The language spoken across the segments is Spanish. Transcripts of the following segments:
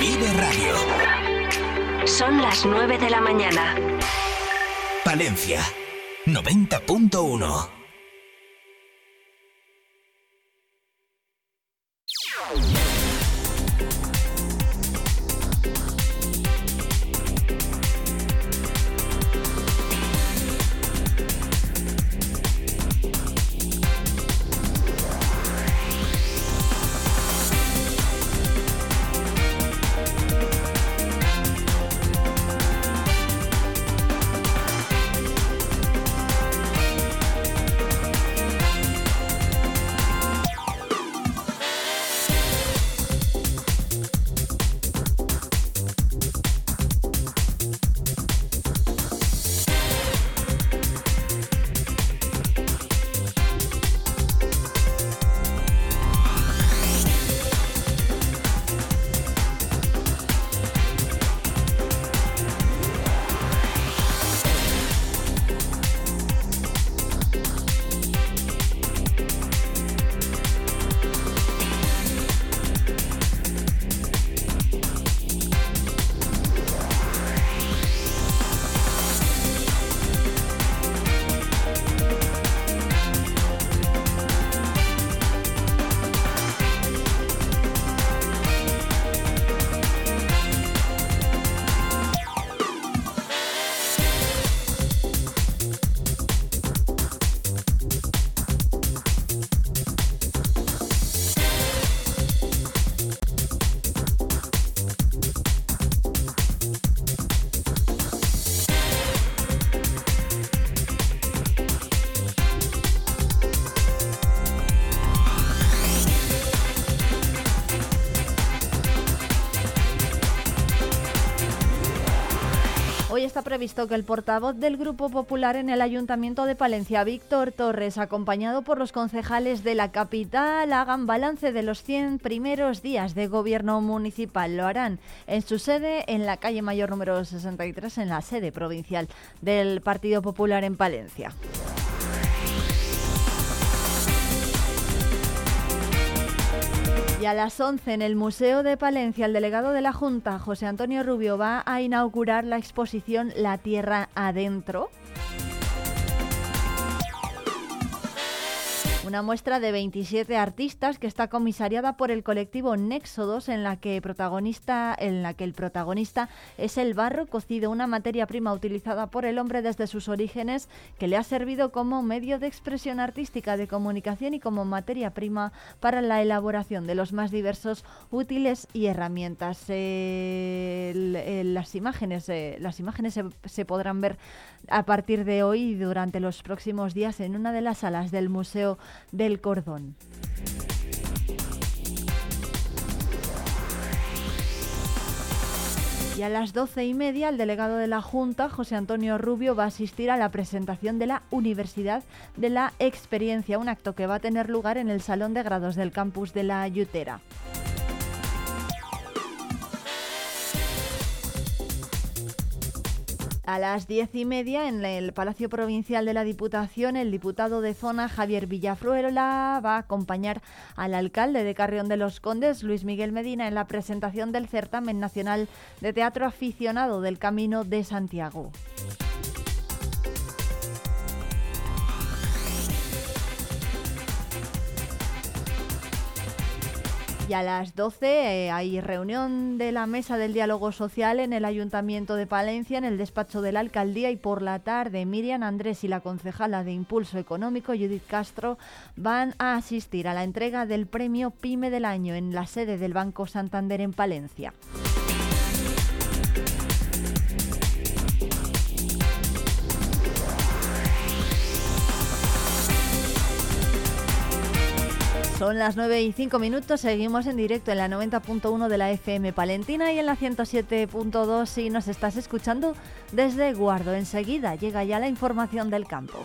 Vive Radio. Son las 9 de la mañana. Palencia 90.1. previsto que el portavoz del Grupo Popular en el Ayuntamiento de Palencia, Víctor Torres, acompañado por los concejales de la capital, hagan balance de los 100 primeros días de gobierno municipal. Lo harán en su sede en la calle Mayor número 63, en la sede provincial del Partido Popular en Palencia. Y a las 11 en el Museo de Palencia, el delegado de la Junta, José Antonio Rubio, va a inaugurar la exposición La Tierra Adentro, Una muestra de 27 artistas que está comisariada por el colectivo Nexodos en la que protagonista en la que el protagonista es el barro cocido, una materia prima utilizada por el hombre desde sus orígenes que le ha servido como medio de expresión artística, de comunicación y como materia prima para la elaboración de los más diversos útiles y herramientas. las imágenes, eh, las imágenes se podrán ver a partir de hoy y durante los próximos días en una de las salas del Museo del Cordón. Y a las doce y media, el delegado de la Junta, José Antonio Rubio, va a asistir a la presentación de la Universidad de la Experiencia, un acto que va a tener lugar en el Salón de Grados del campus de la Ayutera. A las diez y media, en el Palacio Provincial de la Diputación, el diputado de zona Javier Villafruela va a acompañar al alcalde de Carrión de los Condes, Luis Miguel Medina, en la presentación del certamen nacional de teatro aficionado del Camino de Santiago. Y a las 12 eh, hay reunión de la Mesa del Diálogo Social en el Ayuntamiento de Palencia, en el despacho de la Alcaldía y por la tarde Miriam Andrés y la concejala de Impulso Económico, Judith Castro, van a asistir a la entrega del premio PYME del año en la sede del Banco Santander en Palencia. Son las 9 y 5 minutos, seguimos en directo en la 90.1 de la FM Palentina y en la 107.2 si nos estás escuchando desde Guardo. Enseguida llega ya la información del campo.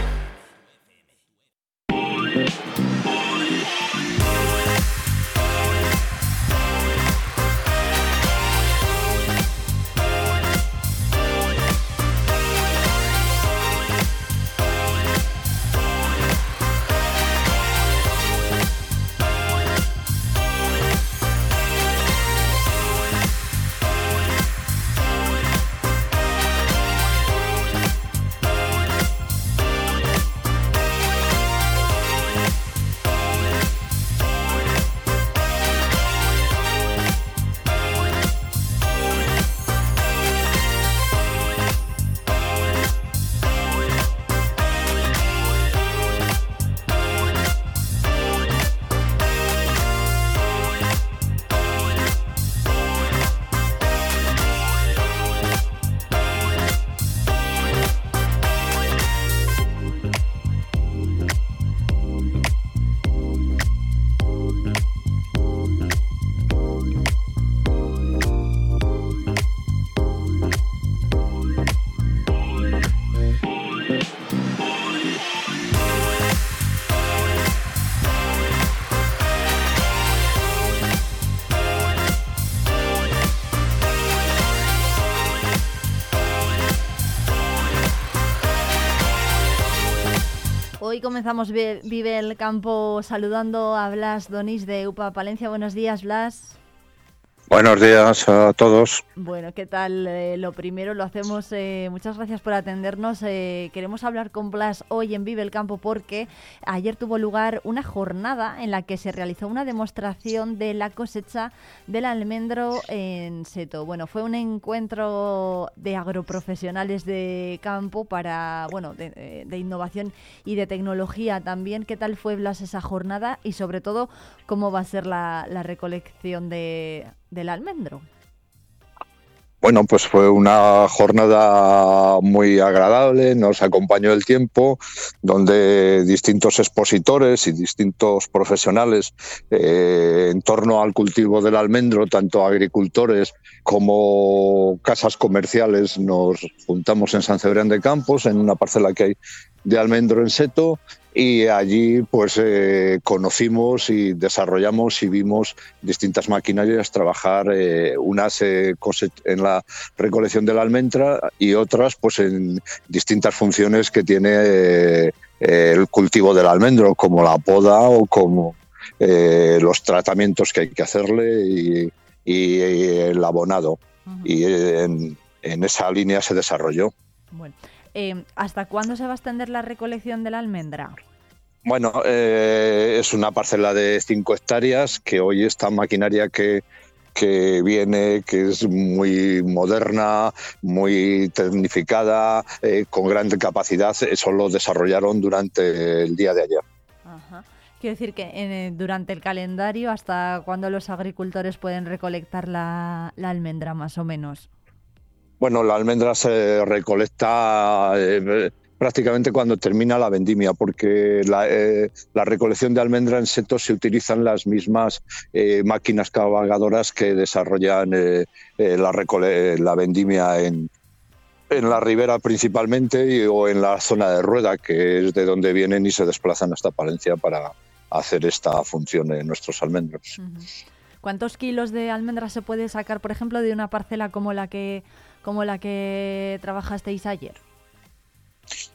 Comenzamos Vive el Campo saludando a Blas Donis de UPA Palencia. Buenos días, Blas. Buenos días a todos. Bueno, ¿qué tal? Eh, lo primero lo hacemos. Eh, muchas gracias por atendernos. Eh, queremos hablar con Blas hoy en Vive el Campo porque ayer tuvo lugar una jornada en la que se realizó una demostración de la cosecha del almendro en Seto. Bueno, fue un encuentro de agroprofesionales de campo para, bueno, de, innovación y de tecnología también. ¿Qué tal fue Blas esa jornada y sobre todo cómo va a ser la recolección de del almendro? Bueno, pues fue una jornada muy agradable, nos acompañó el tiempo, donde distintos expositores y distintos profesionales eh, en torno al cultivo del almendro, tanto agricultores como casas comerciales, nos juntamos en San Cebrián de Campos, en una parcela que hay de almendro en seto, y allí pues eh, conocimos y desarrollamos y vimos distintas maquinarias trabajar eh, unas eh, en la recolección de la almendra y otras pues en distintas funciones que tiene el cultivo del almendro como la poda o como los tratamientos que hay que hacerle y, el abonado y en, esa línea se desarrolló. Eh, ¿Hasta cuándo se va a extender la recolección de la almendra? Bueno, eh, es una parcela de 5 hectáreas que hoy esta maquinaria que, viene, que es muy moderna, muy tecnificada, eh, con gran capacidad, eso lo desarrollaron durante el día de ayer. Quiero decir que durante el calendario, ¿hasta cuándo los agricultores pueden recolectar la almendra, más o menos? Bueno, la almendra se recolecta eh, prácticamente cuando termina la vendimia, porque la, eh, recolección de almendra en seto se utilizan las mismas eh, máquinas cabalgadoras que desarrollan la, la vendimia en, en la ribera principalmente o en la zona de rueda, que es de donde vienen y se desplazan hasta Palencia para hacer esta función en nuestros almendros. ¿Cuántos kilos de almendra se puede sacar, por ejemplo, de una parcela como la que como la que trabajasteis ayer?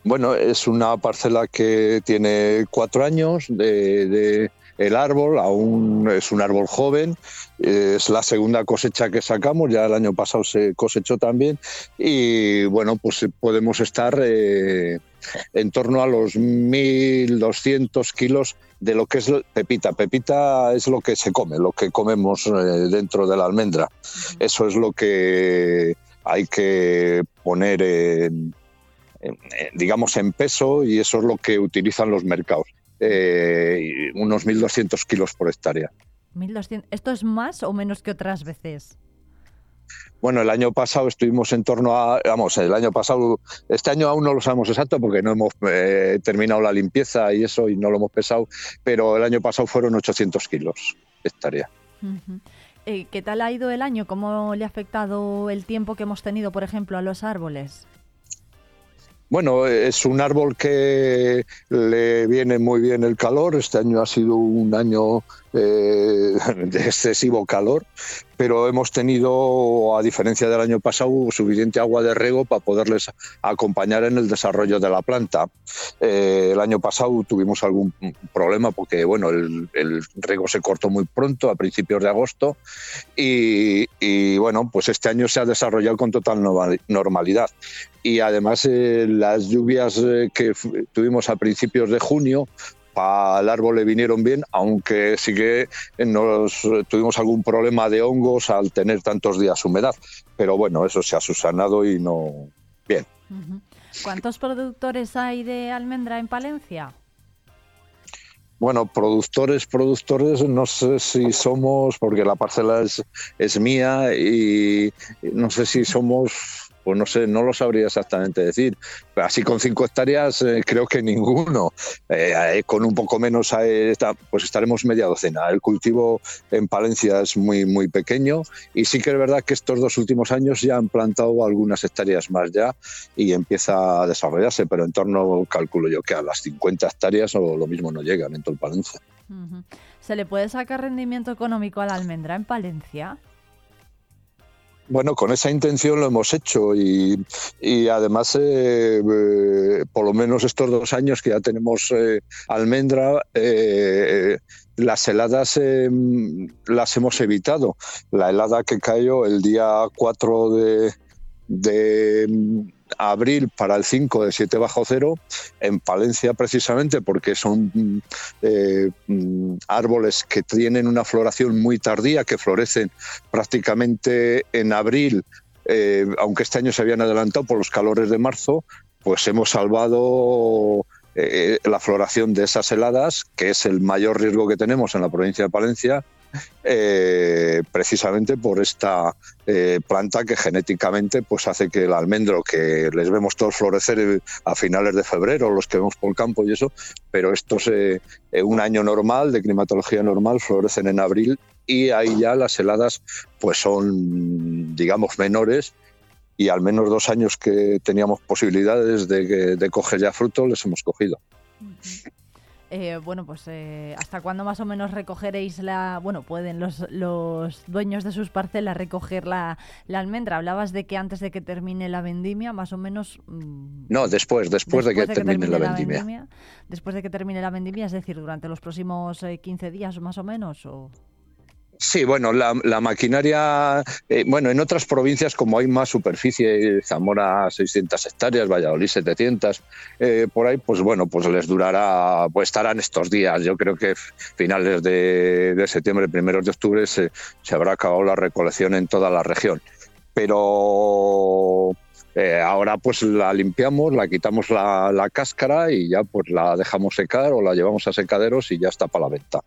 Bueno, es una parcela que tiene cuatro años de, el árbol, aún es un árbol joven, es la segunda cosecha que sacamos, ya el año pasado se cosechó también y bueno, pues podemos estar eh, en torno a los 1.200 kilos de lo que es pepita. Pepita es lo que se come, lo que comemos eh, dentro de la almendra. Eso es lo que hay que poner en, digamos en peso y eso es lo que utilizan los mercados. Eh, unos 1.200 kilos por hectárea. 1.200. ¿Esto es más o menos que otras veces? Bueno, el año pasado estuvimos en torno a, vamos, el año pasado, este año aún no lo sabemos exacto porque no hemos eh, terminado la limpieza y eso y no lo hemos pesado, pero el año pasado fueron 800 kilos hectárea. Eh, ¿Qué tal ha ido el año? ¿Cómo le ha afectado el tiempo que hemos tenido, por ejemplo, a los árboles? Bueno, es un árbol que le viene muy bien el calor. Este año ha sido un año eh, de excesivo calor, pero hemos tenido, a diferencia del año pasado, suficiente agua de riego para poderles acompañar en el desarrollo de la planta. Eh, el año pasado tuvimos algún problema porque bueno, el, riego se cortó muy pronto, a principios de agosto, y, bueno, pues este año se ha desarrollado con total normalidad y además eh, las lluvias que tuvimos a principios de junio al árbol le vinieron bien, aunque sí que nos tuvimos algún problema de hongos al tener tantos días humedad. Pero bueno, eso se ha susanado y no. Bien. ¿Cuántos productores hay de almendra en Palencia? Bueno, productores, productores, no sé si somos, porque la parcela es, es mía y no sé si somos pues no sé, no lo sabría exactamente decir. Así con cinco hectáreas eh, creo que ninguno. Eh, eh, con un poco menos pues estaremos media docena. El cultivo en Palencia es muy, muy pequeño y sí que es verdad que estos dos últimos años ya han plantado algunas hectáreas más ya y empieza a desarrollarse, pero en torno, calculo yo, que a las 50 hectáreas o lo mismo no llegan en todo el Palencia. ¿Se le puede sacar rendimiento económico a la almendra en Palencia? Bueno, con esa intención lo hemos hecho y, además, eh, eh, por lo menos estos dos años que ya tenemos eh, almendra, las heladas las hemos evitado. La helada que cayó el día 4 de abril para el 5 de 7 bajo cero, en Palencia precisamente porque son eh, mm, árboles que tienen una floración muy tardía, que florecen prácticamente en abril, eh, aunque este año se habían adelantado por los calores de marzo, pues hemos salvado eh, la floración de esas heladas, que es el mayor riesgo que tenemos en la provincia de Palencia, eh, precisamente por esta eh, planta que genéticamente pues hace que el almendro que les vemos todos florecer a finales de febrero, los que vemos por el campo y eso, pero estos eh, un año normal, de climatología normal, florecen en abril y ahí ya las heladas pues son, digamos, menores y al menos dos años que teníamos posibilidades de, de coger ya fruto, les hemos cogido. Eh, bueno, pues eh, ¿hasta cuándo más o menos recogeréis la... Bueno, pueden los, los dueños de sus parcelas recoger la, almendra? Hablabas de que antes de que termine la vendimia, más o menos... Mm, no, después, después, de, que, termine, la, vendimia. Después de que termine la vendimia, es decir, durante los próximos 15 eh, días más o menos, o... Sí, bueno, la, maquinaria, eh, bueno, en otras provincias como hay más superficie, Zamora 600 hectáreas, Valladolid 700, eh, por ahí, pues bueno, pues les durará, pues estarán estos días. Yo creo que finales de, septiembre, primeros de octubre se, habrá acabado la recolección en toda la región. Pero eh, ahora pues la limpiamos, la quitamos la, la, cáscara y ya pues la dejamos secar o la llevamos a secaderos y ya está para la venta.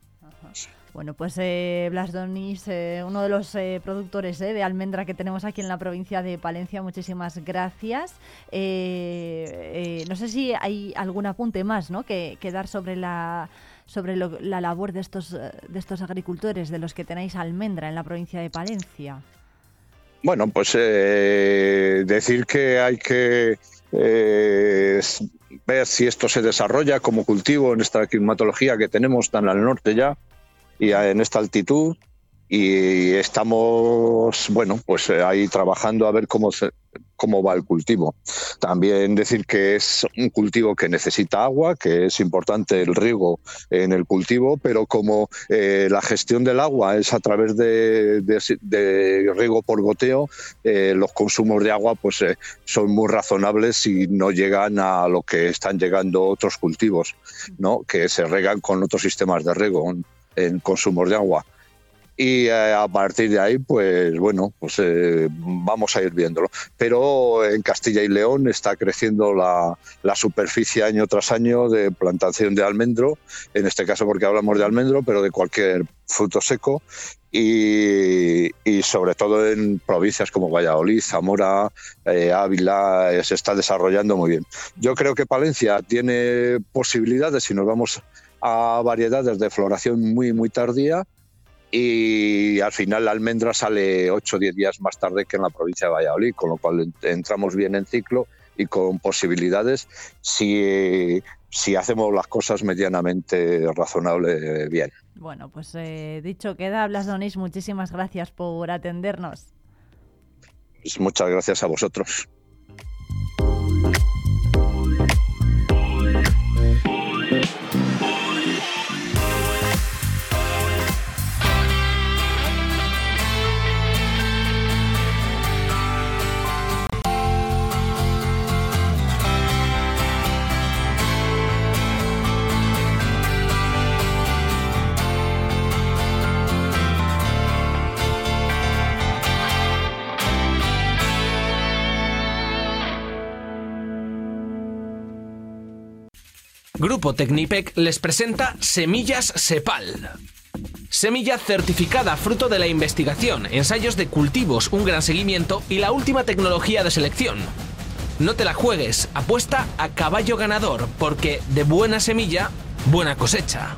Bueno, pues eh, Blas Donis, eh, uno de los eh, productores eh, de almendra que tenemos aquí en la provincia de Palencia, muchísimas gracias. no sé si hay algún apunte más ¿no? que, dar sobre la sobre la labor de estos, de estos agricultores, de los que tenéis almendra en la provincia de Palencia. Bueno, pues decir que hay que ver si esto se desarrolla como cultivo en esta climatología que tenemos tan al norte ya, y en esta altitud y estamos, bueno, pues eh, ahí trabajando a ver cómo, cómo va el cultivo. También decir que es un cultivo que necesita agua, que es importante el riego en el cultivo, pero como eh, la gestión del agua es a través de, de, riego por goteo, eh, los consumos de agua pues son muy razonables y no llegan a lo que están llegando otros cultivos, ¿no? que se regan con otros sistemas de riego en consumos de agua. Y eh, a partir de ahí, pues bueno, pues eh, vamos a ir viéndolo. Pero en Castilla y León está creciendo la, superficie año tras año de plantación de almendro, en este caso porque hablamos de almendro, pero de cualquier fruto seco. Y, y, sobre todo en provincias como Valladolid, Zamora, eh, Ávila, se está desarrollando muy bien. Yo creo que Palencia tiene posibilidades si nos vamos a variedades de floración muy, muy tardía y al final la almendra sale 8 o 10 días más tarde que en la provincia de Valladolid, con lo cual entramos bien en ciclo y con posibilidades si, si hacemos las cosas medianamente razonable bien. Bueno, pues eh, dicho queda, Blas Donís, muchísimas gracias por atendernos. Pues muchas gracias a vosotros. Grupo Tecnipec les presenta Semillas Sepal. Semilla certificada fruto de la investigación, ensayos de cultivos, un gran seguimiento y la última tecnología de selección. No te la juegues, apuesta a caballo ganador, porque de buena semilla, buena cosecha.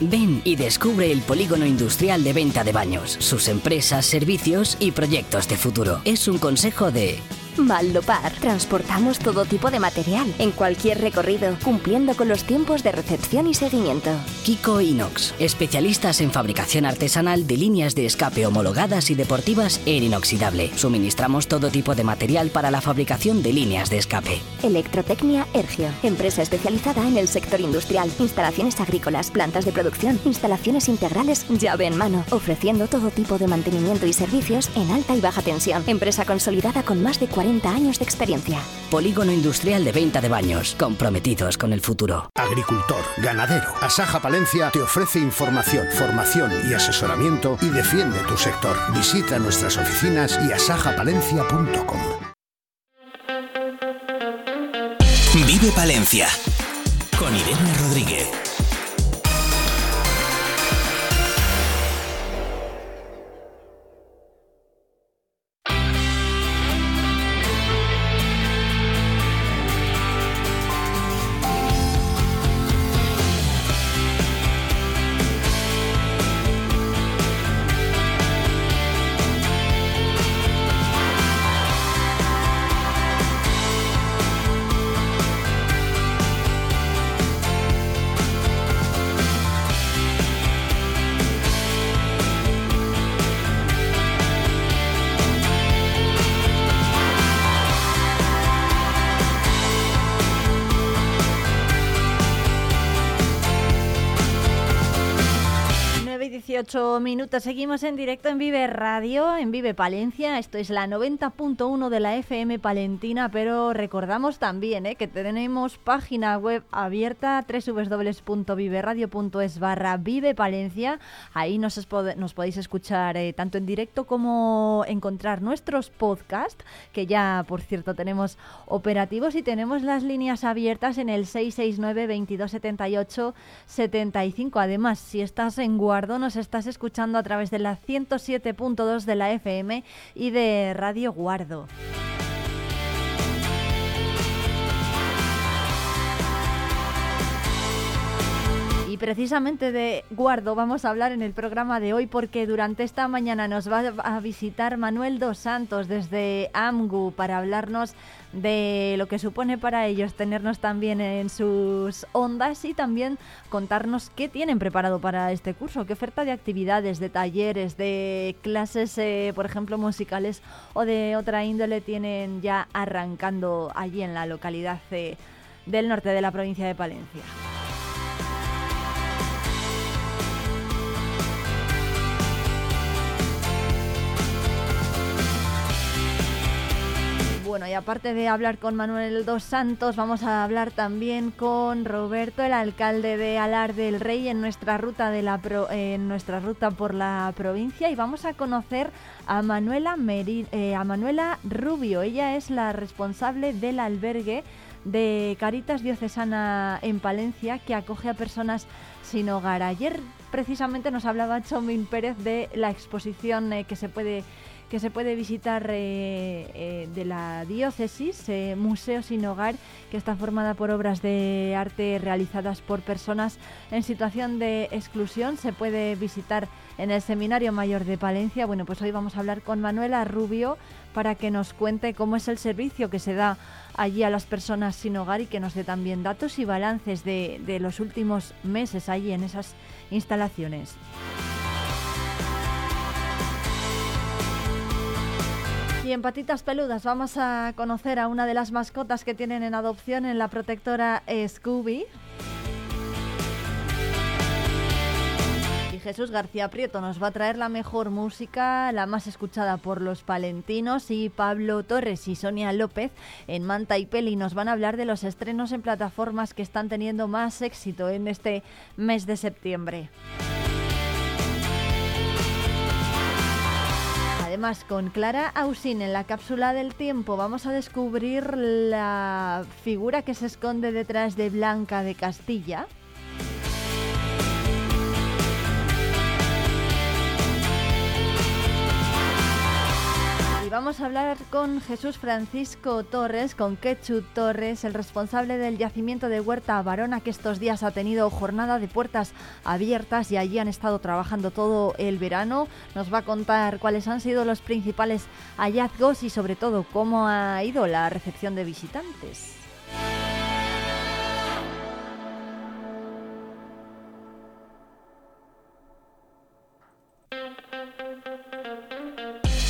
Ven y descubre el polígono industrial de venta de baños, sus empresas, servicios y proyectos de futuro. Es un consejo de Maldopar. Transportamos todo tipo de material en cualquier recorrido, cumpliendo con los tiempos de recepción y seguimiento. Kiko Inox, especialistas en fabricación artesanal de líneas de escape homologadas y deportivas en inoxidable. Suministramos todo tipo de material para la fabricación de líneas de escape. Electrotecnia Ergio, empresa especializada en el sector industrial, instalaciones agrícolas, plantas de producción, instalaciones integrales, llave en mano, ofreciendo todo tipo de mantenimiento y servicios en alta y baja tensión. Empresa consolidada con más de 40 40 años de experiencia. Polígono Industrial de Venta de Baños, comprometidos con el futuro. Agricultor, ganadero. Asaja Palencia te ofrece información, formación y asesoramiento y defiende tu sector. Visita nuestras oficinas y asajapalencia.com. Vive Palencia con Irene Rodríguez. 18 minutos. Seguimos en directo en Vive Radio, en Vive Palencia. Esto es la 90.1 de la FM Palentina, pero recordamos también eh, que tenemos página web abierta www.viveradio.es barra Vive Palencia. Ahí nos, nos podéis escuchar eh, tanto en directo como encontrar nuestros podcasts, que ya por cierto tenemos operativos y tenemos las líneas abiertas en el 669 2278 75. Además, si estás en Guardo, nos estás escuchando a través de la 107.2 de la FM y de Radio Guardo. Precisamente de Guardo vamos a hablar en el programa de hoy porque durante esta mañana nos va a visitar Manuel Dos Santos desde AMGU para hablarnos de lo que supone para ellos tenernos también en sus ondas y también contarnos qué tienen preparado para este curso, qué oferta de actividades, de talleres, de clases, eh, por ejemplo, musicales o de otra índole tienen ya arrancando allí en la localidad eh, del norte de la provincia de Palencia. Bueno, y aparte de hablar con Manuel Dos Santos, vamos a hablar también con Roberto, el alcalde de Alar del Rey, en nuestra ruta de la en nuestra ruta por la provincia, y vamos a conocer a Manuela eh, a Manuela Rubio. Ella es la responsable del albergue de Caritas Diocesana en Palencia, que acoge a personas sin hogar. Ayer precisamente nos hablaba Chomín Pérez de la exposición eh, que se puede que se puede visitar eh, eh, de la diócesis, eh, Museo Sin Hogar, que está formada por obras de arte realizadas por personas en situación de exclusión. Se puede visitar en el Seminario Mayor de Palencia. Bueno, pues hoy vamos a hablar con Manuela Rubio para que nos cuente cómo es el servicio que se da allí a las personas sin hogar y que nos dé también datos y balances de, de los últimos meses allí en esas instalaciones. Y en Patitas Peludas vamos a conocer a una de las mascotas que tienen en adopción en la protectora Scooby. Y Jesús García Prieto nos va a traer la mejor música, la más escuchada por los palentinos. Y Pablo Torres y Sonia López en Manta y Peli nos van a hablar de los estrenos en plataformas que están teniendo más éxito en este mes de septiembre. Además, con Clara Ausín en la cápsula del tiempo vamos a descubrir la figura que se esconde detrás de Blanca de Castilla. Vamos a hablar con Jesús Francisco Torres, con Quechu Torres, el responsable del yacimiento de Huerta Varona, que estos días ha tenido jornada de puertas abiertas y allí han estado trabajando todo el verano. Nos va a contar cuáles han sido los principales hallazgos y sobre todo cómo ha ido la recepción de visitantes.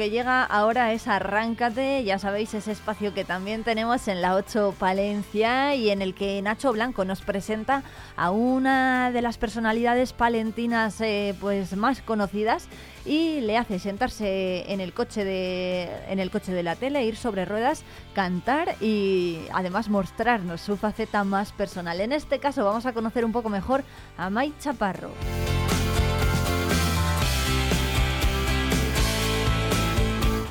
Que llega ahora es Arráncate, ya sabéis, ese espacio que también tenemos en la 8 Palencia y en el que Nacho Blanco nos presenta a una de las personalidades palentinas eh, pues más conocidas y le hace sentarse en el coche de en el coche de la tele, ir sobre ruedas, cantar y además mostrarnos su faceta más personal. En este caso vamos a conocer un poco mejor a Mai Chaparro.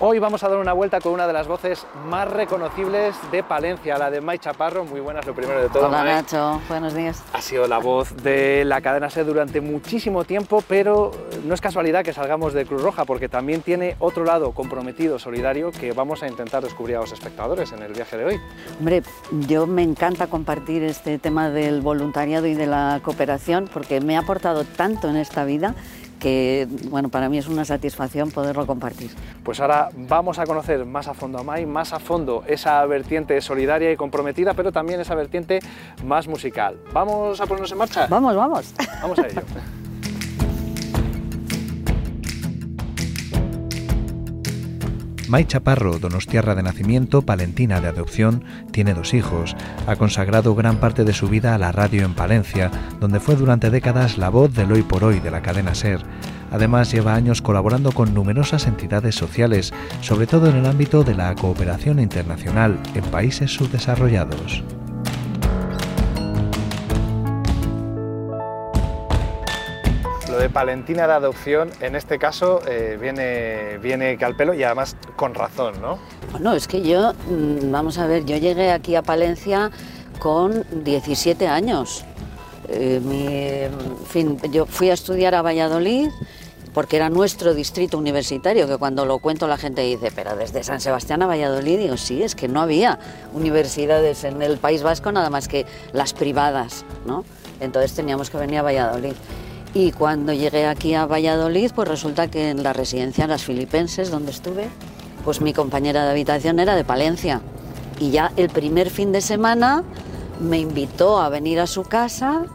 Hoy vamos a dar una vuelta con una de las voces más reconocibles de Palencia, la de Mai Chaparro. Muy buenas, lo primero de todo. Hola Mai. Nacho, buenos días. Ha sido la voz de la cadena SER durante muchísimo tiempo, pero no es casualidad que salgamos de Cruz Roja, porque también tiene otro lado comprometido, solidario, que vamos a intentar descubrir a los espectadores en el viaje de hoy. Hombre, yo me encanta compartir este tema del voluntariado y de la cooperación porque me ha aportado tanto en esta vida que, bueno, para mí es una satisfacción poderlo compartir. Pues ahora vamos a conocer más a fondo a Mai, más a fondo esa vertiente solidaria y comprometida, pero también esa vertiente más musical. ¿Vamos a ponernos en marcha? Vamos, vamos. Vamos a ello. Mai Chaparro, donostiarra de nacimiento, palentina de adopción, tiene dos hijos. Ha consagrado gran parte de su vida a la radio en Palencia, donde fue durante décadas la voz del hoy por hoy de la cadena SER. Además, lleva años colaborando con numerosas entidades sociales, sobre todo en el ámbito de la cooperación internacional en países subdesarrollados. De Palentina de adopción, en este caso, eh, viene, viene que al pelo y además con razón, ¿no? Bueno, es que yo, mm, vamos a ver, yo llegué aquí a Palencia con 17 años. Eh, mi, en fin, yo fui a estudiar a Valladolid porque era nuestro distrito universitario, que cuando lo cuento la gente dice, pero desde San Sebastián a Valladolid, digo, sí, es que no había universidades en el País Vasco nada más que las privadas, ¿no? Entonces teníamos que venir a Valladolid. Y cuando llegué aquí a Valladolid, pues resulta que en la residencia Las Filipenses, donde estuve, pues mi compañera de habitación era de Palencia. Y ya el primer fin de semana me invitó a venir a su casa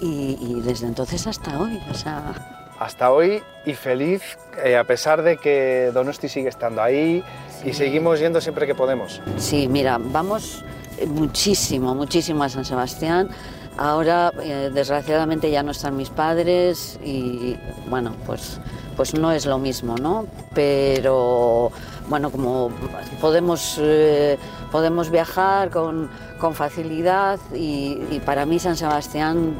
y, y desde entonces hasta hoy, o sea... Hasta hoy y feliz, eh, a pesar de que Donosti sigue estando ahí y seguimos yendo siempre que podemos. Sí, mira, vamos eh, muchísimo, muchísimo a San Sebastián. Ahora, eh, desgraciadamente, ya no están mis padres y, bueno, pues, pues no es lo mismo, ¿no? Pero, bueno, como podemos, eh, podemos viajar con, con facilidad y, para mí San Sebastián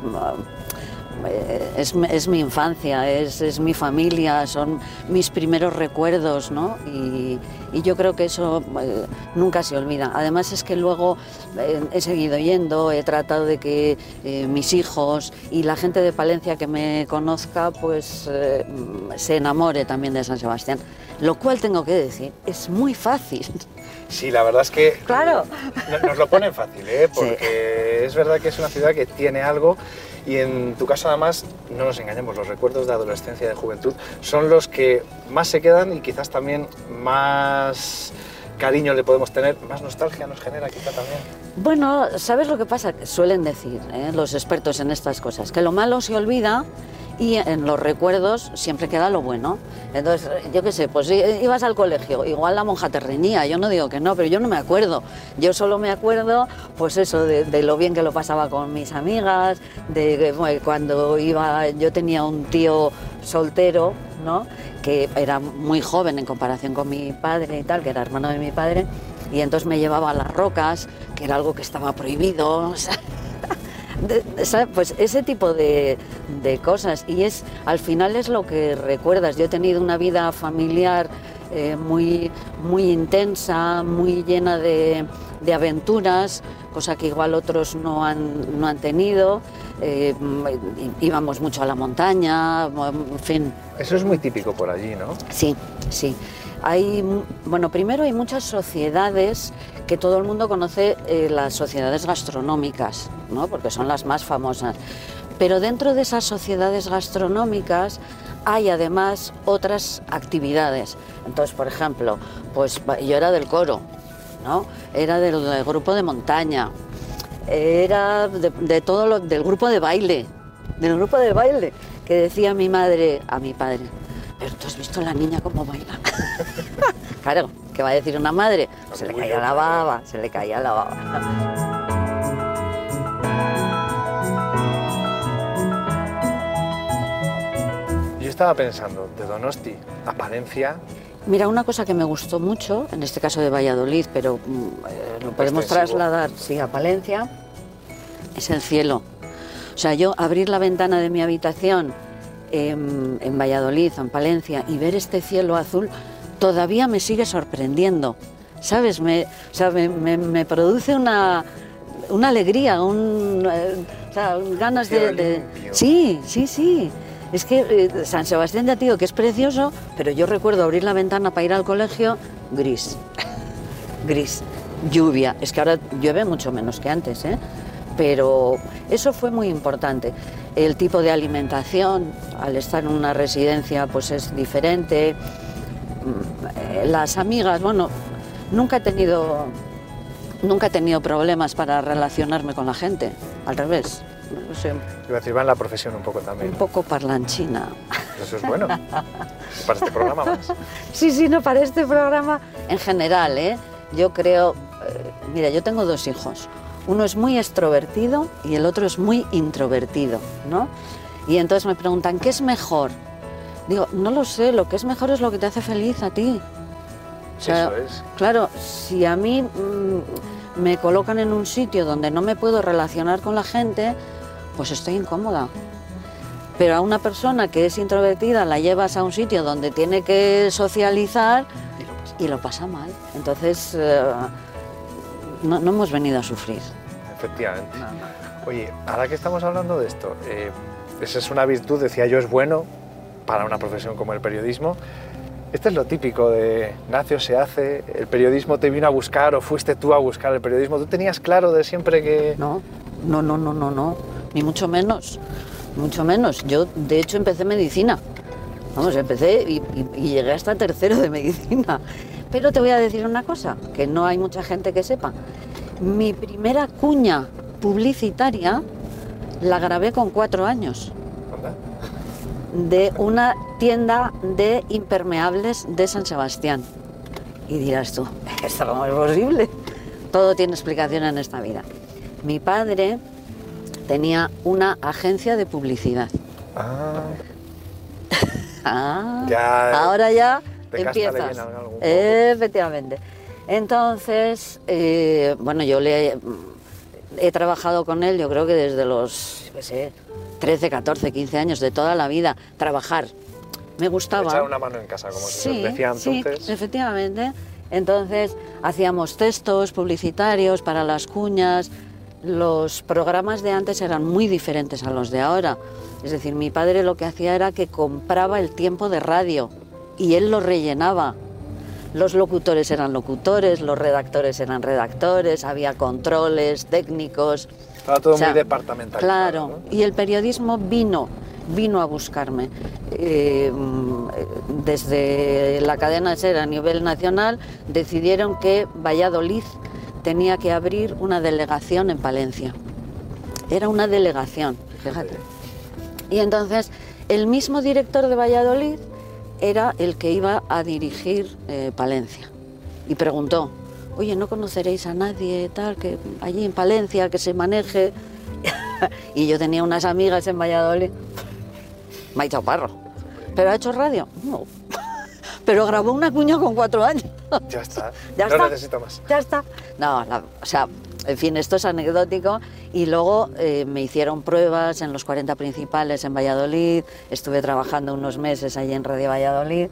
es, es, mi infancia, es, es, mi familia, son mis primeros recuerdos, ¿no? Y, y yo creo que eso eh, nunca se olvida. Además es que luego eh, he seguido yendo, he tratado de que eh, mis hijos y la gente de Palencia que me conozca, pues eh, se enamore también de San Sebastián. Lo cual tengo que decir, es muy fácil. Sí, la verdad es que Claro. nos lo ponen fácil, ¿eh? porque es verdad que es una ciudad que tiene algo y en tu caso además, no nos engañemos, los recuerdos de adolescencia y de juventud son los que más se quedan y quizás también más cariño le podemos tener, más nostalgia nos genera quizá también. Bueno, ¿sabes lo que pasa? Suelen decir ¿eh? los expertos en estas cosas, que lo malo se olvida y en los recuerdos siempre queda lo bueno. Entonces, yo qué sé, pues ibas al colegio, igual la monja te reñía, yo no digo que no, pero yo no me acuerdo. Yo solo me acuerdo, pues eso, de, de lo bien que lo pasaba con mis amigas, de bueno, cuando iba, yo tenía un tío soltero, ¿no? que era muy joven en comparación con mi padre y tal, que era hermano de mi padre, y entonces me llevaba a las rocas, que era algo que estaba prohibido. o sea, de- de- ¿sabe? pues ese tipo de, de cosas y es al final es lo que recuerdas yo he tenido una vida familiar eh, muy muy intensa muy llena de, de aventuras cosa que igual otros no han, no han tenido Eh, íbamos mucho a la montaña en fin Eso es muy típico por allí, ¿no? Sí, sí. Hay, bueno, primero hay muchas sociedades que todo el mundo conoce, eh, las sociedades gastronómicas, ¿no? porque son las más famosas. Pero dentro de esas sociedades gastronómicas hay además otras actividades. Entonces, por ejemplo, pues yo era del coro, ¿no? Era del, grupo de montaña, era de todo lo, del grupo de baile, del grupo de baile, que decía mi madre a mi padre, pero tú has visto la niña cómo baila. claro, ¿qué va a decir una madre? Se le caía la baba, se le caía la baba. Yo estaba pensando, de Donosti a Palencia, Mira, una cosa que me gustó mucho, en este caso de Valladolid, pero mm, eh, lo podemos Extensivo. trasladar sí, a Palencia, es el cielo. O sea, yo abrir la ventana de mi habitación en, en Valladolid, en Palencia, y ver este cielo azul, todavía me sigue sorprendiendo. ¿Sabes? Me, o sea, me, me- me produce una, una alegría, un, eh, o sea, ganas de. Sí, sí, sí. Es que eh, San Sebastián ya digo que es precioso, pero yo recuerdo abrir la ventana para ir al colegio, gris. gris. Lluvia. Es que ahora llueve mucho menos que antes, ¿eh? Pero eso fue muy importante. El tipo de alimentación, al estar en una residencia, pues es diferente. Mm, Las amigas, bueno, nunca he tenido nunca he tenido problemas para relacionarme con la gente, al revés. Soy iba a decir, va en la profesión un poco también. un poco parlanchina. Eso es bueno. Para este programa más. Sí, sí, no, para este programa en general, ¿eh? Yo creo, eh, mira, yo tengo dos hijos. Uno es muy extrovertido y el otro es muy introvertido, ¿no? Y entonces me preguntan, ¿qué es mejor? Digo, no lo sé, lo que es mejor es lo que te hace feliz a ti. O sea, Eso es. Claro, si a mí mm, me colocan en un sitio donde no me puedo relacionar con la gente, pues estoy incómoda. Pero a una persona que es introvertida la llevas a un sitio donde tiene que socializar y lo pasa mal. Entonces, eh, no, no hemos venido a sufrir. Efectivamente. Oye, ahora que estamos hablando de esto, eh, esa es una virtud, decía yo, es bueno para una profesión como el periodismo. Esto es lo típico de nació, se hace, el periodismo te vino a buscar o fuiste tú a buscar el periodismo. ¿Tú tenías claro de siempre que...? No, no, no, no, no, no, ni mucho menos, mucho menos. Yo, de hecho, empecé medicina. Vamos, empecé y, y- y llegué hasta tercero de medicina. Pero te voy a decir una cosa, que no hay mucha gente que sepa. Mi primera cuña publicitaria la grabé con cuatro años de una tienda de impermeables de San Sebastián. Y dirás tú, ¿esto cómo es posible? Todo tiene explicación en esta vida. Mi padre tenía una agencia de publicidad. Ah, Ah, Ya, ahora ya empiezas. algo. Efectivamente. Entonces, eh, bueno, yo le he trabajado con él, yo creo que desde los, qué sé, 13, 14, 15 años, de toda la vida, trabajar. Me gustaba. Echar una mano en casa, como se decía sí, entonces. efectivamente. Entonces hacíamos textos publicitarios para las cuñas. Los programas de antes eran muy diferentes a los de ahora. Es decir, mi padre lo que hacía era que compraba el tiempo de radio y él lo rellenaba. Los locutores eran locutores, los redactores eran redactores, había controles técnicos. Estaba todo O sea, muy departamental. Claro, y el periodismo vino, vino a buscarme. Eh, desde la cadena SER a nivel nacional decidieron que Valladolid tenía que abrir una delegación en Palencia. Era una delegación, fíjate. Y entonces el mismo director de Valladolid era el que iba a dirigir eh, Palencia. Y preguntó, oye, ¿no conoceréis a nadie tal que allí en Palencia que se maneje? y yo tenía unas amigas en Valladolid. Maite Parro. ¿Pero ha hecho radio? No. Pero grabó una cuña con cuatro años. Ya está. Ya no está. necesito más. Ya está. No, la- o sea, en fin, esto es anecdótico. Y luego eh, me hicieron pruebas en los 40 principales en Valladolid. Estuve trabajando unos meses allí en Radio Valladolid.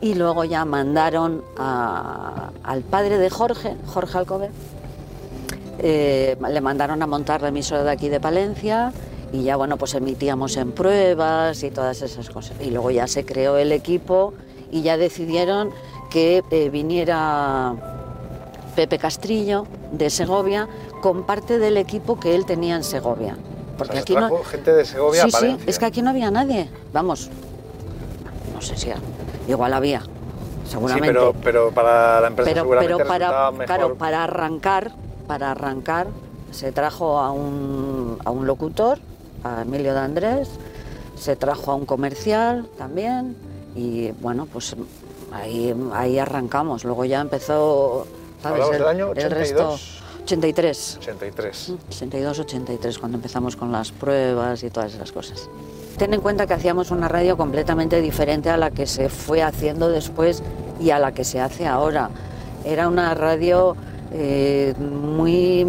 Y luego ya mandaron al padre de Jorge, Jorge Alcover, eh, le mandaron a montar la emisora de aquí de Palencia y ya bueno pues emitíamos en pruebas y todas esas cosas y luego ya se creó el equipo y ya decidieron que eh, viniera Pepe Castrillo de Segovia con parte del equipo que él tenía en Segovia. Porque O sea, aquí no gente de Segovia sí a sí es que aquí no había nadie. Vamos. No sé si igual había seguramente. Sí, pero, pero para la empresa pero, seguramente pero para, resultaba mejor. claro, para arrancar, para arrancar, se trajo a un, a un locutor, a Emilio de Andrés, se trajo a un comercial también, y bueno, pues ahí, ahí arrancamos. Luego ya empezó, ¿sabes? Hablamos El, del año el resto. 82. 83. 83. 82, 83, cuando empezamos con las pruebas y todas esas cosas. Ten en cuenta que hacíamos una radio completamente diferente a la que se fue haciendo después y a la que se hace ahora. Era una radio eh, muy,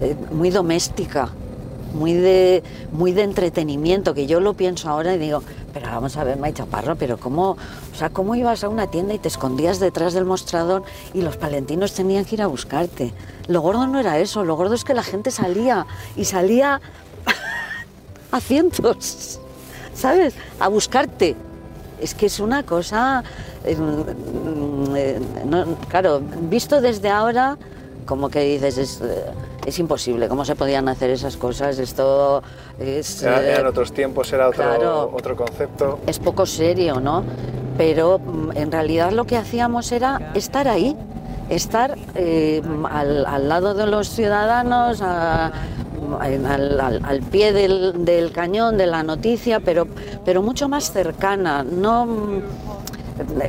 eh, muy doméstica, muy de, muy de entretenimiento, que yo lo pienso ahora y digo, pero vamos a ver, May Chaparro, pero cómo, o sea, cómo ibas a una tienda y te escondías detrás del mostrador y los palentinos tenían que ir a buscarte. Lo gordo no era eso, lo gordo es que la gente salía y salía a cientos, ¿sabes? A buscarte. Es que es una cosa, eh, mm, eh, claro, visto desde ahora, como que dices, es, eh, es imposible, ¿cómo se podían hacer esas cosas? Esto es... Era- eh, eran otros tiempos, era otro, claro. otro concepto. es poco serio, ¿no? Pero mm, en realidad lo que hacíamos era estar ahí, estar eh, al, al lado de los ciudadanos, a- en- al, al- al pie del, del cañón de la noticia, pero, pero mucho más cercana, no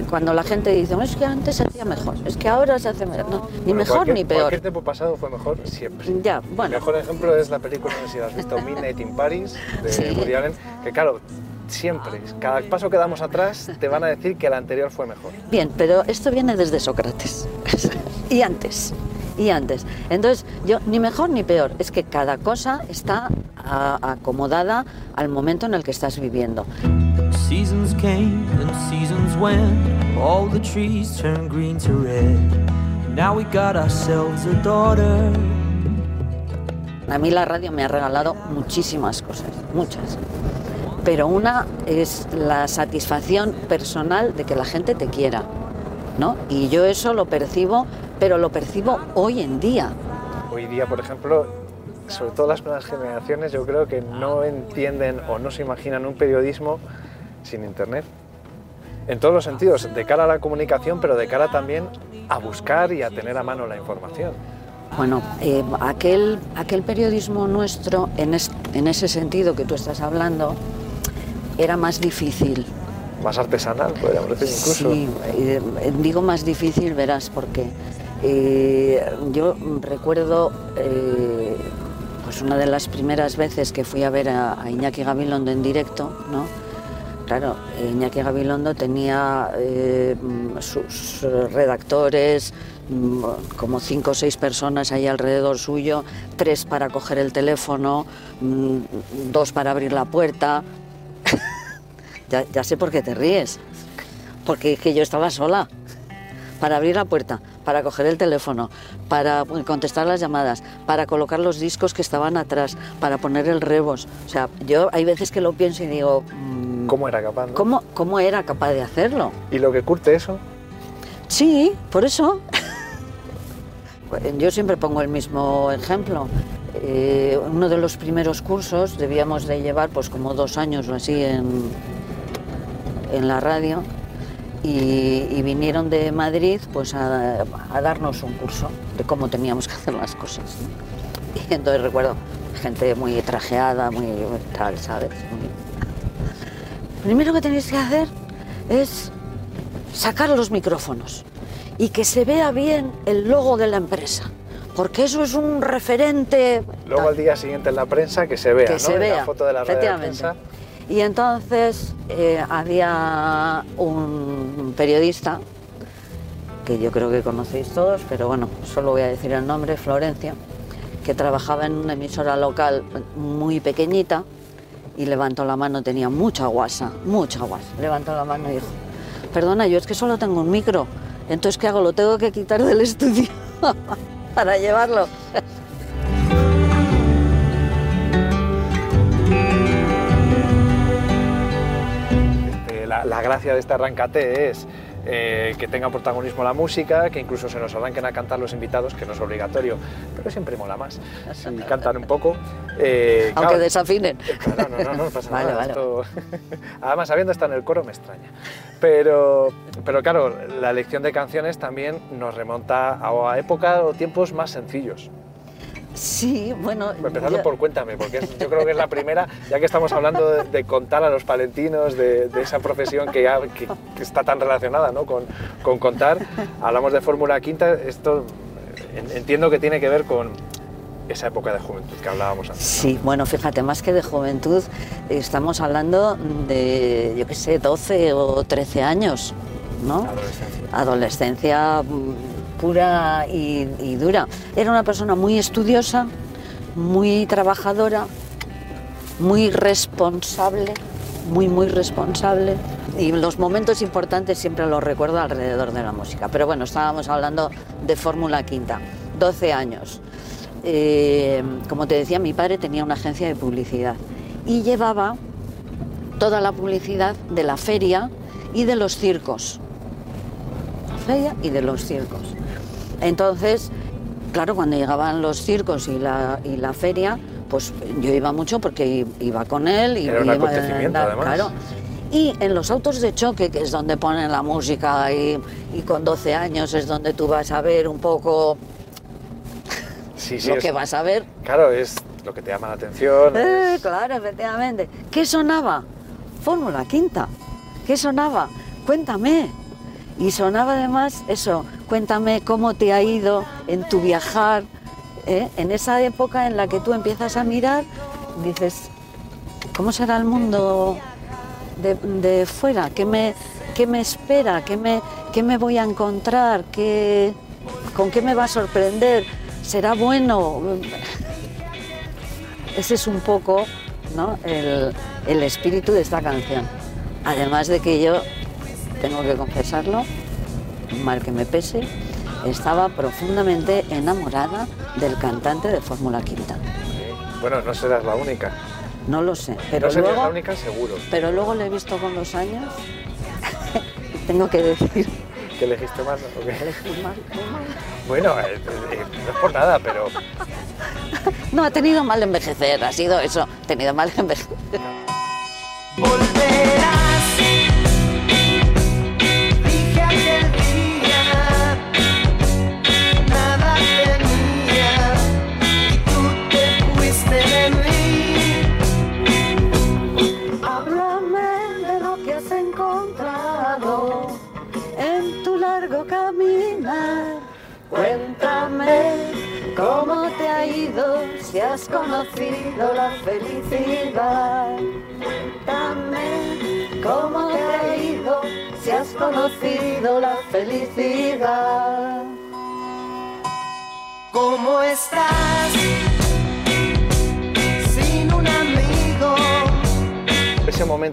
cuando la gente dice, "No, es que antes se hacía mejor, es que ahora se hace mejor, No, ni Bueno, mejor ni peor. Cualquier tiempo pasado fue mejor siempre. Ya, El bueno, mejor ejemplo es la película, no sé si la has visto, Midnight in Paris, de Sí. Woody Allen, que claro, siempre, cada paso que damos atrás, te van a decir que el anterior fue mejor. Bien, pero esto viene desde Sócrates. y antes. Y antes. Entonces, yo ni mejor ni peor. Es que cada cosa está a- acomodada al momento en el que estás viviendo. Seasons came and seasons went. All the trees turned green to red. Now we got ourselves a daughter. A mí la radio me ha regalado muchísimas cosas, muchas. Pero una es la satisfacción personal de que la gente te quiera, ¿no? Y yo eso lo percibo, pero lo percibo hoy en día. Hoy día, por ejemplo, sobre todo las nuevas generaciones, yo creo que no entienden o no se imaginan un periodismo sin Internet. En todos los sentidos, de cara a la comunicación, pero de cara también a buscar y a tener a mano la información. Bueno, eh, aquel, aquel periodismo nuestro, en, es- en ese sentido que tú estás hablando, era más difícil. Más artesanal, podríamos decir incluso. Sí, eh, digo más difícil, verás, porque eh, yo recuerdo eh, pues una de las primeras veces que fui a ver a, Iñaki Gabilondo en directo, ¿no? claro, Iñaki Gabilondo tenía eh, sus redactores, mm, como cinco o seis personas ahí alrededor suyo, tres para coger el teléfono, mm, dos para abrir la puerta. ya, ya sé por qué te ríes, porque es que yo estaba sola para abrir la puerta, para coger el teléfono, para contestar las llamadas, para colocar los discos que estaban atrás, para poner el rebos. O sea, yo hay veces que lo pienso y digo... mm, ¿Cómo era capaz? no? ¿Cómo, cómo era capaz de hacerlo? ¿Y lo que curte eso? Sí, por eso. Yo siempre pongo el mismo ejemplo. Eh, uno de los primeros cursos debíamos de llevar pues como dos años o así en, en la radio y, y vinieron de Madrid pues a, a darnos un curso de cómo teníamos que hacer las cosas. Y entonces recuerdo gente muy trajeada, muy tal, ¿sabes? Muy- Primero que tenéis que hacer es sacar los micrófonos y que se vea bien el logo de la empresa, porque eso es un referente Luego al día siguiente en la prensa que se vea, que ¿no? se vea. la foto de la de prensa. Y entonces eh, había un periodista que yo creo que conocéis todos, pero bueno, solo voy a decir el nombre, Florencia, que trabajaba en una emisora local muy pequeñita y levantó la mano, tenía mucha guasa, mucha guasa. Levantó la mano y dijo, perdona, yo es que solo tengo un micro, entonces ¿qué hago? Lo tengo que quitar del estudio para llevarlo. La, la gracia de este arrancate es eh, que tenga protagonismo la música, que incluso se nos arranquen a cantar los invitados, que no es obligatorio, pero siempre mola más. Si cantan un poco. eh, Aunque claro, desafinen. Claro, no, no, no pasa Vale, nada. vale. esto- Además, habiendo estado en el coro me extraña. Pero, pero claro, la elección de canciones también nos remonta a, a épocas o tiempos más sencillos. Sí, bueno... Empezando yo- por Cuéntame, porque es- yo creo que es la primera, ya que estamos hablando de, de contar a los palentinos, de, de esa profesión que, ya- que- que está tan relacionada ¿no? con, con contar, hablamos de Fórmula Quinta, esto eh, en- entiendo que tiene que ver con esa época de juventud que hablábamos antes. Sí, bueno, fíjate, más que de juventud, estamos hablando de, yo qué sé, 12 o 13 años, ¿no? Adolescencia. Adolescencia mm, pura y, dura. Era una persona muy estudiosa, muy trabajadora, muy responsable, muy, muy responsable. Y los momentos importantes siempre los recuerdo alrededor de la música. Pero bueno, estábamos hablando de Fórmula Quinta, 12 años. Eh, como te decía, mi padre tenía una agencia de publicidad y llevaba toda la publicidad de la feria y de los circos. Feria y de los circos. Entonces, claro, cuando llegaban los circos y la, y la feria, pues yo iba mucho porque iba con él. Y Era un iba- acontecimiento, además. Claro. Y en los autos de choque, que es donde ponen la música, y, y con 12 años es donde tú vas a ver un poco Sí, sí, lo es- que vas a ver. Claro, es lo que te llama la atención. Eh, es- claro, efectivamente. ¿Qué sonaba? Fórmula Quinta. ¿Qué sonaba? Cuéntame. Y sonaba además eso, cuéntame cómo te ha ido en tu viajar, ¿eh? en esa época en la que tú empiezas a mirar, dices, ¿cómo será el mundo de, de fuera? ¿Qué me, qué me espera? ¿Qué me, qué me voy a encontrar? ¿Qué, ¿Con qué me va a sorprender? ¿Será bueno? Ese es un poco ¿no? el, el espíritu de esta canción. Además de que yo, tengo que confesarlo, mal que me pese, estaba profundamente enamorada del cantante de Fórmula Quinta. Bueno, no serás la única. No lo sé, pero no luego, la única, seguro. pero luego lo he visto con los años. tengo que decir, ¿Que elegiste más? ¿o qué? elegí mal, mal. Bueno, eh, eh, no es por nada, pero No, ha tenido mal envejecer, ha sido eso, ha tenido mal envejecer. Volverás.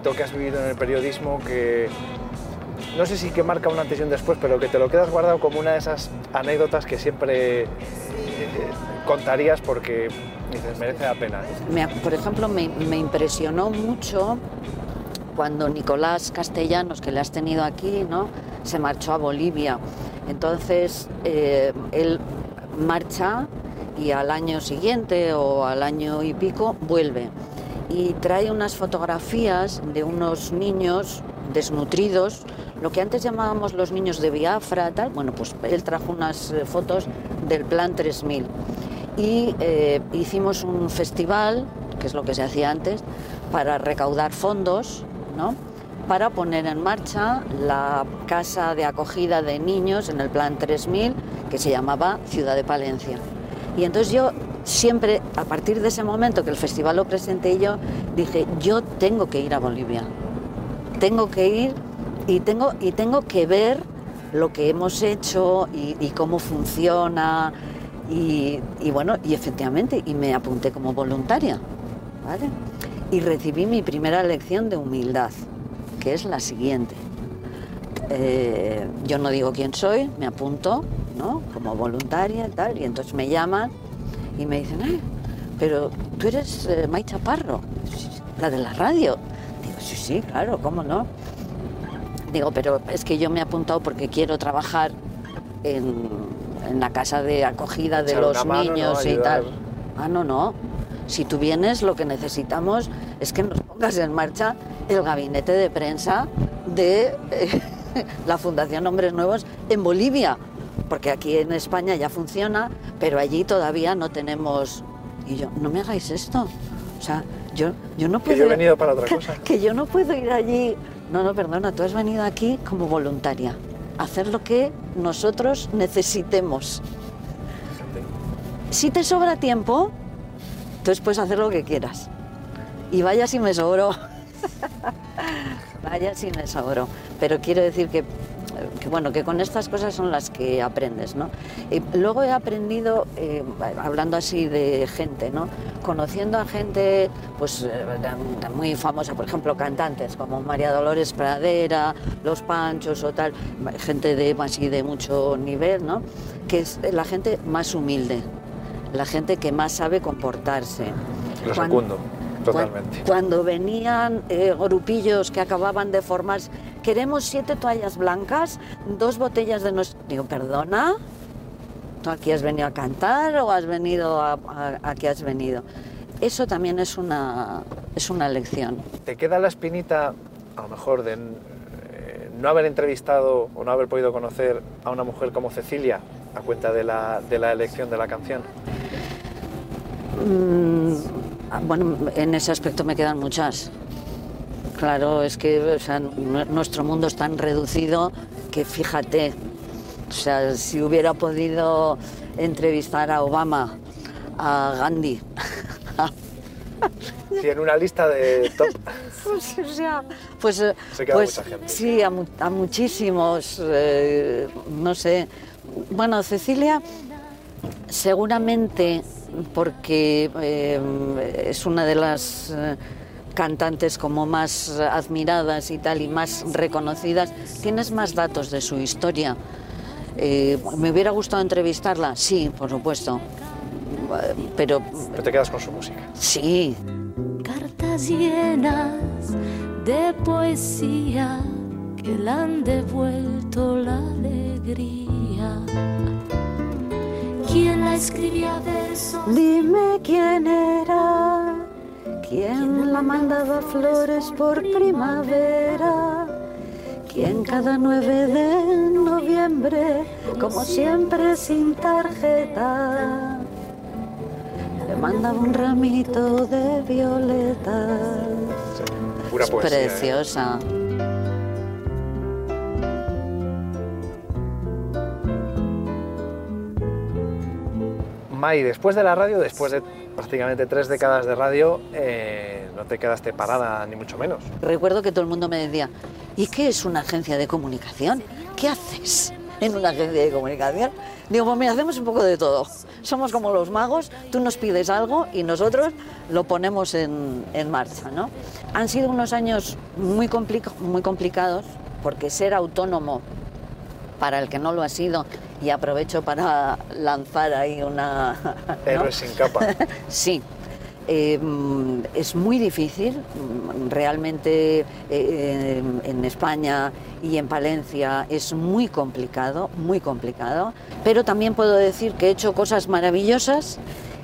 Que has vivido en el periodismo que no sé si que marca un antes después, pero que te lo quedas guardado como una de esas anécdotas que siempre eh, contarías porque dices, merece la pena. Por ejemplo, me, me impresionó mucho cuando Nicolás Castellanos, que le has tenido aquí, ¿no? se marchó a Bolivia. Entonces, eh, él marcha y al año siguiente o al año y pico vuelve. Y trae unas fotografías de unos niños desnutridos, lo que antes llamábamos los niños de Biafra, tal. Bueno, pues él trajo unas eh, fotos del Plan 3000 y eh, hicimos un festival, que es lo que se hacía antes, para recaudar fondos, ¿no? para poner en marcha la casa de acogida de niños en el Plan 3000, que se llamaba Ciudad de Palencia. Y entonces yo siempre, a partir de ese momento que el festival lo presenté yo, dije, yo tengo que ir a Bolivia, tengo que ir y tengo, y tengo que ver lo que hemos hecho y, cómo funciona. Y, bueno, y efectivamente, y me apunté como voluntaria. Y recibí mi primera lección de humildad, que es la siguiente. Eh, yo no digo quién soy, me apunto, ¿no? Como voluntaria y tal, y entonces me llaman y me dicen, "Ay, pero tú eres eh, May Chaparro, la de la radio. Digo, sí, sí, claro, ¿cómo no? Digo, pero es que yo me he apuntado porque quiero trabajar en, en la casa de acogida de Echar los niños y tal. Ah, no, no. Si tú vienes, lo que necesitamos es que nos pongas en marcha el gabinete de prensa de eh, la Fundación Hombres Nuevos en Bolivia. Porque aquí en España ya funciona, pero allí todavía no tenemos. Y yo, no me hagáis esto. O sea, yo, yo no Que puedo. yo he venido para otra cosa. que yo no puedo ir allí. No, no, perdona, tú has venido aquí como voluntaria. a Hacer lo que nosotros necesitemos. Si te sobra tiempo, entonces puedes hacer lo que quieras. Y vaya si me sobró. vaya si me sobró. Pero quiero decir que, que, bueno, que con estas cosas son las que aprendes, ¿no? Y luego he aprendido, eh, hablando así de gente, ¿no? Conociendo a gente, pues, eh, muy famosa, por ejemplo, cantantes como María Dolores Pradera, Los Panchos o tal, gente de, así de mucho nivel, ¿no? Que es la gente más humilde, la gente que más sabe comportarse. Lo Cuando- totalmente. cuando venían eh, grupillos que acababan de formarse, queremos siete toallas blancas, dos botellas de nuestro... Digo, perdona, ¿tú aquí has venido a cantar o has venido a, a, a qué has venido? Eso también es una, es una lección. ¿Te queda la espinita, a lo mejor, de eh, no haber entrevistado o no haber podido conocer a una mujer como Cecilia a cuenta de la, de la elección de la canción? Mm, bueno, en ese aspecto me quedan muchas. Claro, es que o sea, nu- nuestro mundo es tan reducido que fíjate, o sea, si hubiera podido entrevistar a Obama, a Gandhi, Si en una lista de top... pues, o sea, pues, eh, Se queda pues, mucha gente. sí, a muchísimos, eh, no sé. Bueno, Cecilia, seguramente porque eh, es una de las eh, cantantes como más admiradas y tal y más reconocidas, tienes más datos de su historia. Eh, ¿Me hubiera gustado entrevistarla? Sí, por supuesto. Pero Pero te quedas con su música. sí, cartas llenas de poesía que le han devuelto la alegría. ¿Quién la escribía versos? Dime quién era, quién la mandaba flores por primavera, quién cada 9 de noviembre, como siempre sin tarjeta, le mandaba un ramito de violetas. Pura Es poesía. ¿eh? May, después de la radio, después de prácticamente tres décadas de radio, eh, no te quedaste parada ni mucho menos. Recuerdo que todo el mundo me decía, ¿y qué es una agencia de comunicación? ¿Qué haces en una agencia de comunicación? Digo, pues mira, hacemos un poco de todo. Somos como los magos, tú nos pides algo y nosotros lo ponemos en, en marcha. ¿no? Han sido unos años muy, complica- muy complicados porque ser autónomo para el que no lo ha sido, y aprovecho para lanzar ahí una... ¿no? Héroes sin capa. Sí. Eh, mm, es muy difícil, mm, realmente eh, en España y en Palencia es muy complicado, muy complicado, pero también puedo decir que he hecho cosas maravillosas,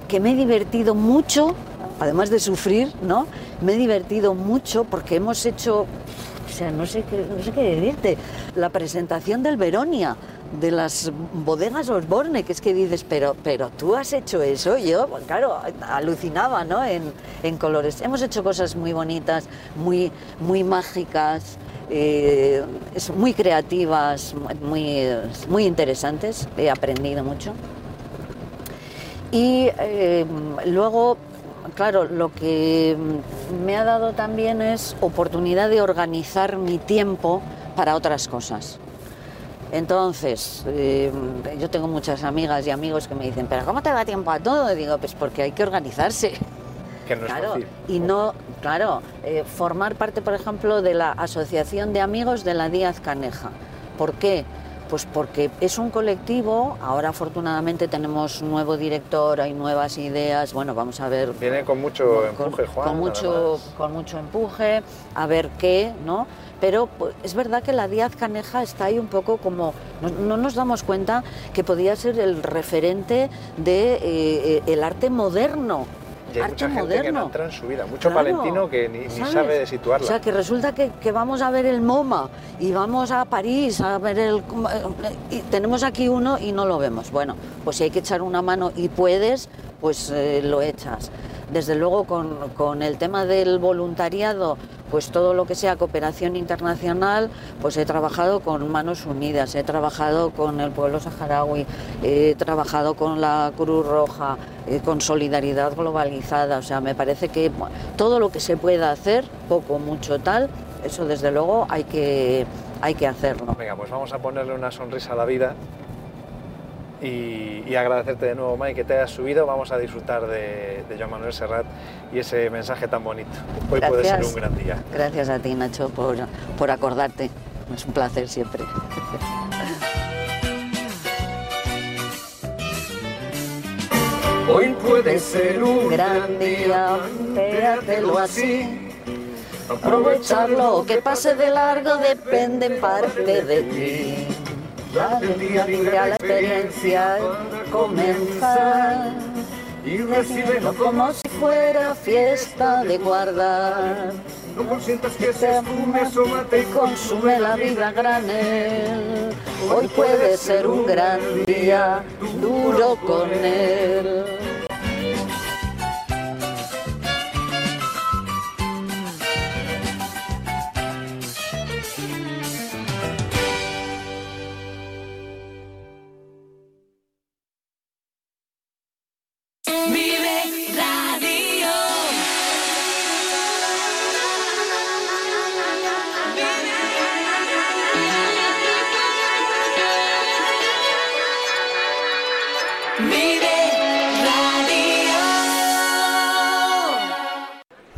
que me he divertido mucho, además de sufrir, ¿no? Me he divertido mucho porque hemos hecho, sea, no sé qué, no sé qué decirte, la presentación del Veronia, de las bodegas Osborne, que es que dices, pero, pero tú has hecho eso, yo, pues claro, alucinaba, ¿no? En, en colores. Hemos hecho cosas muy bonitas, muy, muy mágicas, eh, muy creativas, muy, muy interesantes, he aprendido mucho. Y eh, luego, claro, lo que me ha dado también es oportunidad de organizar mi tiempo para otras cosas. Entonces, eh, yo tengo muchas amigas y amigos que me dicen, pero ¿cómo te da tiempo a todo? Y digo, pues porque hay que organizarse. Que no es Claro, fácil. y no, claro, eh, formar parte, por ejemplo, de la Asociación de Amigos de la Díaz Caneja. ¿Por qué? Pues porque es un colectivo, ahora afortunadamente tenemos nuevo director, hay nuevas ideas, bueno, vamos a ver Viene con mucho empuje, Juan. con mucho, con mucho empuje, a ver qué, ¿no? Pero pues, es verdad que la Díaz Caneja está ahí un poco como, no, no nos damos cuenta que podía ser el referente de eh, eh, el arte moderno. Y hay arte mucha gente que no entra en su vida, mucho Claro, palentino que ni, sabe situarla. O sea, que resulta que, que vamos a ver el MoMA y vamos a París a ver el... Y tenemos aquí uno y no lo vemos. Bueno, pues si hay que echar una mano y puedes, pues eh, lo echas. Desde luego con, con el tema del voluntariado, pues todo lo que sea cooperación internacional, pues he trabajado con Manos Unidas, he trabajado con el pueblo saharaui, he trabajado con la Cruz Roja, eh, con solidaridad globalizada, o sea, me parece que todo lo que se pueda hacer, poco, mucho, tal, eso desde luego hay que, hay que hacerlo. Venga, pues vamos a ponerle una sonrisa a la vida y, y agradecerte de nuevo, Mike, que te hayas subido. Vamos a disfrutar de, de Joan Manuel Serrat y ese mensaje tan bonito. Hoy puede ser un gran día. Gracias a ti, Nacho, por, por acordarte. Es un placer siempre. Hoy puede ser un gran día, pégatelo así. Aprovecharlo, que pase de largo depende en parte de ti. Dale día libre a la experiencia comenzar y recíbelo como si fuera fiesta de guardar. No consientas que se fume, Te consume la vida a granel. Hoy puede ser un gran día, duro con él.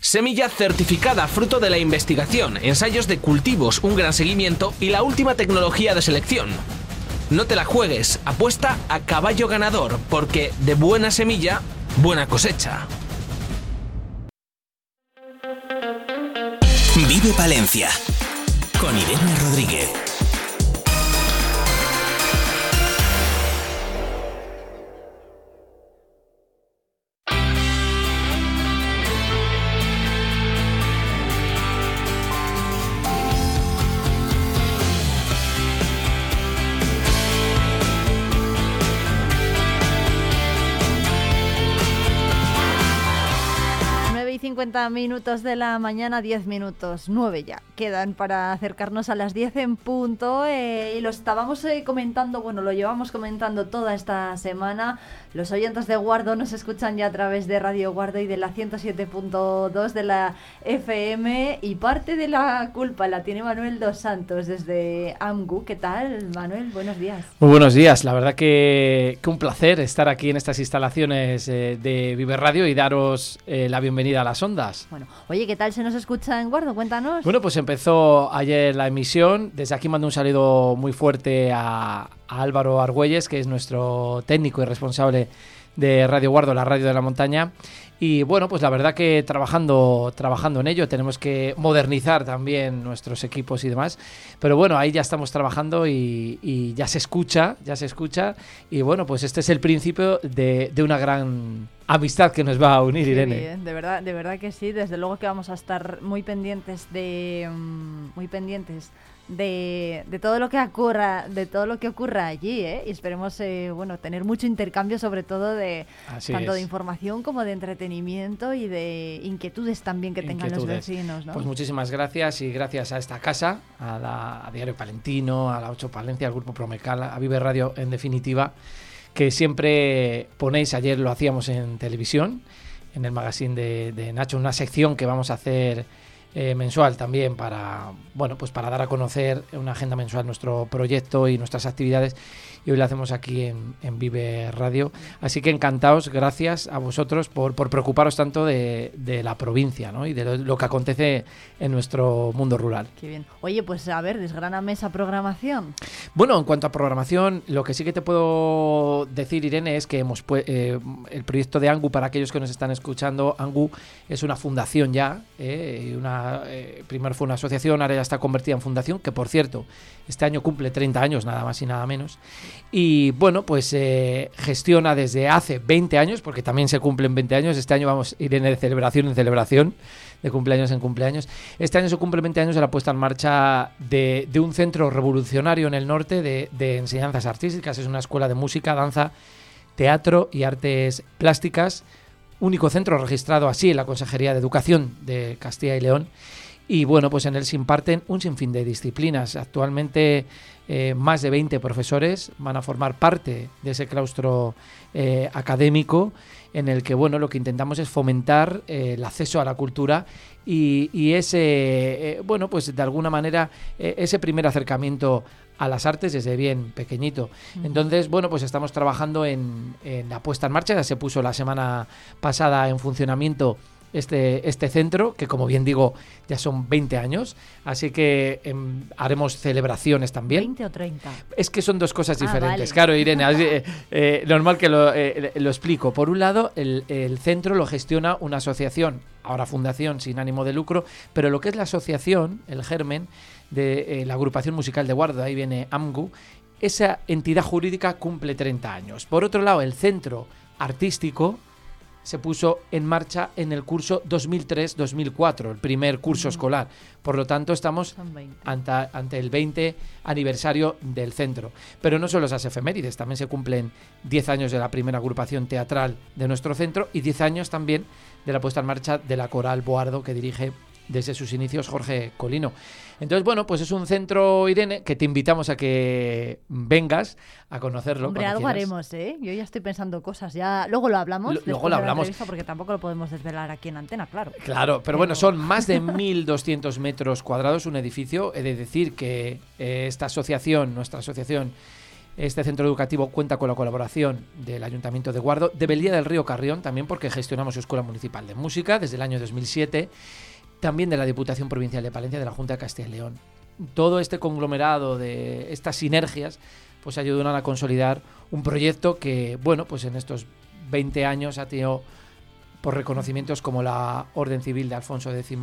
Semilla certificada fruto de la investigación, ensayos de cultivos, un gran seguimiento y la última tecnología de selección. No te la juegues, apuesta a caballo ganador, porque de buena semilla, buena cosecha. Vive Palencia. Con Irene Rodríguez. 50 minutos de la mañana, 10 minutos, 9 ya. Quedan para acercarnos a las 10 en punto. eh, y lo estábamos eh, comentando, bueno, lo llevamos comentando toda esta semana. Los oyentes de Guardo nos escuchan ya a través de Radio Guardo y de la 107.2 de la FM. Y parte de la culpa la tiene Manuel Dos Santos desde AMGU. ¿Qué tal, Manuel? Buenos días. Muy buenos días, la verdad que, que un placer estar aquí en estas instalaciones eh, de Vive Radio y daros eh, la bienvenida a las ondas. Bueno, oye, ¿qué tal se nos escucha en Guardo? Cuéntanos. Bueno, pues empezó ayer la emisión. Desde aquí mando un saludo muy fuerte a, a Álvaro Argüelles, que es nuestro técnico y responsable de Radio Guardo, la radio de la montaña. Y bueno, pues la verdad que trabajando, trabajando en ello, tenemos que modernizar también nuestros equipos y demás. Pero bueno, ahí ya estamos trabajando y, y ya se escucha, ya se escucha. Y bueno, pues este es el principio de, de una gran amistad que nos va a unir, Qué Irene. bien, de verdad, de verdad que sí. Desde luego que vamos a estar muy pendientes de mm, muy pendientes de, de todo lo que ocurra, de todo lo que ocurra allí, ¿eh? Y esperemos, eh, bueno, tener mucho intercambio, sobre todo de Así tanto de información como de entretenimiento y de inquietudes también que tengan los vecinos, ¿no? Pues muchísimas gracias y gracias a esta casa, a, la, a Diario Palentino, a la 8 Palencia, al Grupo Promecal, a Vive Radio en definitiva, que siempre ponéis, ayer lo hacíamos en televisión, en el magazine de, de Nacho, una sección que vamos a hacer eh, mensual también para, bueno, pues para dar a conocer una agenda mensual nuestro proyecto y nuestras actividades y hoy lo hacemos aquí en, en Vive Radio. Así que encantados, gracias a vosotros por, por preocuparos tanto de, de la provincia ¿no? y de lo, lo que acontece en nuestro mundo rural. Qué bien. Oye, pues a ver, desgráname esa programación. Bueno, en cuanto a programación, lo que sí que te puedo decir, Irene, es que hemos eh, el proyecto de Angu, para aquellos que nos están escuchando, Angu es una fundación ya. eh, una, eh, primero fue una asociación, ahora ya está convertida en fundación, que por cierto, este año cumple 30 años, nada más y nada menos. Y bueno, pues eh, gestiona desde hace 20 años, porque también se cumplen 20 años. Este año vamos a ir en celebración en celebración, de cumpleaños en cumpleaños. Este año se cumplen 20 años de la puesta en marcha de, de un centro revolucionario en el norte de, de enseñanzas artísticas. Es una escuela de música, danza, teatro y artes plásticas. Único centro registrado así en la Consejería de Educación de Castilla y León. Y bueno, pues en él se imparten un sinfín de disciplinas. Actualmente eh, más de 20 profesores van a formar parte de ese claustro eh, académico en el que bueno lo que intentamos es fomentar eh, el acceso a la cultura y, y ese bueno pues de alguna manera ese primer acercamiento a las artes desde bien pequeñito. Entonces, bueno, pues estamos trabajando en, en la puesta en marcha, ya se puso la semana pasada en funcionamiento este, este centro, que como bien digo, ya son 20 años, así que em, haremos celebraciones también. 20 o 30. Es que son dos cosas Ah, diferentes. vale. Claro, Irene, eh, eh, normal que lo, eh, lo explico. Por un lado, el, el centro lo gestiona una asociación, ahora fundación sin ánimo de lucro, pero lo que es la asociación, el germen de la agrupación musical de Guardo, ahí viene AMGU, esa entidad jurídica cumple 30 años. Por otro lado, el centro artístico se puso en marcha en el curso 2003-2004, el primer curso escolar. Por lo tanto, estamos Son 20. ante, ante el 20 aniversario del centro. Pero no solo esas efemérides, también se cumplen 10 años de la primera agrupación teatral de nuestro centro y 10 años también de la puesta en marcha de la coral Boardo que dirige desde sus inicios Jorge Colino. Entonces, bueno, pues es un centro, Irene, que te invitamos a que vengas a conocerlo. Hombre, algo quieras. haremos, ¿eh? Yo ya estoy pensando cosas. Ya luego lo hablamos. Lo- luego lo hablamos. porque tampoco lo podemos desvelar aquí en antena, claro. Claro, pero bueno, son más de 1.200 metros cuadrados un edificio. He de decir que eh, esta asociación, nuestra asociación, este centro educativo cuenta con la colaboración del Ayuntamiento de Guardo, de Belía del Río Carrión, también porque gestionamos su Escuela Municipal de Música desde el año 2007, también de la Diputación Provincial de Palencia, de la Junta de Castilla y León. Todo este conglomerado de estas sinergias pues ayudan a consolidar un proyecto que, bueno, pues en estos 20 años ha tenido por reconocimientos como la Orden Civil de Alfonso X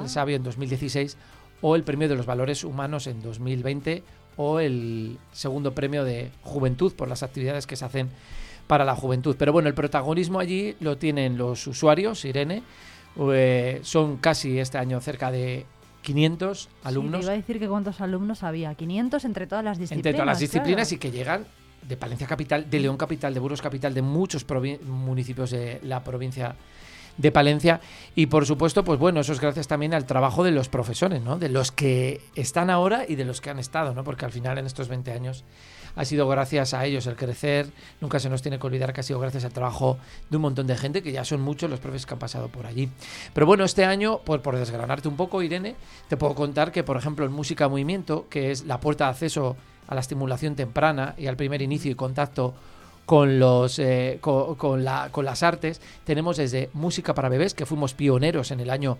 el Sabio en 2016 o el Premio de los Valores Humanos en 2020 o el segundo premio de Juventud por las actividades que se hacen para la juventud. Pero bueno, el protagonismo allí lo tienen los usuarios, Irene. Eh, son casi este año cerca de 500 Sí, alumnos te iba a decir que cuántos alumnos había. 500 entre todas las disciplinas. entre todas las disciplinas claro. y que llegan de Palencia Capital, de León Capital, de Burgos Capital, de muchos municipios de la provincia de Palencia y por supuesto, pues bueno, eso es gracias también al trabajo de los profesores, ¿no? De los que están ahora y de los que han estado, ¿no? Porque al final en estos 20 años ha sido gracias a ellos el crecer, nunca se nos tiene que olvidar que ha sido gracias al trabajo de un montón de gente, que ya son muchos los profes que han pasado por allí. Pero bueno, este año, por desgranarte un poco, Irene, te puedo contar que, por ejemplo, en Música Movimiento, que es la puerta de acceso a la estimulación temprana y al primer inicio y contacto con los eh, co- con, la- con las artes tenemos desde música para bebés que fuimos pioneros en el año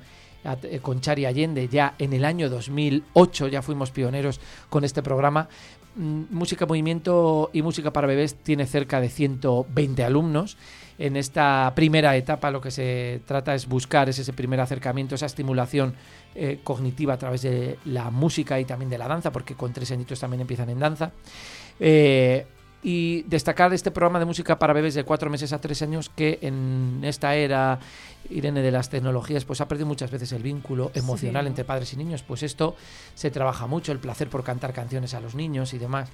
eh, con Chari Allende ya en el año 2008 ya fuimos pioneros con este programa música movimiento y música para bebés tiene cerca de 120 alumnos. En esta primera etapa lo que se trata es buscar ese, ese primer acercamiento esa estimulación eh, cognitiva a través de la música y también de la danza porque con tres añitos también empiezan en danza. Eh, y destacar este programa de música para bebés de cuatro meses a tres años que en esta era, Irene, de las tecnologías, pues ha perdido muchas veces el vínculo emocional Sí. entre padres y niños. Pues esto se trabaja mucho, el placer por cantar canciones a los niños y demás.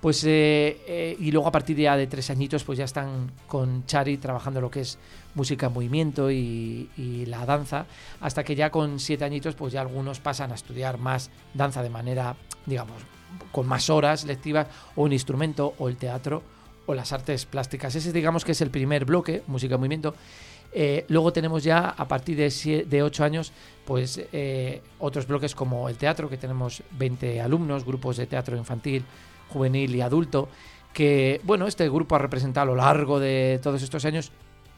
Pues eh, eh, y luego a partir ya de tres añitos pues ya están con Chari trabajando lo que es música en movimiento y, y la danza hasta que ya con siete añitos pues ya algunos pasan a estudiar más danza de manera digamos con más horas lectivas o un instrumento o el teatro o las artes plásticas. Ese digamos que es el primer bloque música en movimiento. Eh, luego tenemos ya a partir de, de 8 años pues eh, otros bloques como el teatro que tenemos 20 alumnos grupos de teatro infantil juvenil y adulto, que, bueno, este grupo ha representado a lo largo de todos estos años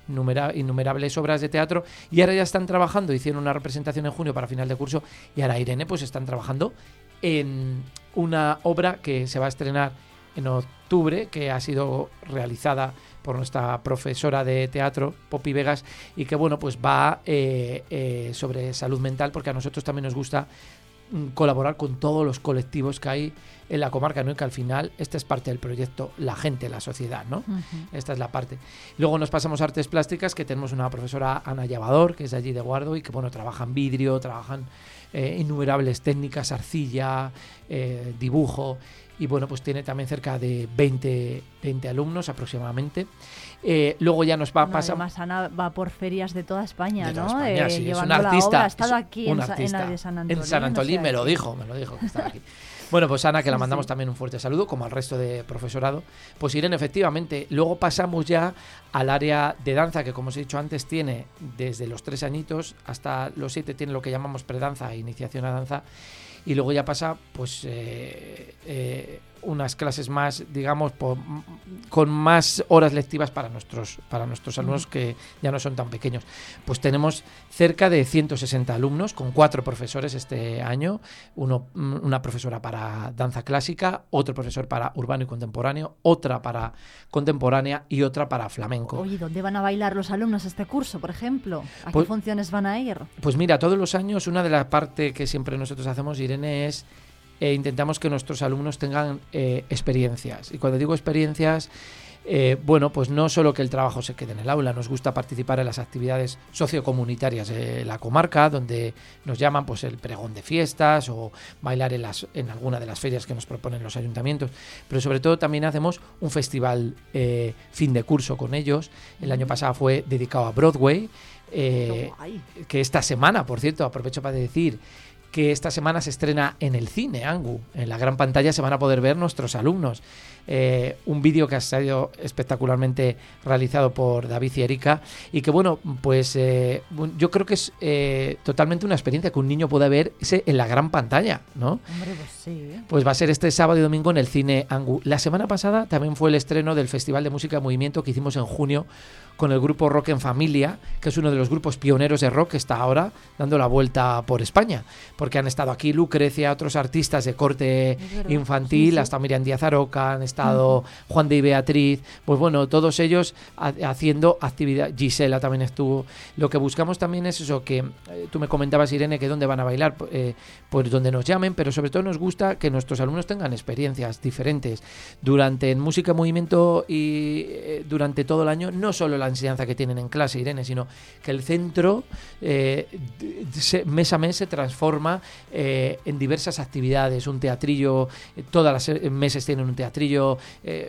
numera- innumerables obras de teatro y ahora ya están trabajando, hicieron una representación en junio para final de curso y ahora Irene pues están trabajando en una obra que se va a estrenar en octubre, que ha sido realizada por nuestra profesora de teatro, Poppy Vegas, y que bueno, pues va eh, eh, sobre salud mental, porque a nosotros también nos gusta mm, colaborar con todos los colectivos que hay en la comarca, ¿no? Y que al final esta es parte del proyecto, la gente, la sociedad, ¿no? Esta es la parte. Luego nos pasamos a artes plásticas, que tenemos una profesora, Ana Llavador, que es de allí de Guardo, y que, bueno, trabajan vidrio, trabajan eh, innumerables técnicas, arcilla, eh, dibujo, y bueno, pues tiene también cerca de 20, 20 alumnos aproximadamente. Eh, luego ya nos va a No, pasar... además, Ana va por ferias de toda España, De toda ¿no? España, sí, es un artista. Ha estado es aquí en, San Antolín. En San Antolín me lo dijo, me lo dijo que estaba aquí. Bueno, pues Ana, que la mandamos sí. también un fuerte saludo, como al resto de profesorado. Pues Irene, efectivamente, luego pasamos ya al área de danza, que como os he dicho antes, tiene desde los tres añitos hasta los siete, tiene lo que llamamos predanza e iniciación a danza. Y luego ya pasa, pues, eh, eh, unas clases más, digamos, po- m- con más horas lectivas para nuestros, para nuestros alumnos que ya no son tan pequeños. Pues tenemos cerca de 160 alumnos con cuatro profesores este año, uno, mm, una profesora para danza clásica, otro profesor para urbano y contemporáneo, otra para contemporánea y otra para flamenco. Oye, ¿dónde van a bailar los alumnos este curso, por ejemplo? ¿A Pues- qué funciones van a ir? Pues mira, todos los años una de las partes que siempre nosotros hacemos, Irene, es eh, intentamos que nuestros alumnos tengan eh, experiencias. Y cuando digo experiencias, eh, bueno, pues no solo que el trabajo se quede en el aula, nos gusta participar en las actividades sociocomunitarias de la comarca, donde nos llaman pues el pregón de fiestas o bailar en, las, en alguna de las ferias que nos proponen los ayuntamientos. Pero sobre todo también hacemos un festival eh, fin de curso con ellos. El año pasado fue dedicado a Broadway. eh, que esta semana, por cierto, aprovecho para decir que esta semana se estrena en el cine, Angu. En la gran pantalla se van a poder ver nuestros alumnos. Eh, un vídeo que ha sido espectacularmente realizado por David y Erika y que, bueno, pues eh, yo creo que es eh, totalmente una experiencia que un niño pueda verse en la gran pantalla, ¿no? Hombre, pues sí. Pues va a ser este sábado y domingo en el cine Angu. La semana pasada también fue el estreno del Festival de Música en Movimiento que hicimos en junio con el grupo Rock en Familia, que es uno de los grupos pioneros de rock que está ahora dando la vuelta por España, porque han estado aquí Lucrecia, otros artistas de corte infantil, sí, sí. hasta Miriam Díaz Aroca, han estado Juan de y Beatriz, pues bueno, todos ellos ha- haciendo actividad, Gisela también estuvo. Lo que buscamos también es eso, que eh, tú me comentabas, Irene, que dónde van a bailar, eh, pues donde nos llamen, pero sobre todo nos gusta que nuestros alumnos tengan experiencias diferentes durante en música en movimiento y eh, durante todo el año, no solo la enseñanza que tienen en clase, Irene, sino que el centro eh, mes a mes se transforma eh, en diversas actividades, un teatrillo, eh, todas las meses tienen un teatrillo,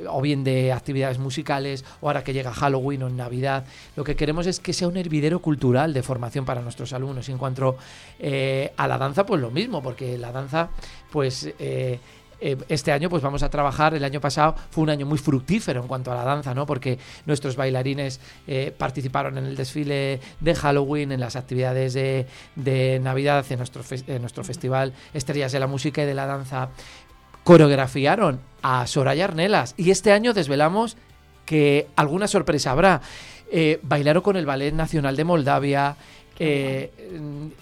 o bien de actividades musicales, o ahora que llega Halloween o en Navidad. Lo que queremos es que sea un hervidero cultural de formación para nuestros alumnos. Y en cuanto a la danza, pues lo mismo, porque la danza, pues... eh, este año pues vamos a trabajar, el año pasado fue un año muy fructífero en cuanto a la danza, ¿no? Porque nuestros bailarines eh, participaron en el desfile de Halloween, en las actividades de, Navidad, en nuestro, fes- en nuestro festival Estrellas de la Música y de la Danza, coreografiaron a Soraya Arnelas. Y este año desvelamos que alguna sorpresa habrá. Eh, bailaron con el Ballet Nacional de Moldavia. Eh,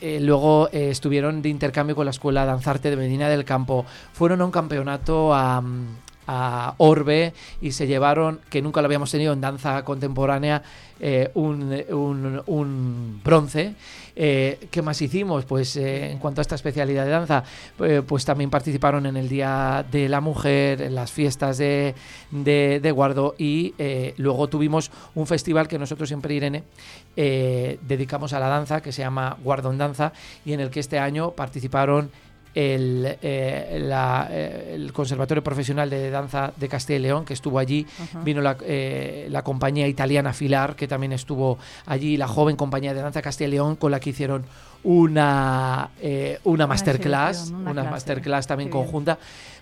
eh, luego eh, estuvieron de intercambio con la Escuela Danzarte de Medina del Campo. Fueron a un campeonato a, a Orbe y se llevaron, que nunca lo habíamos tenido en danza contemporánea, un- un bronce. Eh, ¿Qué más hicimos? Pues eh, en cuanto a esta especialidad de danza, eh, pues también participaron en el Día de la Mujer, en las fiestas de, de, Guardo y luego tuvimos un festival que nosotros siempre, Irene, dedicamos a la danza, que se llama Guardo en Danza, y en el que este año participaron el, eh, la- eh, el Conservatorio Profesional de Danza de Castilla y León, que estuvo allí, vino la, eh, la compañía italiana Filar, que también estuvo allí, la joven compañía de danza Castilla y León, con la que hicieron una, eh, una masterclass, una, masterclass también Qué bien. conjunta.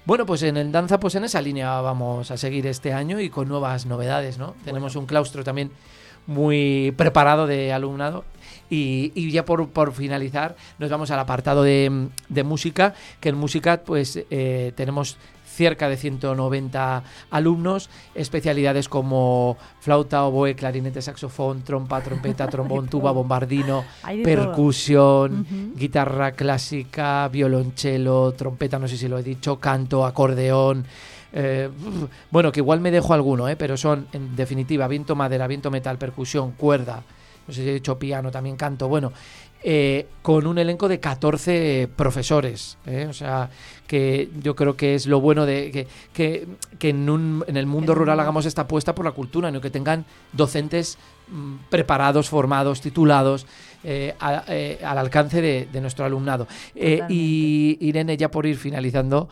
Bueno, pues en el danza, pues en esa línea vamos a seguir este año y con nuevas novedades, ¿no? Tenemos un claustro también muy preparado de alumnado. Y, y ya por, por finalizar, nos vamos al apartado de, de música, que en música pues eh, tenemos cerca de 190 alumnos, especialidades como flauta, oboe, clarinete, saxofón, trompa, trompeta, trombón, tuba, bombardino, percusión, guitarra clásica, violonchelo, trompeta, no sé si lo he dicho, canto, acordeón. eh, bueno, que igual me dejo alguno, eh, pero son en definitiva viento madera, viento metal, percusión, cuerda, no sé si he dicho piano, también canto, bueno, eh, con un elenco de 14 profesores, eh, o sea, que yo creo que es lo bueno de que, que, que en, un- en el mundo rural hagamos esta apuesta por la cultura, ¿no? que tengan docentes preparados, formados, titulados, eh, a- eh, al alcance de, de nuestro alumnado. Eh, y Irene, ya por ir finalizando,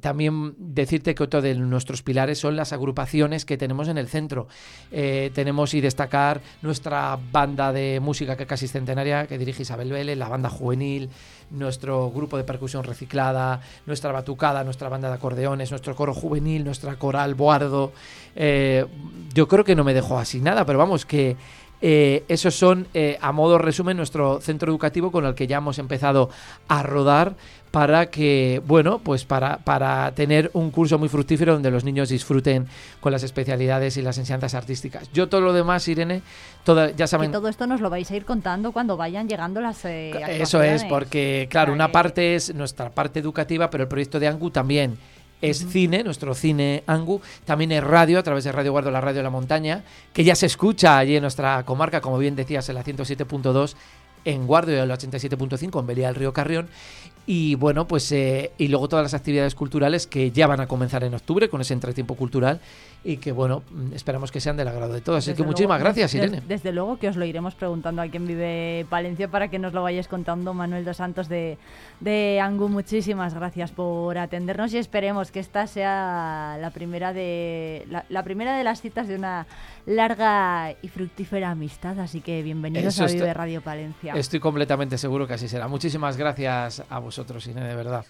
también decirte que otro de nuestros pilares son las agrupaciones que tenemos en el centro. Tenemos y destacar nuestra banda de música que casi centenaria, que dirige Isabel Vélez, la banda juvenil, nuestro grupo de percusión reciclada, nuestra batucada, nuestra banda de acordeones, nuestro coro juvenil, nuestra coral Boardo. Yo creo que no me dejo así nada, pero vamos, que eh, esos son, eh, a modo resumen, nuestro centro educativo con el que ya hemos empezado a rodar para que, bueno, pues para, para tener un curso muy fructífero donde los niños disfruten con las especialidades y las enseñanzas artísticas. Yo todo lo demás, Irene, toda, ya Que saben, todo esto nos lo vais a ir contando cuando vayan llegando las eh, eso es, porque, claro, una parte es nuestra parte educativa, pero el proyecto de Angu también es cine, nuestro cine Angu, también es radio, a través de Radio Guardo, la radio de la montaña, que ya se escucha allí en nuestra comarca, como bien decías, en la 107.2 en Guardo y el 87.5 en Belía del Río Carrión. Y bueno, pues eh, y luego todas las actividades culturales que ya van a comenzar en octubre con ese entretiempo cultural y que bueno, mm, esperamos que sean del agrado de todos. Así Desde que luego, muchísimas gracias, des- Irene. Desde luego que os lo iremos preguntando a quien vive Palencia para que nos lo vayáis contando. Manuel dos Santos de, de Angu, muchísimas gracias por atendernos y esperemos que esta sea la primera de la, la primera de las citas de una larga y fructífera amistad. Así que bienvenidos Eso a Vive Radio Palencia. Estoy completamente seguro que así será. Muchísimas gracias a vosotros, Irene, de verdad.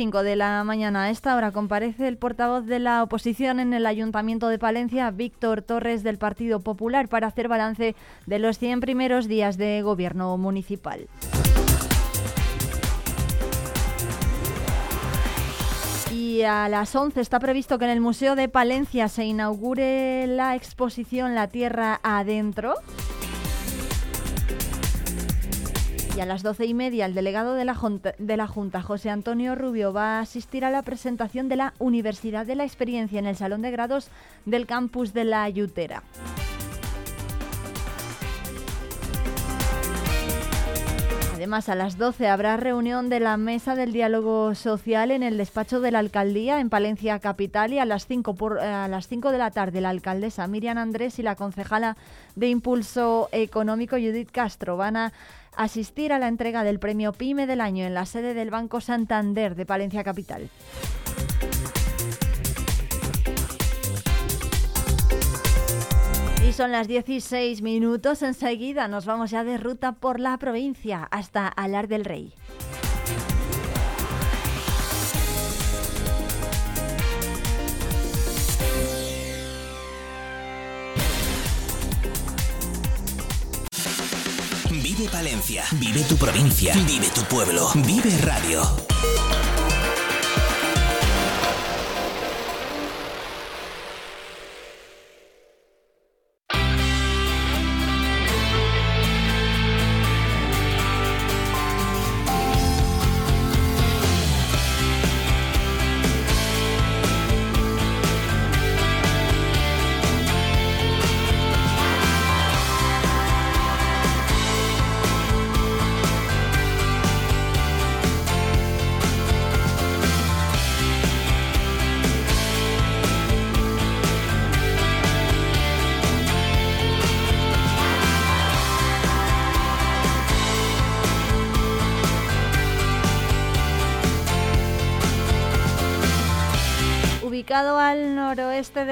5 de la mañana. A esta hora comparece el portavoz de la oposición en el Ayuntamiento de Palencia, Víctor Torres, del Partido Popular, para hacer balance de los 100 primeros días de gobierno municipal. Y a las 11 está previsto que en el Museo de Palencia se inaugure la exposición La Tierra Adentro. Y a las doce y media, el delegado de la, junta, José Antonio Rubio, va a asistir a la presentación de la Universidad de la Experiencia en el Salón de Grados del campus de la Ayutera. Además, a las 12 habrá reunión de la Mesa del Diálogo Social en el despacho de la Alcaldía en Palencia Capital y a las 5, por, a las 5 de la tarde la alcaldesa Miriam Andrés y la concejala de Impulso Económico Judith Castro van a asistir a la entrega del premio PYME del año en la sede del Banco Santander de Palencia Capital. Y son las 16 minutos. Enseguida nos vamos ya de ruta por la provincia hasta Alar del Rey. Palencia, vive tu provincia, vive tu pueblo, vive radio.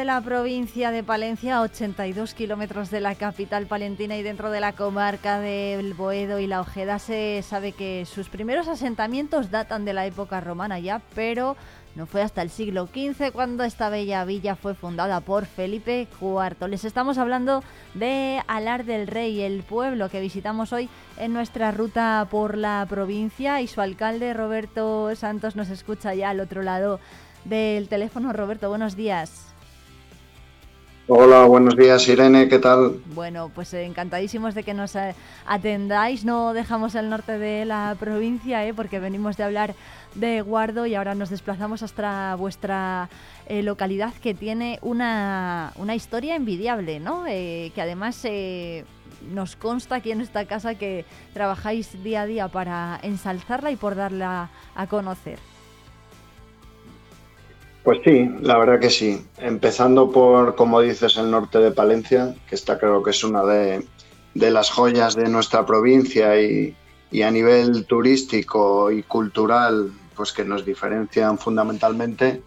La provincia de Palencia, a 82 kilómetros de la capital palentina y dentro de la comarca del Boedo y la Ojeda, se sabe que sus primeros asentamientos datan de la época romana ya, pero no fue hasta el siglo XV cuando esta bella villa fue fundada por Felipe IV. Les estamos hablando de Alar del Rey, el pueblo que visitamos hoy en nuestra ruta por la provincia y su alcalde Roberto Santos nos escucha ya al otro lado del teléfono. Roberto, buenos días. Hola, buenos días Irene, ¿qué tal? Bueno, pues encantadísimos de que nos atendáis. No dejamos el norte de la provincia, ¿eh? porque venimos de hablar de Guardo y ahora nos desplazamos hasta vuestra eh, localidad que tiene una, una historia envidiable, ¿no? Eh, que además eh, nos consta aquí en esta casa que trabajáis día a día para ensalzarla y por darla a conocer. Pues sí, la verdad que sí. Empezando por, como dices, el norte de Palencia, que está creo que es una de, de las joyas de nuestra provincia y, y, a nivel turístico y cultural, pues que nos diferencian fundamentalmente.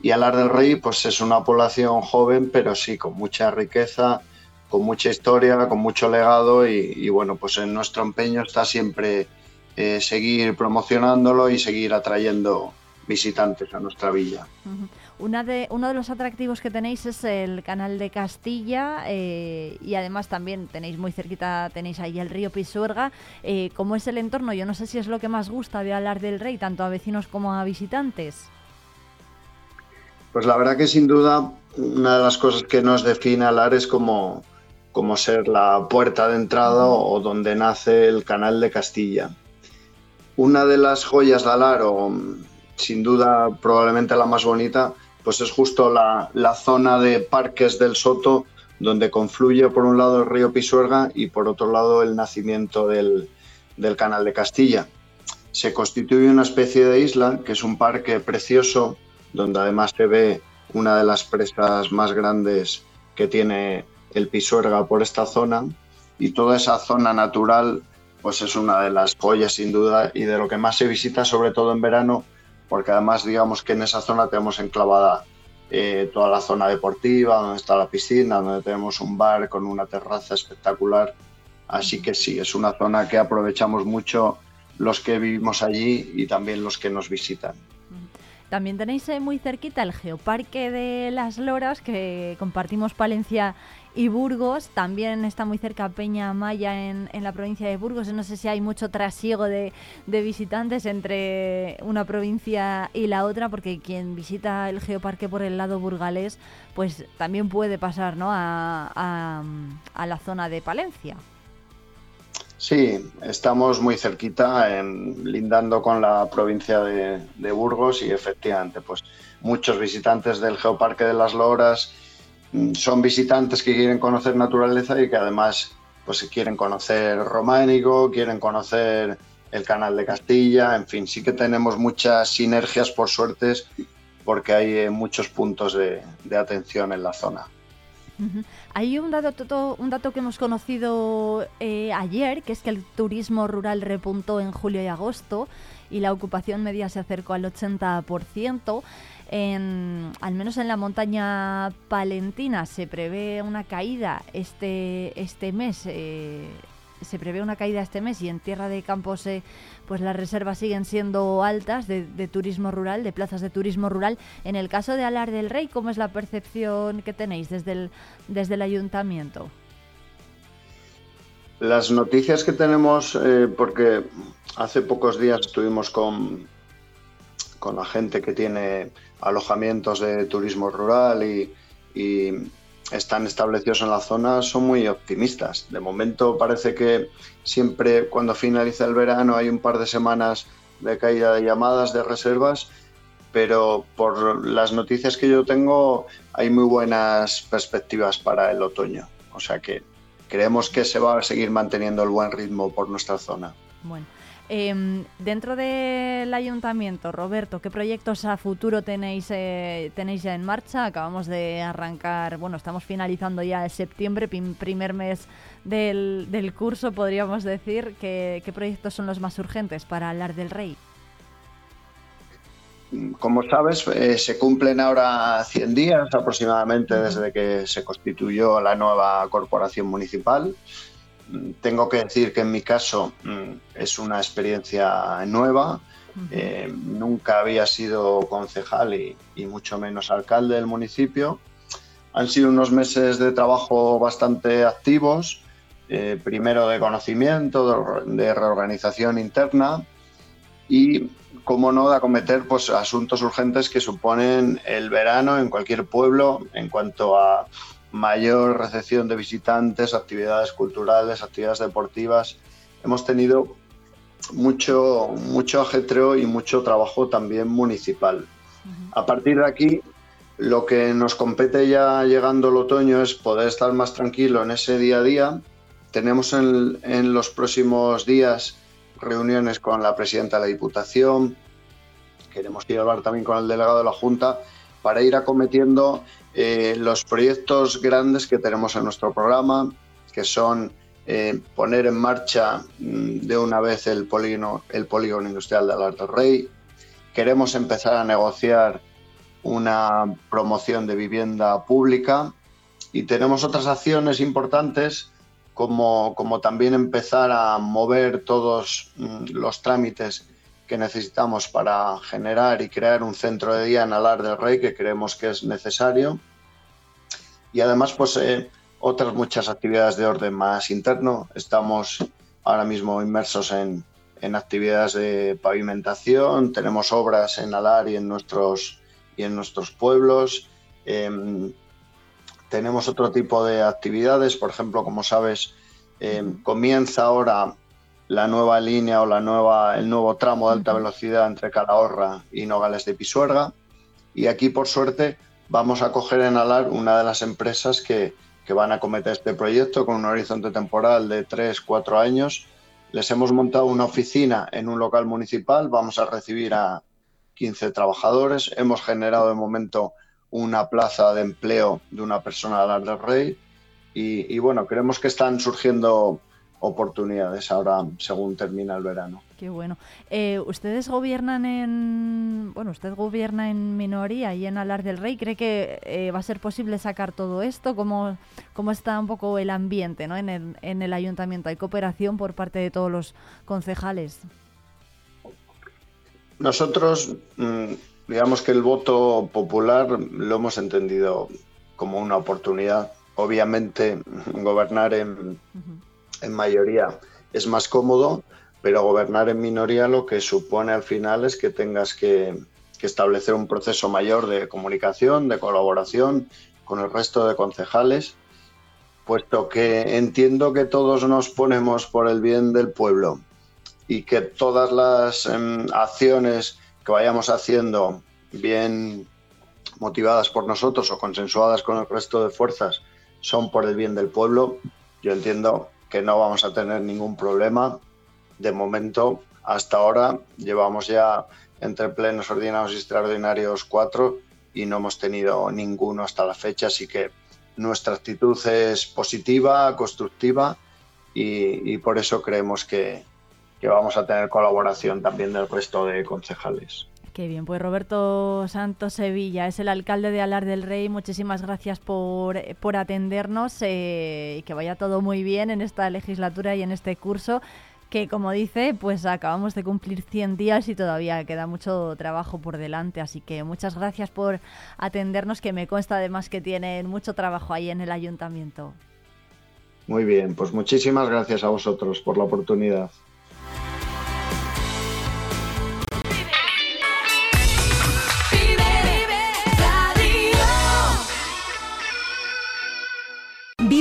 Y Alar del Rey, pues es una población joven, pero sí con mucha riqueza, con mucha historia, con mucho legado y, y bueno, pues en nuestro empeño está siempre eh, seguir promocionándolo y seguir atrayendo visitantes a nuestra villa. Una de, uno de los atractivos que tenéis es el canal de Castilla eh, y además también tenéis muy cerquita, tenéis ahí el río Pisuerga. Eh, ¿Cómo es el entorno? Yo no sé si es lo que más gusta de hablar del rey, tanto a vecinos como a visitantes. Pues la verdad que sin duda una de las cosas que nos define Alar es como, como ser la puerta de entrada o donde nace el canal de Castilla. Una de las joyas de Alar, o sin duda probablemente la más bonita, pues es justo la, la, zona de parques del Soto, donde confluye por un lado el río Pisuerga y por otro lado el nacimiento del, del canal de Castilla. Se constituye una especie de isla, que es un parque precioso, donde además se ve una de las presas más grandes que tiene el Pisuerga por esta zona, y toda esa zona natural pues es una de las joyas sin duda y de lo que más se visita sobre todo en verano porque además digamos que en esa zona tenemos enclavada eh, toda la zona deportiva, donde está la piscina, donde tenemos un bar con una terraza espectacular. Así que sí, es una zona que aprovechamos mucho los que vivimos allí y también los que nos visitan. También tenéis eh, muy cerquita el Geoparque de las Loras, que compartimos Palencia y Burgos. También está muy cerca Peña Maya en, en la provincia de Burgos. No sé si hay mucho trasiego de, de visitantes entre una provincia y la otra, porque quien visita el Geoparque por el lado burgalés, pues también puede pasar ¿no? a, a- la zona de Palencia. Sí, estamos muy cerquita, en- lindando con la provincia de, de Burgos y efectivamente, pues muchos visitantes del Geoparque de las Loras son visitantes que quieren conocer naturaleza y que además pues quieren conocer Románico, quieren conocer el Canal de Castilla, en fin, sí que tenemos muchas sinergias por suertes porque hay eh, muchos puntos de, atención en la zona. Hay un dato, to- un dato que hemos conocido eh, ayer, que es que el turismo rural repuntó en julio y agosto y la ocupación media se acercó al 80%. Al menos en la montaña palentina se prevé una caída este, este mes. eh, se prevé una caída este mes y en Tierra de Campos eh, pues las reservas siguen siendo altas de, de turismo rural, de plazas de turismo rural. En el caso de Alar del Rey, ¿cómo es la percepción que tenéis desde el, desde el ayuntamiento? Las noticias que tenemos, eh, porque hace pocos días estuvimos con, con la gente que tiene alojamientos de turismo rural y, están establecidos en la zona, son muy optimistas. De momento parece que siempre cuando finaliza el verano hay un par de semanas de caída de llamadas, de reservas, pero por las noticias que yo tengo hay muy buenas perspectivas para el otoño. O sea que creemos que se va a seguir manteniendo el buen ritmo por nuestra zona. Em, dentro del ayuntamiento, Roberto, ¿qué proyectos a futuro tenéis, eh, tenéis ya en marcha? Acabamos de arrancar, bueno, estamos finalizando ya el septiembre, prim- primer mes del, curso, podríamos decir. ¿Qué, ¿Qué proyectos son los más urgentes para hablar del Rey? Como sabes, eh, se cumplen ahora 100 días aproximadamente desde que se constituyó la nueva corporación municipal. Tengo que decir que en mi caso mm, es una experiencia nueva. Eh, nunca había sido concejal y, y mucho menos alcalde del municipio. Han sido unos meses de trabajo bastante activos, eh, primero de conocimiento, de de reorganización interna y, como no, de acometer pues, asuntos urgentes que suponen el verano en cualquier pueblo en cuanto a mayor recepción de visitantes, actividades culturales, actividades deportivas. Hemos tenido mucho, mucho ajetreo y mucho trabajo también municipal. A partir de aquí, lo que nos compete ya llegando el otoño es poder estar más tranquilo en ese día a día. Tenemos en, en los próximos días reuniones con la presidenta de la Diputación, queremos ir a hablar también con el delegado de la Junta para ir acometiendo eh, los proyectos grandes que tenemos en nuestro programa, que son eh, poner en marcha mm, de una vez el polígono, el polígono industrial de Alar del Rey. Queremos empezar a negociar una promoción de vivienda pública y tenemos otras acciones importantes como, como también empezar a mover todos mm, los trámites que necesitamos para generar y crear un centro de día en Alar del Rey que creemos que es necesario. Y además, pues eh, otras muchas actividades de orden más interno. Estamos ahora mismo inmersos en, en actividades de pavimentación, tenemos obras en Alar y en nuestros, y en nuestros pueblos. Em, tenemos otro tipo de actividades, por ejemplo, como sabes, eh, comienza ahora la nueva línea o la nueva, el nuevo tramo de alta velocidad entre Calahorra y Nogales de Pisuerga. Y aquí, por suerte, vamos a coger en Alar una de las empresas que, que van a cometer este proyecto con un horizonte temporal de 3-4 años. Les hemos montado una oficina en un local municipal, vamos a recibir a 15 trabajadores. Hemos generado de momento una plaza de empleo de una persona de Alar del Rey. Y, y bueno, creemos que están surgiendo oportunidades ahora según termina el verano. Qué bueno. Eh, ustedes gobiernan en, bueno, usted gobierna en minoría y en Alar del Rey. ¿Cree que eh, va a ser posible sacar todo esto? ¿Cómo, cómo está un poco el ambiente ¿no? en, el, en el ayuntamiento? ¿Hay cooperación por parte de todos los concejales? Nosotros mm, digamos que el voto popular lo hemos entendido como una oportunidad. Obviamente, gobernar en, en mayoría es más cómodo, pero gobernar en minoría lo que supone al final es que tengas que, que establecer un proceso mayor de comunicación, de colaboración con el resto de concejales, puesto que entiendo que todos nos ponemos por el bien del pueblo y que todas las em, acciones que vayamos haciendo, bien motivadas por nosotros o consensuadas con el resto de fuerzas, son por el bien del pueblo, yo entiendo que no vamos a tener ningún problema. De momento, hasta ahora, llevamos ya entre plenos ordinarios y extraordinarios cuatro y no hemos tenido ninguno hasta la fecha, así que nuestra actitud es positiva, constructiva y, y por eso creemos que, que vamos a tener colaboración también del resto de concejales. Qué bien, pues Roberto Santos Sevilla es el alcalde de Alar del Rey. Muchísimas gracias por, por atendernos eh, y que vaya todo muy bien en esta legislatura y en este curso que como dice, pues acabamos de cumplir 100 días y todavía queda mucho trabajo por delante, así que muchas gracias por atendernos, que me consta además que tienen mucho trabajo ahí en el ayuntamiento. Muy bien, pues muchísimas gracias a vosotros por la oportunidad.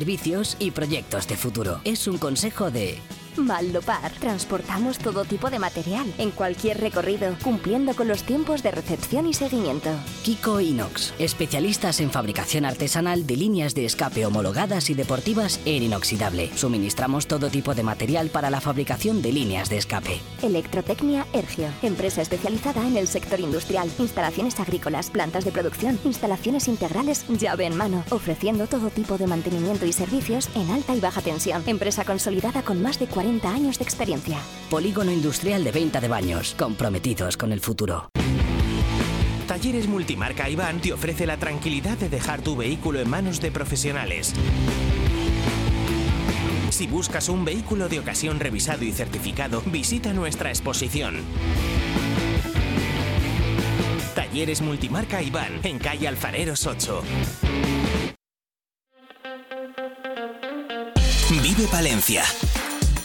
servicios y proyectos de futuro. Es un consejo de Maldopar. Transportamos todo tipo de material en cualquier recorrido, cumpliendo con los tiempos de recepción y seguimiento. Kiko Inox, especialistas en fabricación artesanal de líneas de escape homologadas y deportivas en inoxidable. Suministramos todo tipo de material para la fabricación de líneas de escape. Electrotecnia Ergio, empresa especializada en el sector industrial, instalaciones agrícolas, plantas de producción, instalaciones integrales, llave en mano, ofreciendo todo tipo de mantenimiento y servicios en alta y baja tensión. Empresa consolidada con más de 40 años de experiencia. Polígono industrial de venta de baños, comprometidos con el futuro. Talleres Multimarca Iván te ofrece la tranquilidad de dejar tu vehículo en manos de profesionales. Si buscas un vehículo de ocasión revisado y certificado, visita nuestra exposición. Talleres Multimarca Iván, en calle Alfareros 8. Vive Palencia,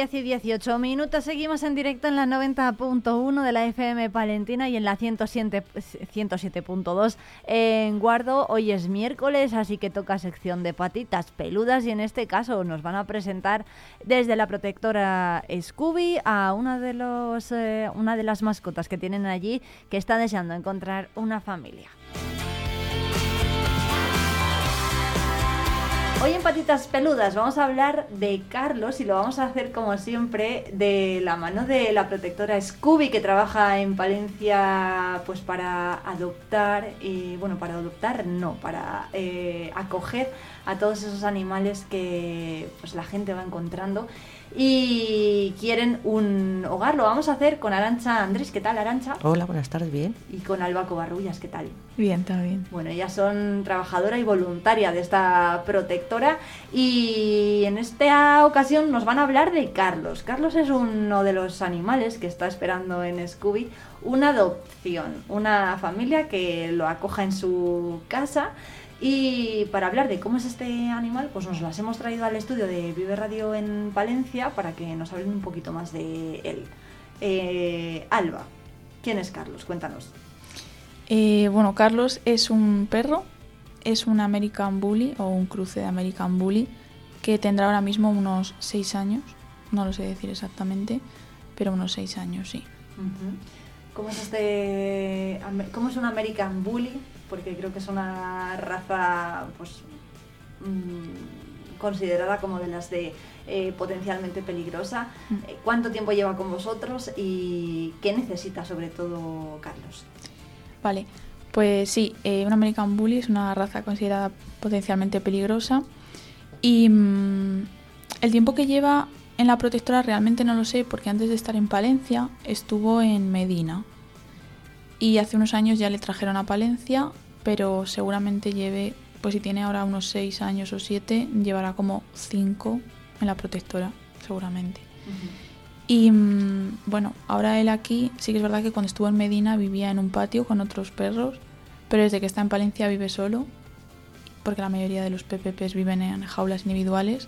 Diez y 18 minutos, seguimos en directo en la 90.1 de la FM Palentina y en la 107 107.2 en Guardo. Hoy es miércoles, así que toca sección de patitas peludas y en este caso nos van a presentar desde la protectora Scooby a una de, los, eh, una de las mascotas que tienen allí que está deseando encontrar una familia. Hoy en Patitas Peludas vamos a hablar de Carlos y lo vamos a hacer como siempre de la mano de la protectora Scooby que trabaja en Palencia pues para adoptar, y bueno, para adoptar no, para eh, acoger a todos esos animales que pues la gente va encontrando y quieren un hogar. Lo vamos a hacer con Arancha Andrés. ¿Qué tal, Arancha? Hola, buenas tardes, bien. Y con Albaco Barrullas. ¿Qué tal? Bien, también. Bueno, ellas son trabajadora y voluntaria de esta protectora y en esta ocasión nos van a hablar de Carlos. Carlos es uno de los animales que está esperando en Scooby una adopción, una familia que lo acoja en su casa. Y para hablar de cómo es este animal, pues nos las hemos traído al estudio de Vive Radio en Palencia para que nos hablen un poquito más de él. Eh, Alba, ¿quién es Carlos? Cuéntanos. Eh, bueno, Carlos es un perro, es un American Bully o un cruce de American Bully que tendrá ahora mismo unos 6 años, no lo sé decir exactamente, pero unos 6 años, sí. ¿Cómo es este cómo es un American Bully? Porque creo que es una raza pues mm, considerada como de las de eh, potencialmente peligrosa. Eh, ¿Cuánto tiempo lleva con vosotros y qué necesita sobre todo Carlos? Vale, pues sí, eh, un American Bully es una raza considerada potencialmente peligrosa y mm, el tiempo que lleva en la protectora realmente no lo sé porque antes de estar en Palencia estuvo en Medina y hace unos años ya le trajeron a Palencia, pero seguramente lleve, pues si tiene ahora unos 6 años o 7, llevará como 5 en la protectora, seguramente. Y mm, bueno, ahora él aquí, sí que es verdad que cuando estuvo en Medina vivía en un patio con otros perros, pero desde que está en Palencia vive solo, porque la mayoría de los PPPs viven en jaulas individuales.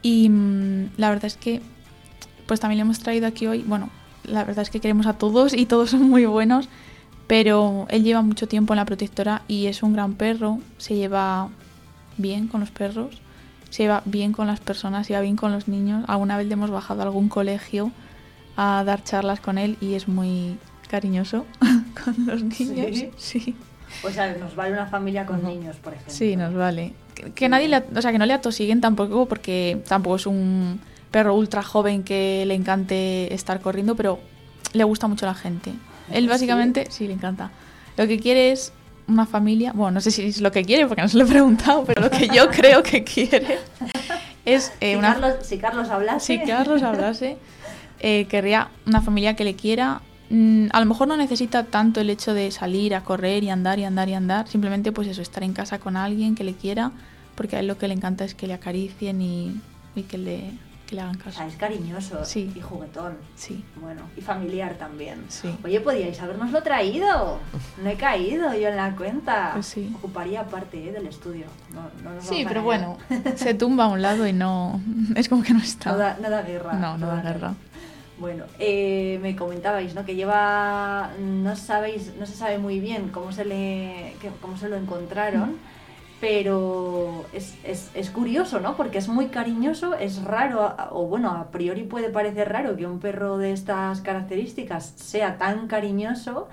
Y mm, la verdad es que, pues también le hemos traído aquí hoy, bueno, la verdad es que queremos a todos y todos son muy buenos, pero él lleva mucho tiempo en la protectora y es un gran perro, se lleva bien con los perros, se lleva bien con las personas, se lleva bien con los niños. Alguna vez le hemos bajado a algún colegio a dar charlas con él y es muy cariñoso con los niños. Sí. O sea, nos vale una familia con niños, por ejemplo. Sí, nos vale. Que, que nadie le, o sea, que no le atosiguen tampoco porque tampoco es un perro ultra joven que le encante estar corriendo, pero le gusta mucho a la gente. Él ¿Sí? básicamente, sí, le encanta. Lo que quiere es una familia, bueno, no sé si es lo que quiere porque no se lo he preguntado, pero lo que yo creo que quiere es eh, si, una Carlos, si Carlos hablase. si Carlos hablase, eh, querría una familia que le quiera. Mm, a lo mejor no necesita tanto el hecho de salir a correr y andar y andar y andar. Simplemente, pues eso, estar en casa con alguien que le quiera, porque a él lo que le encanta es que le acaricien y, y que, le, que le hagan O caso. sea, es cariñoso Sí. y juguetón. Sí. Bueno, y familiar también. Sí. Oye, podíais habernoslo traído. No he caído yo en la cuenta. Pues sí. Ocuparía parte eh, del estudio. No, no nos Sí, pero bueno, se tumba a un lado y no. Es como que no está. No da, no da guerra. No, no da guerra. Bueno, eh, me comentabais, ¿no? Que lleva, no sabéis, no se sabe muy bien cómo se le, cómo se lo encontraron, pero es, es, es curioso, ¿no? Porque es muy cariñoso, es raro, o bueno, a priori puede parecer raro que un perro de estas características sea tan cariñoso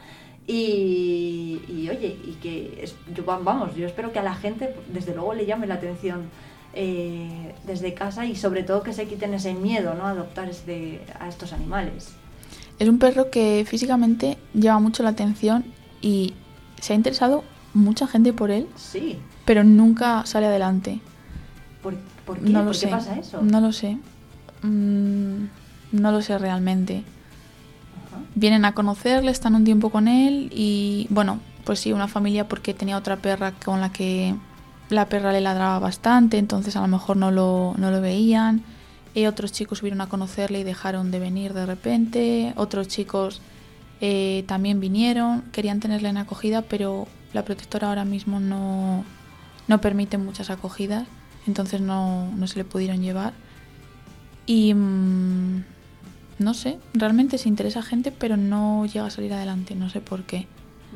y, y, oye, y que, es- yo, vamos, yo espero que a la gente, desde luego, le llame la atención eh, desde casa y sobre todo que se quiten ese miedo, ¿no? A adoptar este, a estos animales. Es un perro que físicamente llama mucho la atención y se ha interesado mucha gente por él, Sí. Pero nunca sale adelante. ¿Por, por qué? No ¿Por lo qué sé. pasa eso? No lo sé. Mm, no lo sé realmente. Vienen a conocerle, están un tiempo con él y bueno, pues sí, una familia porque tenía otra perra con la que la perra le ladraba bastante, entonces a lo mejor no lo, no lo veían. Y otros chicos subieron a conocerle y dejaron de venir de repente. Otros chicos eh, también vinieron, querían tenerle en acogida, pero la protectora ahora mismo no, no permite muchas acogidas, entonces no, no se le pudieron llevar. Y mm, no sé, realmente se interesa gente, pero no llega a salir adelante, no sé por qué.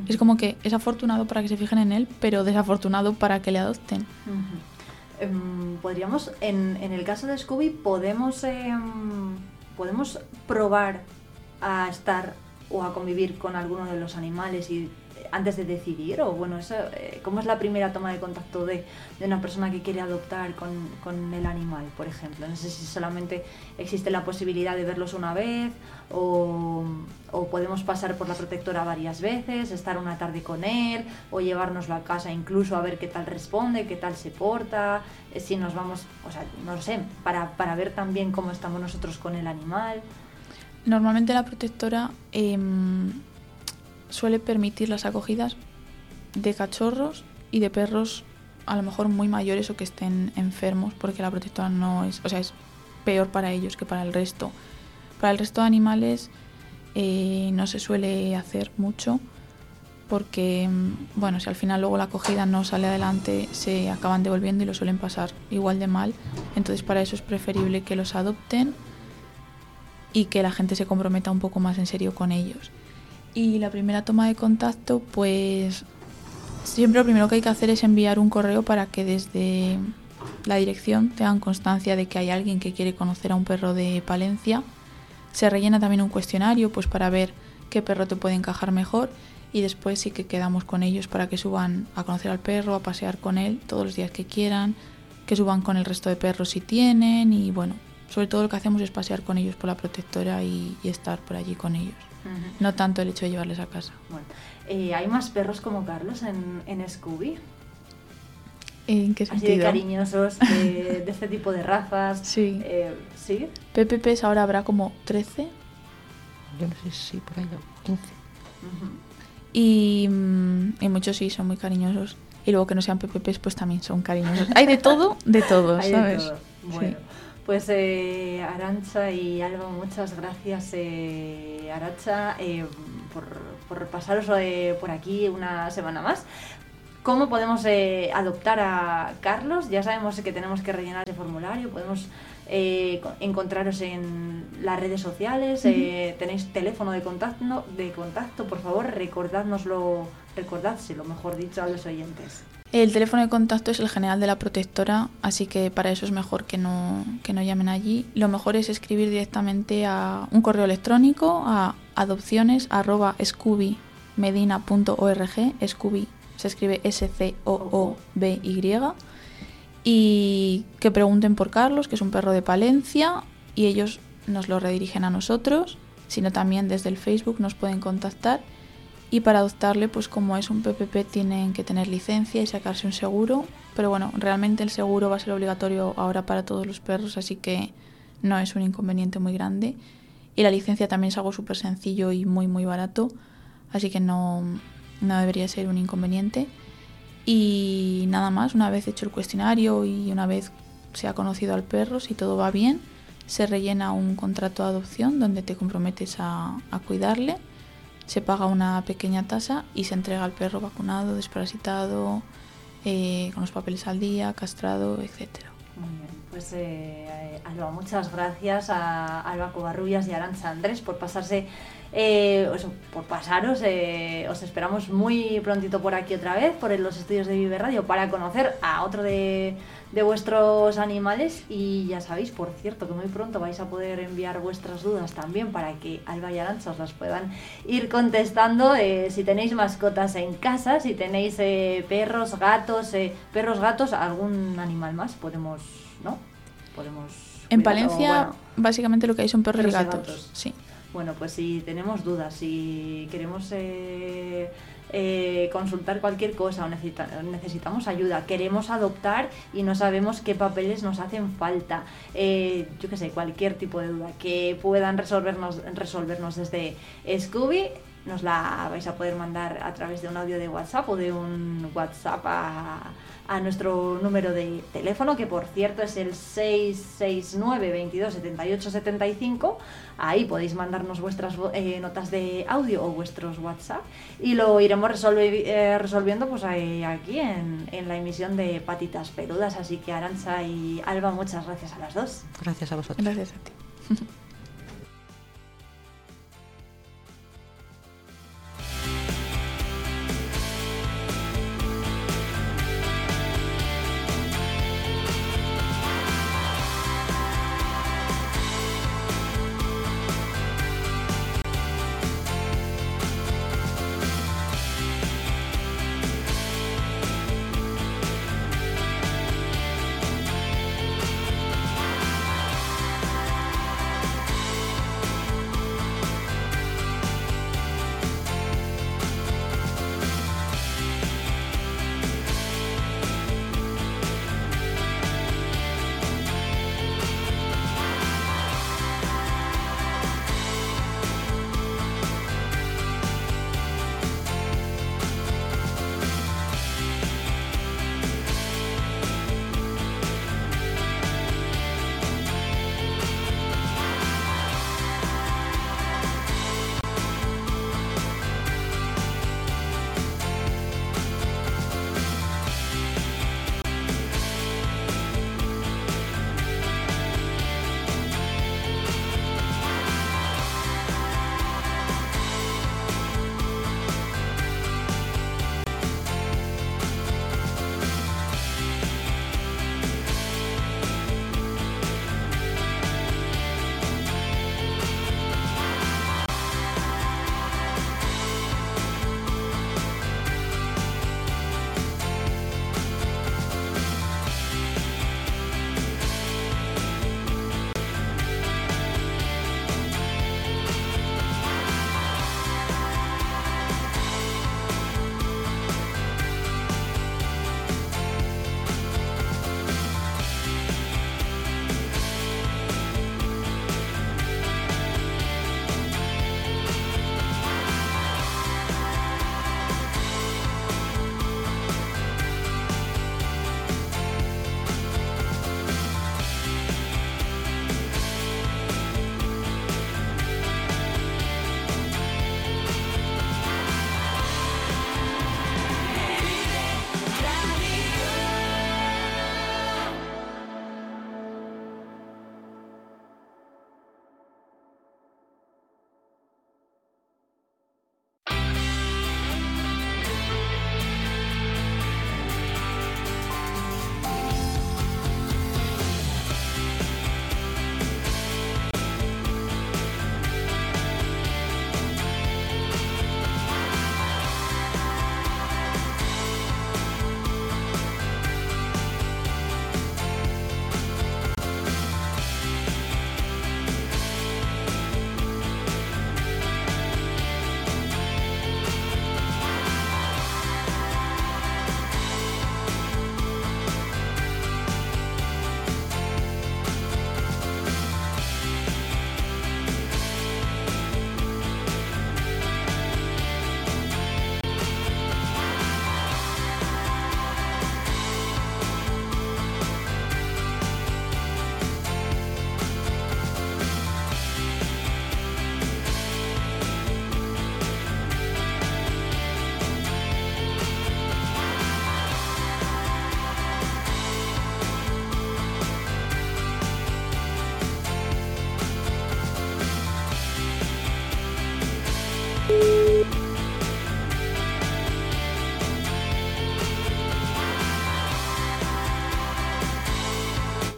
Es como que es afortunado para que se fijen en él, pero desafortunado para que le adopten. Em, podríamos, en, en el caso de Scooby, podemos, em, podemos probar a estar o a convivir con alguno de los animales y antes de decidir o bueno eso, eh, cómo es la primera toma de contacto de, de una persona que quiere adoptar con, con el animal por ejemplo no sé si solamente existe la posibilidad de verlos una vez o, o podemos pasar por la protectora varias veces estar una tarde con él o llevárnoslo a casa incluso a ver qué tal responde qué tal se porta eh, si nos vamos o sea no sé para, para ver también cómo estamos nosotros con el animal. Normalmente la protectora em, suele permitir las acogidas de cachorros y de perros a lo mejor muy mayores o que estén enfermos porque la protectora no es, o sea, es peor para ellos que para el resto. Para el resto de animales eh, no se suele hacer mucho porque, em, bueno, si al final luego la acogida no sale adelante, se acaban devolviendo y lo suelen pasar igual de mal. Entonces para eso es preferible que los adopten y que la gente se comprometa un poco más en serio con ellos. Y la primera toma de contacto, pues siempre lo primero que hay que hacer es enviar un correo para que desde la dirección tengan constancia de que hay alguien que quiere conocer a un perro de Palencia. Se rellena también un cuestionario pues para ver qué perro te puede encajar mejor y después sí que quedamos con ellos para que suban a conocer al perro, a pasear con él todos los días que quieran, que suban con el resto de perros si tienen y bueno, sobre todo lo que hacemos es pasear con ellos por la protectora y, y estar por allí con ellos. Ujú. No tanto el hecho de llevarles a casa. Bueno, eh, ¿hay más perros como Carlos en, en Scooby? ¿En qué Así de sentido? cariñosos, de, de este tipo de razas. Sí. Eh, ¿Sí? PPPs ahora habrá como 13 Yo no sé si por ahí no, 15. y, mm, y muchos sí son muy cariñosos. Y luego que no sean PPPs pues también son cariñosos. Hay de todo, de todo, Hay de ¿sabes? todo. Sí. Pues eh, Arancha y Alba, muchas gracias, eh, Arancha, eh, por, por pasaros eh, por aquí una semana más. ¿Cómo podemos eh, adoptar a Carlos? Ya sabemos que tenemos que rellenar ese formulario, podemos eh, co- encontraros en las redes sociales, eh, tenéis teléfono de contacto, de contacto, por favor, recordádnoslo, recordádselo, mejor dicho, a los oyentes. El teléfono de contacto es el general de la protectora, así que para eso es mejor que no, que no llamen allí. Lo mejor es escribir directamente a un correo electrónico a adopciones.scooby.medina.org. Scooby se escribe S-C-O-O-B-Y. Y que pregunten por Carlos, que es un perro de Palencia, y ellos nos lo redirigen a nosotros, sino también desde el Facebook nos pueden contactar. Y para adoptarle, pues como es un PPP, tienen que tener licencia y sacarse un seguro. Pero bueno, realmente el seguro va a ser obligatorio ahora para todos los perros, así que no es un inconveniente muy grande. Y la licencia también es algo súper sencillo y muy, muy barato, así que no, no debería ser un inconveniente. Y nada más, una vez hecho el cuestionario y una vez se ha conocido al perro, si todo va bien, se rellena un contrato de adopción donde te comprometes a, a cuidarle se paga una pequeña tasa y se entrega al perro vacunado, desparasitado, eh, con los papeles al día, castrado, etcétera. Muy bien, pues eh, Alba, muchas gracias a Alba Covarrubias y a Arancha Andrés por pasarse, eh, por pasaros. eh, os esperamos muy prontito por aquí otra vez, por los estudios de Vive Radio, para conocer a otro de, de vuestros animales. Y ya sabéis, por cierto, que muy pronto vais a poder enviar vuestras dudas también para que Alba y Arancha os las puedan ir contestando. eh, si tenéis mascotas en casa, si tenéis eh, perros, gatos, eh, perros, gatos, algún animal más, podemos, ¿no? Podemos. En Palencia, bueno, básicamente lo que hay son perros y perros y gatos. gatos. Sí. bueno, pues si tenemos dudas, si queremos eh, eh, consultar cualquier cosa o necesita- necesitamos ayuda, queremos adoptar y no sabemos qué papeles nos hacen falta, eh, yo qué sé, cualquier tipo de duda que puedan resolvernos, resolvernos desde Scooby, nos la vais a poder mandar a través de un audio de WhatsApp o de un WhatsApp a, a nuestro número de teléfono, que por cierto es el 669 22 78 75. Ahí podéis mandarnos vuestras eh, notas de audio o vuestros WhatsApp y lo iremos resolvi- eh, resolviendo pues ahí- aquí en, en la emisión de Patitas Peludas. Así que Arancha y Alba, muchas gracias a las dos. Gracias a vosotros. Gracias a ti.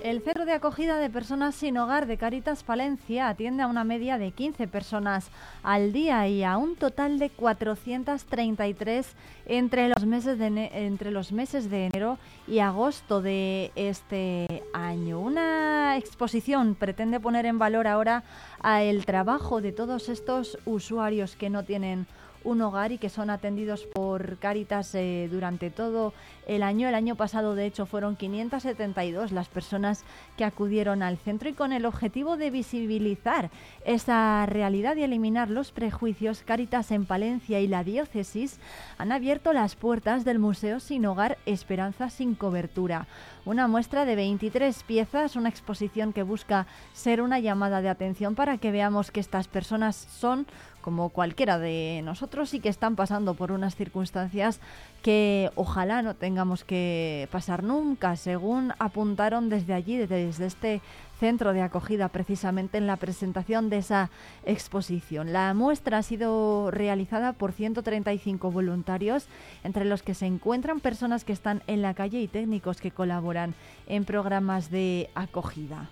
El centro de acogida de personas sin hogar de Caritas Palencia atiende a una media de 15 personas al día y a un total de 433 entre los meses de, entre los meses de enero y agosto de este año. Una exposición pretende poner en valor ahora el trabajo de todos estos usuarios que no tienen un hogar y que son atendidos por Cáritas eh, durante todo el año. El año pasado, de hecho, fueron 572 las personas que acudieron al centro y con el objetivo de visibilizar esa realidad y eliminar los prejuicios, Cáritas en Palencia y la diócesis han abierto las puertas del Museo Sin Hogar Esperanza sin Cobertura. Una muestra de 23 piezas, una exposición que busca ser una llamada de atención para que veamos que estas personas son como cualquiera de nosotros y que están pasando por unas circunstancias que ojalá no tengamos que pasar nunca, según apuntaron desde allí, desde este centro de acogida, precisamente en la presentación de esa exposición. La muestra ha sido realizada por 135 voluntarios, entre los que se encuentran personas que están en la calle y técnicos que colaboran en programas de acogida.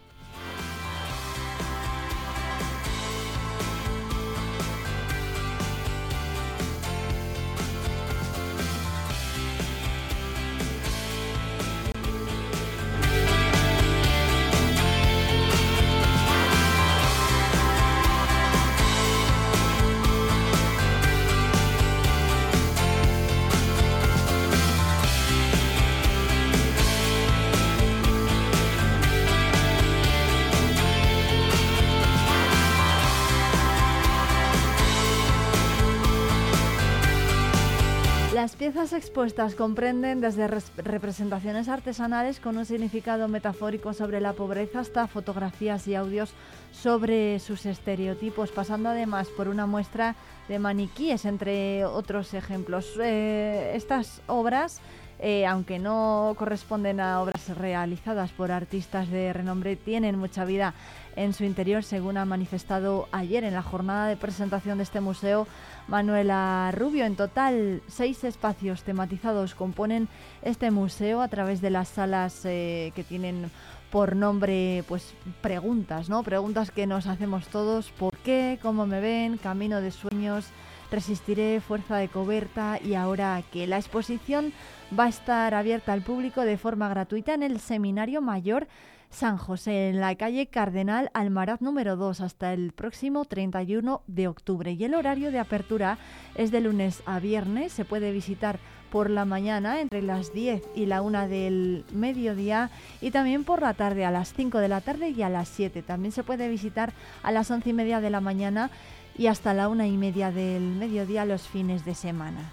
Piezas expuestas comprenden desde res- representaciones artesanales con un significado metafórico sobre la pobreza hasta fotografías y audios sobre sus estereotipos, pasando además por una muestra de maniquíes, entre otros ejemplos. Eh, estas obras, eh, aunque no corresponden a obras realizadas por artistas de renombre, tienen mucha vida en su interior, según ha manifestado ayer en la jornada de presentación de este museo Manuela Rubio. En total, seis espacios tematizados componen este museo a través de las salas eh, que tienen por nombre, pues preguntas, ¿no? Preguntas que nos hacemos todos. ¿Por qué? ¿Cómo me ven? Camino de sueños. Resistiré, fuerza de coberta y ahora que la exposición va a estar abierta al público de forma gratuita en el Seminario Mayor San José, en la calle Cardenal Almaraz número 2, hasta el próximo 31 de octubre. Y el horario de apertura es de lunes a viernes. Se puede visitar por la mañana entre las 10 y la 1 del mediodía y también por la tarde a las 5 de la tarde y a las 7. También se puede visitar a las 11 y media de la mañana y hasta la 1 y media del mediodía los fines de semana.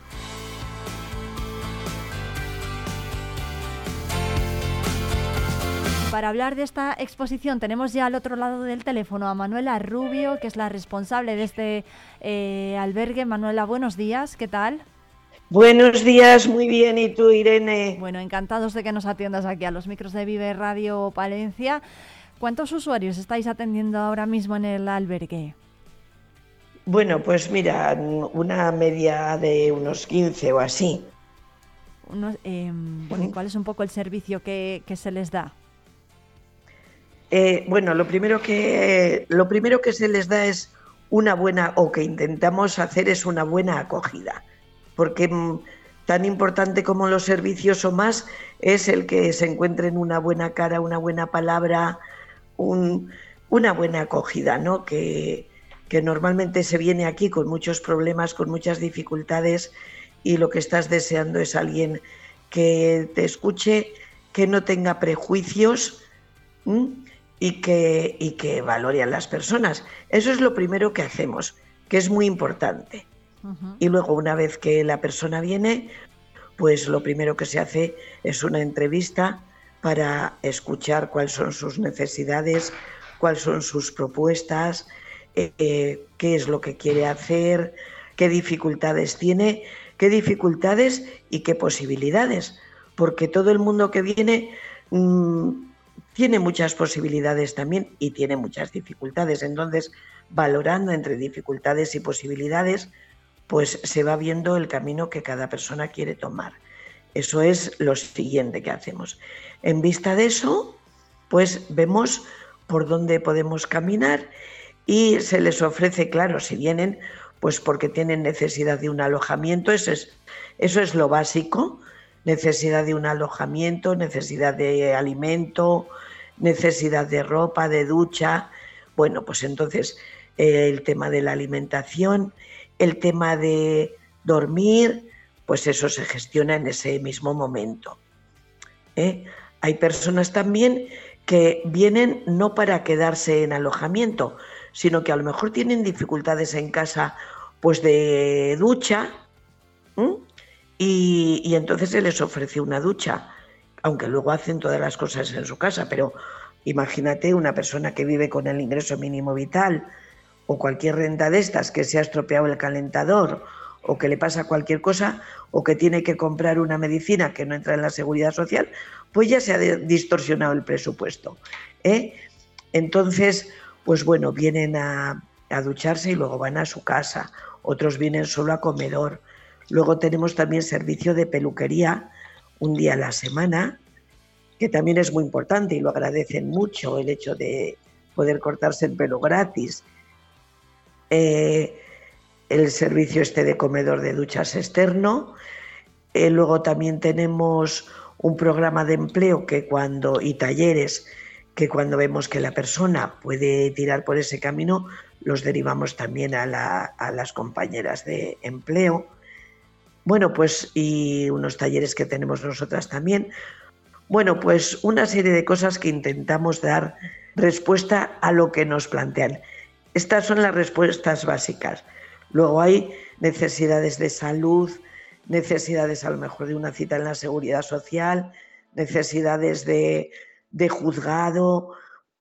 Para hablar de esta exposición tenemos ya al otro lado del teléfono a Manuela Rubio, que es la responsable de este eh, albergue. Manuela, buenos días, ¿qué tal? Buenos días, muy bien. ¿Y tú, Irene? Bueno, encantados de que nos atiendas aquí a los micros de Vive Radio Palencia. ¿Cuántos usuarios estáis atendiendo ahora mismo en el albergue? Bueno, pues mira, una media de unos 15 o así. Unos, eh, ¿y ¿Cuál es un poco el servicio que, que se les da? Eh, bueno, lo primero que lo primero que se les da es una buena o que intentamos hacer es una buena acogida, porque mm, tan importante como los servicios o más es el que se encuentren una buena cara, una buena palabra, un- una buena acogida, ¿no? Que, que normalmente se viene aquí con muchos problemas, con muchas dificultades y lo que estás deseando es alguien que te escuche, que no tenga prejuicios. Y que, y que valore a las personas. Eso es lo primero que hacemos, que es muy importante. Y luego, una vez que la persona viene, pues lo primero que se hace es una entrevista para escuchar cuáles son sus necesidades, cuáles son sus propuestas, eh, eh, qué es lo que quiere hacer, qué dificultades tiene, qué dificultades y qué posibilidades. Porque todo el mundo que viene mm, tiene muchas posibilidades también y tiene muchas dificultades. Entonces, valorando entre dificultades y posibilidades, pues se va viendo el camino que cada persona quiere tomar. Eso es lo siguiente que hacemos. En vista de eso, pues vemos por dónde podemos caminar y se les ofrece, claro, si vienen, pues porque tienen necesidad de un alojamiento, eso es, eso es lo básico, necesidad de un alojamiento, necesidad de alimento, necesidad de ropa, de ducha. Bueno, pues entonces eh, el tema de la alimentación, el tema de dormir, pues eso se gestiona en ese mismo momento. ¿eh? Hay personas también que vienen no para quedarse en alojamiento, sino que a lo mejor tienen dificultades en casa, pues de ducha, y, y entonces se les ofrece una ducha, aunque luego hacen todas las cosas en su casa, pero imagínate una persona que vive con el ingreso mínimo vital o cualquier renta de estas que se ha estropeado el calentador o que le pasa cualquier cosa o que tiene que comprar una medicina que no entra en la seguridad social, pues ya se ha distorsionado el presupuesto. ¿eh? Entonces, pues bueno, vienen a, a ducharse y luego van a su casa, otros vienen solo a comedor. Luego tenemos también servicio de peluquería un día a la semana, que también es muy importante y lo agradecen mucho el hecho de poder cortarse el pelo gratis. Eh, el servicio este de comedor de duchas externo. Eh, luego también tenemos un programa de empleo que cuando y talleres que cuando vemos que la persona puede tirar por ese camino, los derivamos también a, las compañeras de empleo. Bueno, pues y unos talleres que tenemos nosotras también. Bueno, pues una serie de cosas que intentamos dar respuesta a lo que nos plantean. Estas son las respuestas básicas. Luego hay necesidades de salud, necesidades a lo mejor de una cita en la seguridad social, necesidades de, juzgado,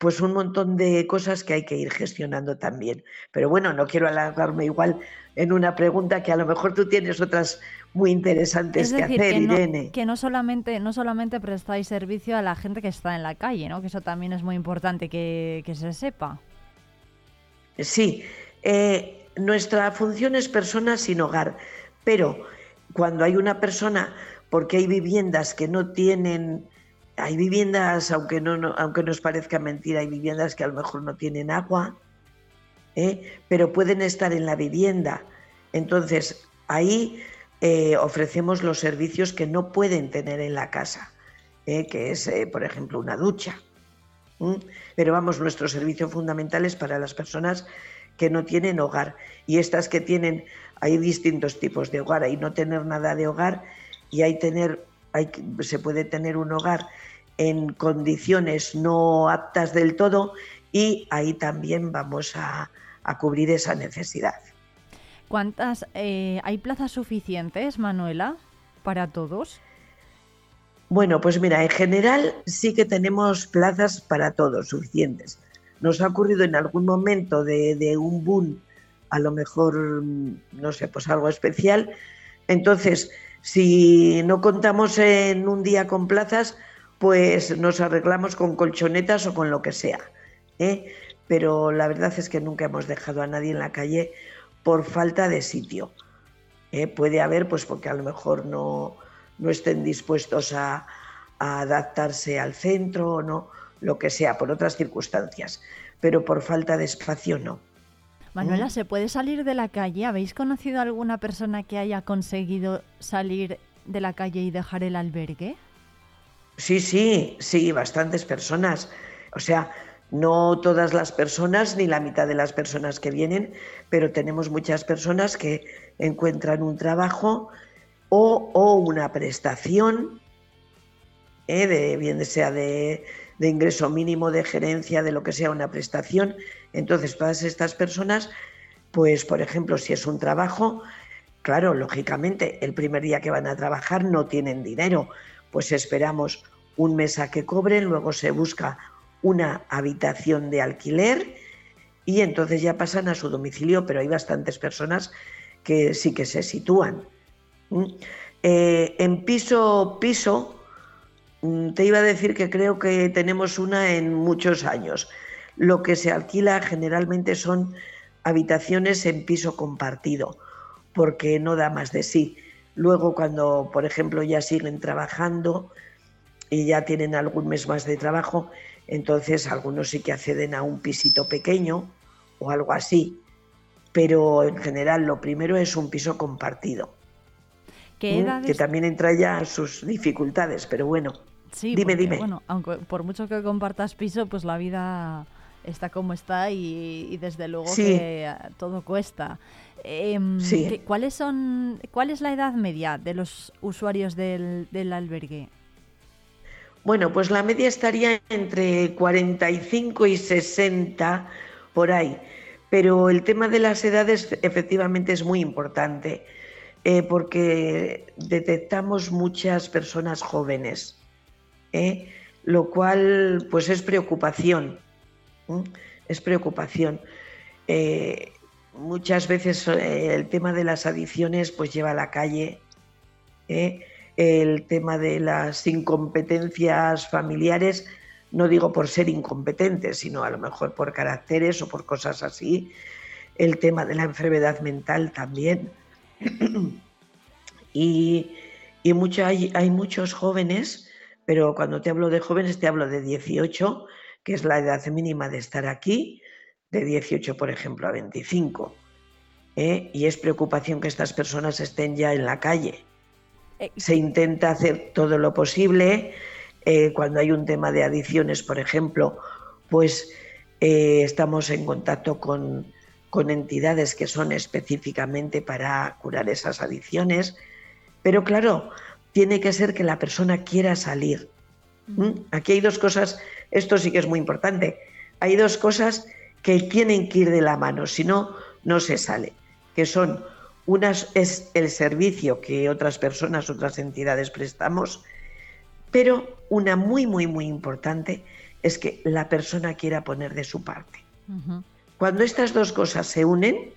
pues un montón de cosas que hay que ir gestionando también. Pero bueno, no quiero alargarme igual en una pregunta que a lo mejor tú tienes otras muy interesantes que hacer, que no, Irene. Que no solamente, no solamente prestáis servicio a la gente que está en la calle, ¿no? Que eso también es muy importante que, que se sepa. Sí, eh, nuestra función es persona sin hogar, pero cuando hay una persona, porque hay viviendas que no tienen, hay viviendas, aunque, no, aunque nos parezca mentira, hay viviendas que a lo mejor no tienen agua, ¿eh? pero pueden estar en la vivienda. Entonces, ahí eh, ofrecemos los servicios que no pueden tener en la casa, ¿eh? que es, por ejemplo, una ducha. Pero vamos, nuestro servicio fundamental es para las personas que no tienen hogar. Y estas que tienen, hay distintos tipos de hogar, hay no tener nada de hogar y hay tener, hay, se puede tener un hogar en condiciones no aptas del todo y ahí también vamos a, cubrir esa necesidad. ¿Cuántas eh, hay plazas suficientes, Manuela, para todos? Bueno, pues mira, en general sí que tenemos plazas para todos suficientes nos ha ocurrido en algún momento de, un boom, a lo mejor, no sé, pues algo especial. Entonces, si no contamos en un día con plazas, pues nos arreglamos con colchonetas o con lo que sea. ¿eh? Pero la verdad es que nunca hemos dejado a nadie en la calle por falta de sitio. ¿eh? Puede haber, pues porque a lo mejor no, no estén dispuestos a, a adaptarse al centro o no lo que sea, por otras circunstancias, pero por falta de espacio no. Manuela, ¿se puede salir de la calle? ¿Habéis conocido alguna persona que haya conseguido salir de la calle y dejar el albergue? Sí, sí, sí, bastantes personas. O sea, no todas las personas ni la mitad de las personas que vienen, pero tenemos muchas personas que encuentran un trabajo o, una prestación, eh, de, bien sea de de ingreso mínimo, de gerencia, de lo que sea una prestación. Entonces, todas estas personas, pues, por ejemplo, si es un trabajo, claro, lógicamente, el primer día que van a trabajar no tienen dinero, pues esperamos un mes a que cobren, luego se busca una habitación de alquiler y entonces ya pasan a su domicilio, pero hay bastantes personas que sí que se sitúan. ¿Mm? Eh, en piso, piso, Mm, te iba a decir que creo que tenemos una en muchos años. Lo que se alquila generalmente son habitaciones en piso compartido, porque no da más de sí. Luego, cuando, por ejemplo, ya siguen trabajando y ya tienen algún mes más de trabajo, Entonces algunos sí que acceden a un pisito pequeño o algo así, pero en general lo primero es un piso compartido. ¿Qué edades? Que también entra ya sus dificultades, pero bueno. Sí, dime, porque, dime. Bueno, aunque por mucho que compartas piso, pues la vida está como está y, y desde luego Sí. que eh, todo cuesta. Em, Sí. ¿qué- ¿Cuáles son, cuál es la edad media de los usuarios del, del albergue? Bueno, pues la media estaría entre 45 y 60 por ahí. Pero el tema de las edades efectivamente es muy importante eh, porque detectamos muchas personas jóvenes, ¿eh? lo cual pues es preocupación. Es preocupación. Eh, muchas veces eh, el tema de las adicciones pues lleva a la calle. ¿eh? el tema de las incompetencias familiares, no digo por ser incompetentes, sino a lo mejor por caracteres o por cosas así, el tema de la enfermedad mental también. y y hay muchos jóvenes, pero cuando te hablo de jóvenes te hablo de 18, que es la edad mínima de estar aquí, de 18, por ejemplo, a 25. ¿eh? Y es preocupación que estas personas estén ya en la calle se intenta hacer todo lo posible. eh, cuando hay un tema de adicciones, por ejemplo, pues eh, estamos en contacto con, con entidades que son específicamente para curar esas adicciones. Pero claro, tiene que ser que la persona quiera salir. ¿m? Aquí hay dos cosas, esto sí que es muy importante. Hay dos cosas que tienen que ir de la mano, si no, no se sale, que son unas es el servicio que otras personas, otras entidades prestamos, pero una muy, muy, muy importante es que la persona quiera poner de su parte. Cuando estas dos cosas se unen,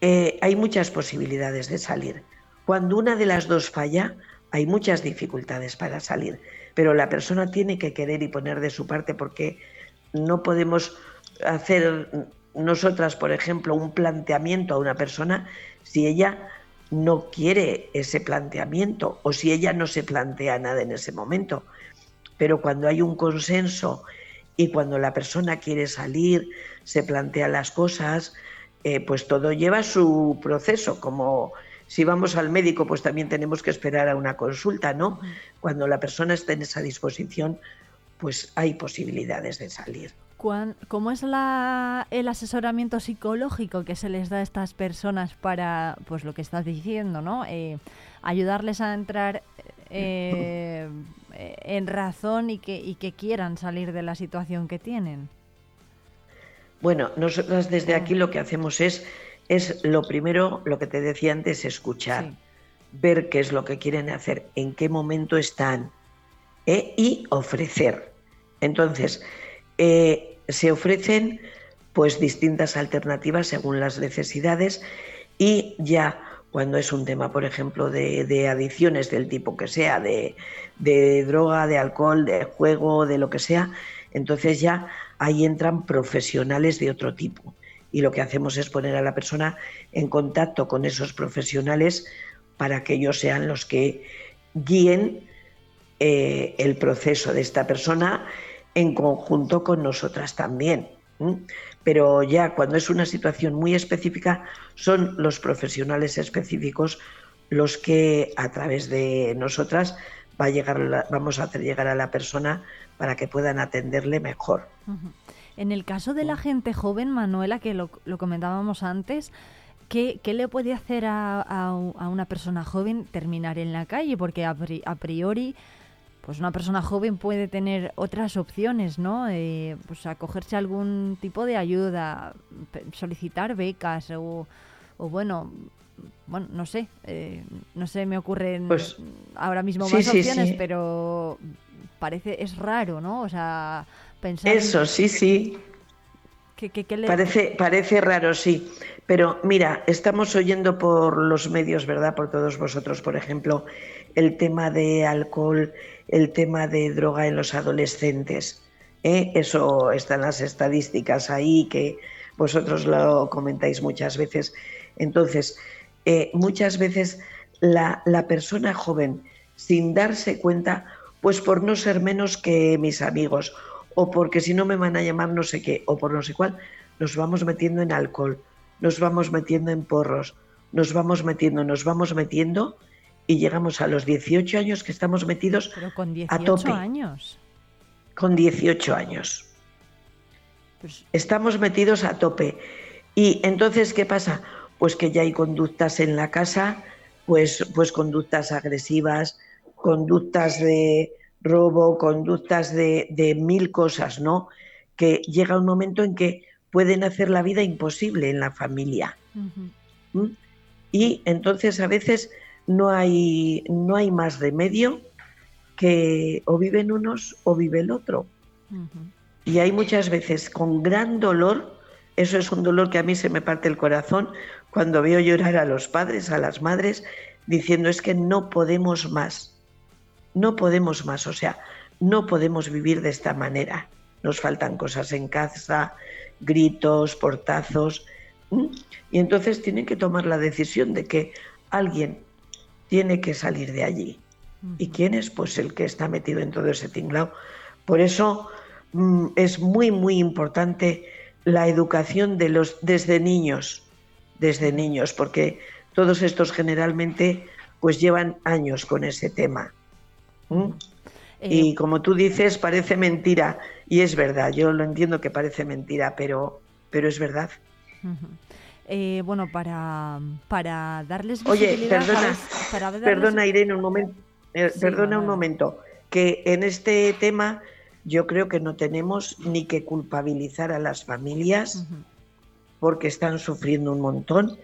eh, hay muchas posibilidades de salir. Cuando una de las dos falla, hay muchas dificultades para salir, pero la persona tiene que querer y poner de su parte porque no podemos hacer nosotras, por ejemplo, un planteamiento a una persona si ella no quiere ese planteamiento o si ella no se plantea nada en ese momento. Pero cuando hay un consenso y cuando la persona quiere salir, se plantea las cosas, eh, pues todo lleva su proceso. Como si vamos al médico, pues también tenemos que esperar a una consulta, ¿no? Cuando la persona está en esa disposición, pues hay posibilidades de salir. ¿Cuán- ¿Cómo es la, el asesoramiento psicológico que se les da a estas personas para, pues lo que estás diciendo, ¿no? Eh, ayudarles a entrar eh, en razón y que, y que quieran salir de la situación que tienen. Bueno, nosotras desde aquí lo que hacemos es, es lo primero, lo que te decía antes, escuchar, ver qué es lo que quieren hacer, en qué momento están ¿eh? y ofrecer. Entonces, eh, se ofrecen pues distintas alternativas según las necesidades y ya cuando es un tema, por ejemplo, de, de adicciones del tipo que sea, de, de droga, de alcohol, de juego, de lo que sea, entonces ya ahí entran profesionales de otro tipo. Y lo que hacemos es poner a la persona en contacto con esos profesionales para que ellos sean los que guíen eh, el proceso de esta persona en conjunto con nosotras también. Pero ya cuando es una situación muy específica, son los profesionales específicos los que a través de nosotras va a llegar vamos a hacer llegar a la persona para que puedan atenderle mejor. En el caso de la gente joven, Manuela, que lo, lo comentábamos antes, ¿qué, qué le puede hacer a, a u- a una persona joven terminar en la calle? Porque a, pri- a priori, pues una persona joven puede tener otras opciones, ¿no? Eh, pues acogerse a algún tipo de ayuda, solicitar becas o, o bueno, bueno, no sé, eh, no sé, me ocurren Pues, ahora mismo sí, más sí, opciones, sí. pero parece, es raro, ¿no? O sea, pensar... en- Eso, sí, sí. que le- Parece, parece raro, sí. Pero mira, estamos oyendo por los medios, ¿verdad? Por todos vosotros, por ejemplo, el tema de alcohol, el tema de droga en los adolescentes. ¿eh? Eso están las estadísticas ahí que vosotros lo comentáis muchas veces. Entonces, eh, muchas veces la, la persona joven, sin darse cuenta, pues por no ser menos que mis amigos, o porque si no me van a llamar no sé qué, o por no sé cuál, nos vamos metiendo en alcohol, nos vamos metiendo en porros, nos vamos metiendo, nos vamos metiendo y llegamos a los 18 años que estamos metidos Pero con a 18 tope. años. Con 18 años. Estamos metidos a tope. Y entonces, ¿qué pasa? Pues que ya hay conductas en la casa, pues, pues conductas agresivas, conductas de robo, conductas de, de mil cosas, ¿no? Que llega un momento en que pueden hacer la vida imposible en la familia. ¿m? Y entonces a veces no hay, no hay más remedio que o viven unos o vive el otro. Y hay muchas veces con gran dolor, eso es un dolor que a mí se me parte el corazón cuando veo llorar a los padres, a las madres, diciendo es que no podemos más, no podemos más, o sea, no podemos vivir de esta manera. Nos faltan cosas en casa, gritos, portazos, y entonces tienen que tomar la decisión de que alguien tiene que salir de allí. ¿Y quién es? Pues el que está metido en todo ese tinglao. Por eso mm, es muy, muy importante la educación de los desde niños, desde niños, porque todos estos generalmente pues llevan años con ese tema. ¿M? Y como tú dices, parece mentira, y es verdad, yo lo entiendo que parece mentira, pero, pero es verdad. Eh, bueno, para, para darles Oye, perdona, ¿sabes? Para darles- perdona Irene, un momento, eh, Sí, perdona un momento, que en este tema yo creo que no tenemos ni que culpabilizar a las familias porque están sufriendo un montón,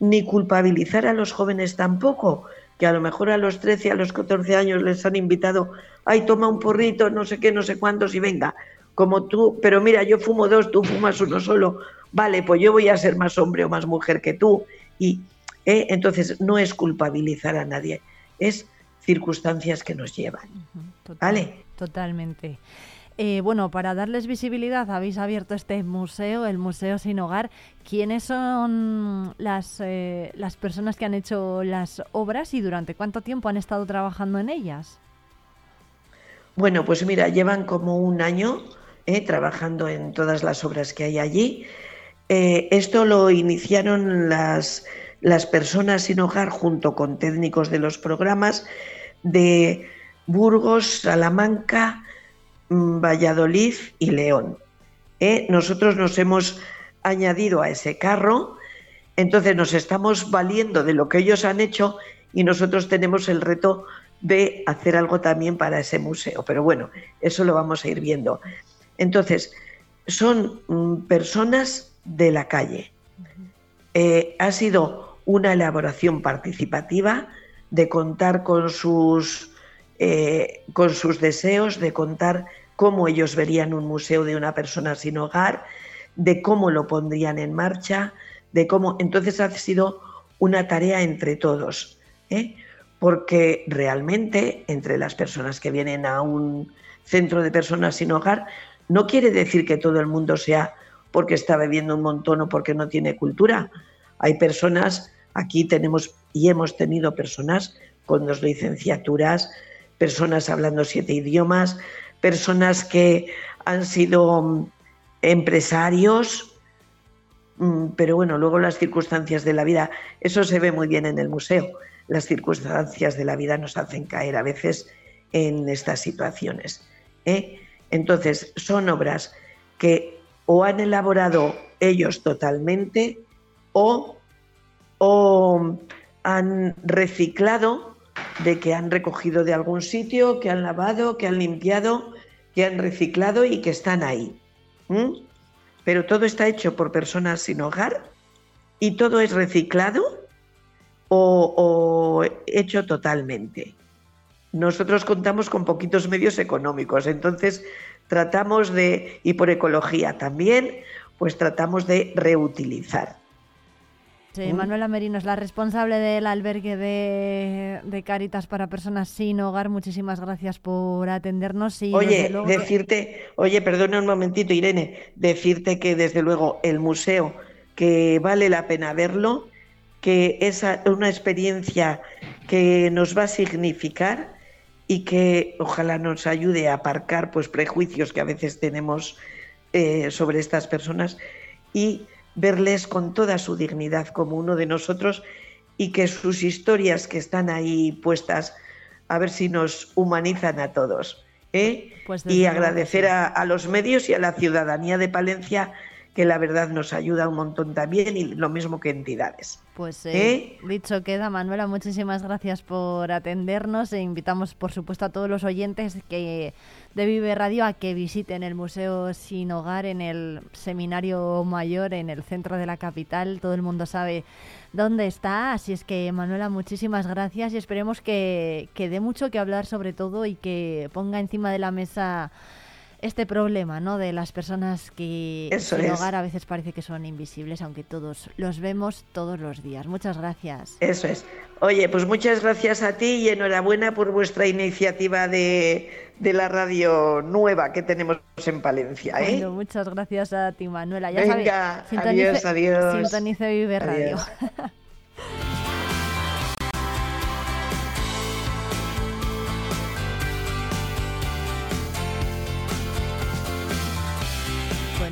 ni culpabilizar a los jóvenes tampoco, que a lo mejor a los 13, a los 14 años les han invitado, ay, toma un porrito, no sé qué, no sé cuántos y venga, como tú, pero mira, yo fumo dos, tú fumas uno solo, vale, pues yo voy a ser más hombre o más mujer que tú. Y eh, entonces no es culpabilizar a nadie, es circunstancias que nos llevan. ¿Vale? Totalmente. Eh, bueno, para darles visibilidad habéis abierto este museo, el Museo Sin Hogar. ¿Quiénes son las, eh, las personas que han hecho las obras y durante cuánto tiempo han estado trabajando en ellas? Bueno, pues mira, llevan como un año eh, trabajando en todas las obras que hay allí. Esto lo iniciaron las, las personas sin hogar junto con técnicos de los programas de Burgos, Salamanca, Valladolid y León. Eh, Nosotros nos hemos añadido a ese carro, entonces nos estamos valiendo de lo que ellos han hecho y nosotros tenemos el reto de hacer algo también para ese museo. Pero bueno, eso lo vamos a ir viendo. Entonces, son mm, personas de la calle. Eh, ha sido una elaboración participativa de contar con sus, eh, con sus deseos, de contar cómo ellos verían un museo de una persona sin hogar, de cómo lo pondrían en marcha, de cómo. Entonces ha sido una tarea entre todos, ¿eh? porque realmente entre las personas que vienen a un centro de personas sin hogar, no quiere decir que todo el mundo sea porque está bebiendo un montón o porque no tiene cultura. Hay personas, aquí tenemos y hemos tenido personas con dos licenciaturas, personas hablando siete idiomas, personas que han sido mm, empresarios, mm, pero bueno, luego las circunstancias de la vida, eso se ve muy bien en el museo, las circunstancias de la vida nos hacen caer a veces en estas situaciones. ¿eh? Entonces, son obras que o han elaborado ellos totalmente o, o han reciclado de que han recogido de algún sitio, que han lavado, que han limpiado, que han reciclado y que están ahí. Pero todo está hecho por personas sin hogar y todo es reciclado o, o hecho totalmente. Nosotros contamos con poquitos medios económicos, entonces tratamos de, y por ecología también, pues tratamos de reutilizar. Sí. Manuela Merino es la responsable del albergue de, de Cáritas para personas sin hogar. Muchísimas gracias por atendernos. Y Oye, luego- decirte, oye, perdona un momentito, Irene, decirte que desde luego el museo, que vale la pena verlo, que es una experiencia que nos va a significar y que ojalá nos ayude a aparcar pues prejuicios que a veces tenemos eh, sobre estas personas y verles con toda su dignidad como uno de nosotros y que sus historias que están ahí puestas a ver si nos humanizan a todos. ¿eh? Pues y agradecer a los medios y a la ciudadanía de Palencia que la verdad nos ayuda un montón también y lo mismo que entidades. Pues ¿Eh? eh, dicho queda, Manuela, muchísimas gracias por atendernos e invitamos, por supuesto, a todos los oyentes que de Vive Radio a que visiten el Museo Sin Hogar en el Seminario Mayor en el centro de la capital. Todo el mundo sabe dónde está, así es que, Manuela, muchísimas gracias y esperemos que, que dé mucho que hablar sobre todo y que ponga encima de la mesa este problema, ¿no? De las personas que Eso sin es. hogar a veces parece que son invisibles, aunque todos los vemos todos los días. Muchas gracias. Eso es. Oye, pues muchas gracias a ti y enhorabuena por vuestra iniciativa de, de la radio nueva que tenemos en Palencia. ¿eh? Bueno, muchas gracias a ti, Manuela. Ya Venga, adiós, adiós. Sintonice Vive Radio. Adiós.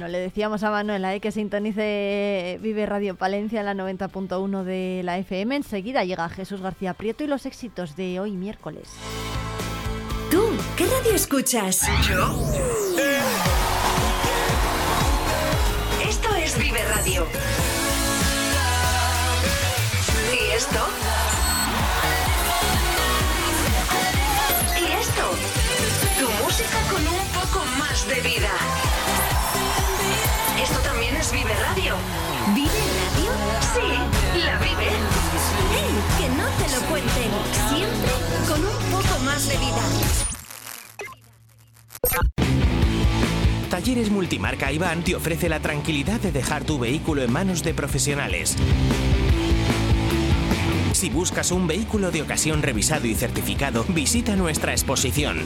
Bueno, le decíamos a Manuela ¿eh? que sintonice Vive Radio Palencia en la 90.1 de la FM. Enseguida llega Jesús García Prieto y los éxitos de hoy miércoles. ¿Tú qué radio escuchas? Yo. Esto es Vive Radio. ¿Y esto? ¿Y esto? Tu música con un poco más de vida. Esto también es Vive Radio. ¿Vive Radio? Sí, la vive. ¡Hey! Que no te lo cuenten. Siempre con un poco más de vida. Talleres Multimarca Iván te ofrece la tranquilidad de dejar tu vehículo en manos de profesionales. Si buscas un vehículo de ocasión revisado y certificado, visita nuestra exposición.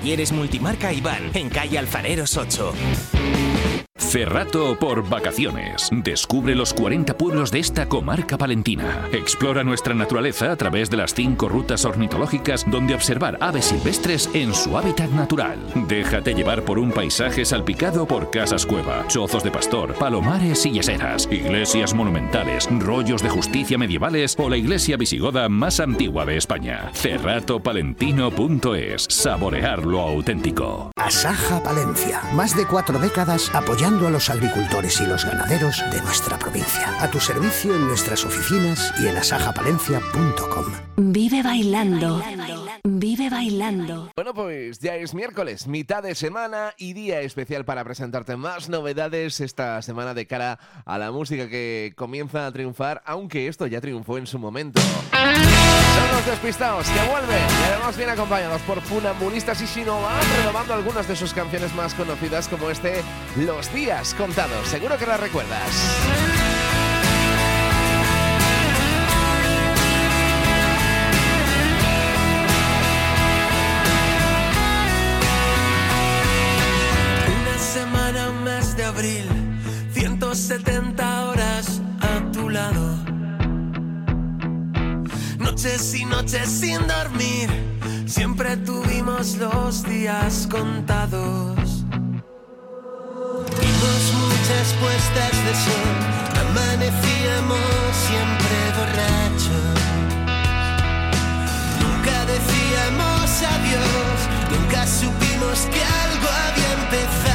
Talleres Multimarca Iván, en calle Alfareros 8. Cerrato por vacaciones. Descubre los 40 pueblos de esta comarca palentina. Explora nuestra naturaleza a través de las cinco rutas ornitológicas donde observar aves silvestres en su hábitat natural. Déjate llevar por un paisaje salpicado por casas cueva, chozos de pastor, palomares y yeseras, iglesias monumentales, rollos de justicia medievales o la iglesia visigoda más antigua de España. Cerratopalentino.es. Saborear lo auténtico. Asaja Palencia. Más de cuatro décadas apoyando a los agricultores y los ganaderos de nuestra provincia. A tu servicio en nuestras oficinas y en asajapalencia.com. Vive bailando. Vive bailando. Bueno, pues ya es miércoles, mitad de semana y día especial para presentarte más novedades esta semana de cara a la música que comienza a triunfar, aunque esto ya triunfó en su momento. Son los despistados que vuelven y además bien acompañados por funambulistas y Shinova, renovando algunas de sus canciones más conocidas como este Los días contados. Seguro que la recuerdas. Una semana, mes de abril, 170 Noches y noches sin dormir, siempre tuvimos los días contados. Vimos muchas puestas de sol, amanecíamos siempre borrachos. Nunca decíamos adiós, nunca supimos que algo había empezado.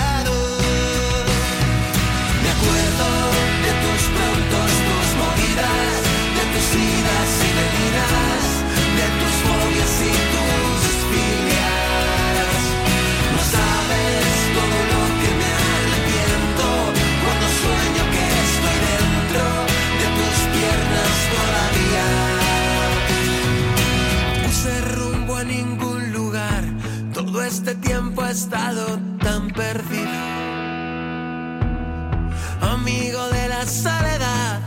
Este tiempo he estado tan perdido. Amigo de la soledad,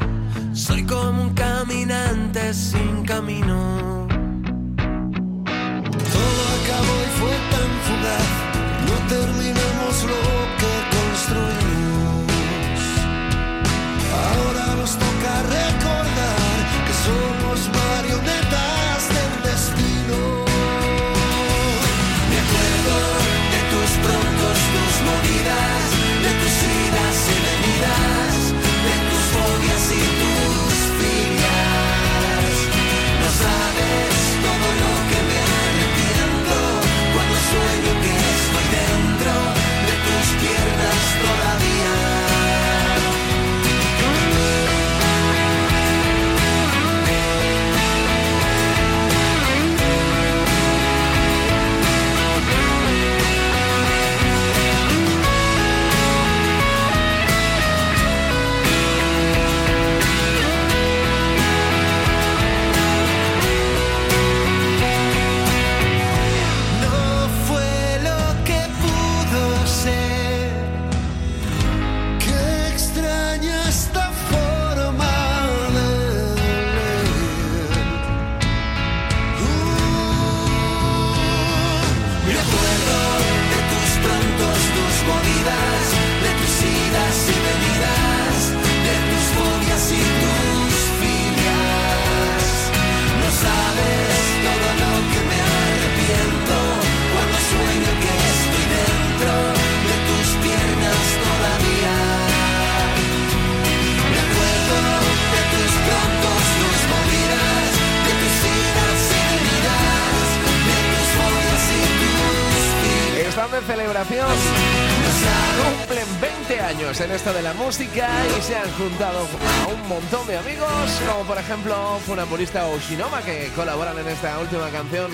soy como un caminante sin camino. Todo acabó y fue tan fugaz. No terminamos música y se han juntado a un montón de amigos, como por ejemplo Funambulista o Shinoma, que colaboran en esta última canción.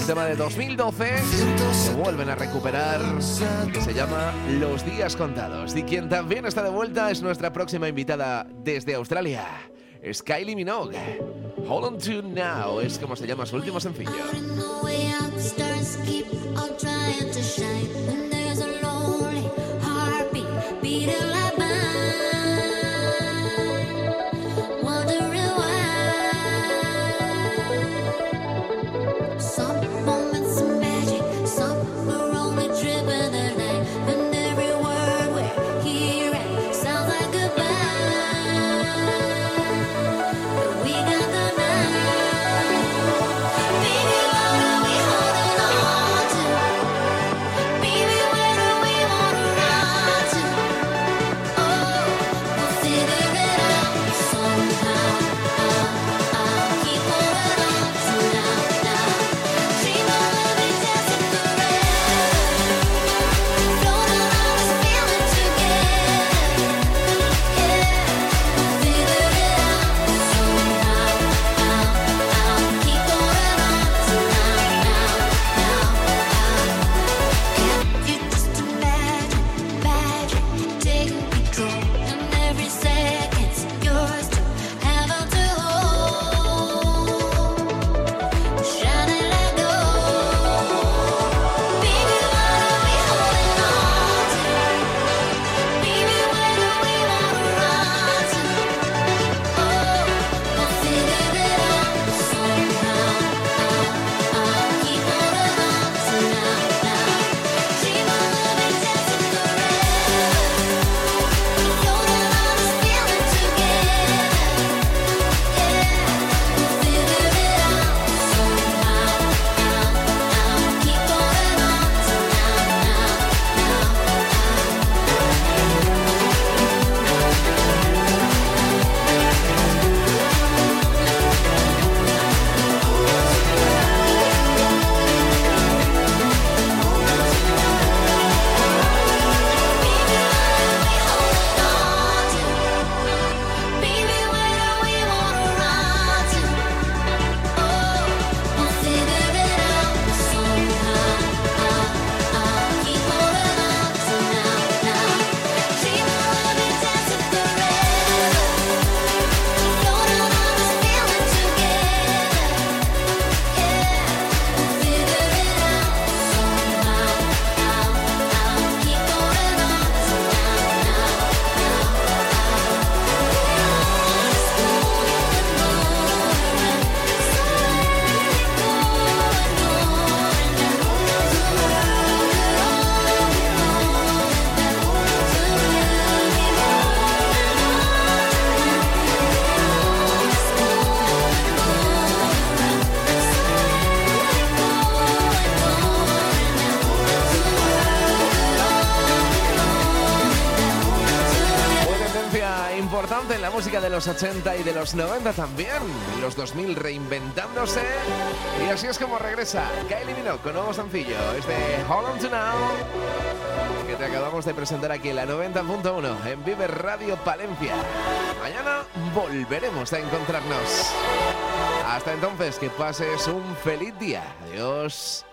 Un tema de 2012 que vuelven a recuperar, que se llama Los Días Contados. Y quien también está de vuelta es nuestra próxima invitada desde Australia, es Kylie Minogue. Hold on to now es como se llama su último sencillo. Los 80 y de los 90 también. Los 2000 reinventándose. Y así es como regresa Kylie Minogue con nuevo sencillo. Es de Hold On To Now. Que te acabamos de presentar aquí en la 90.1 en Vive Radio Palencia. Mañana volveremos a encontrarnos. Hasta entonces, que pases un feliz día. Adiós.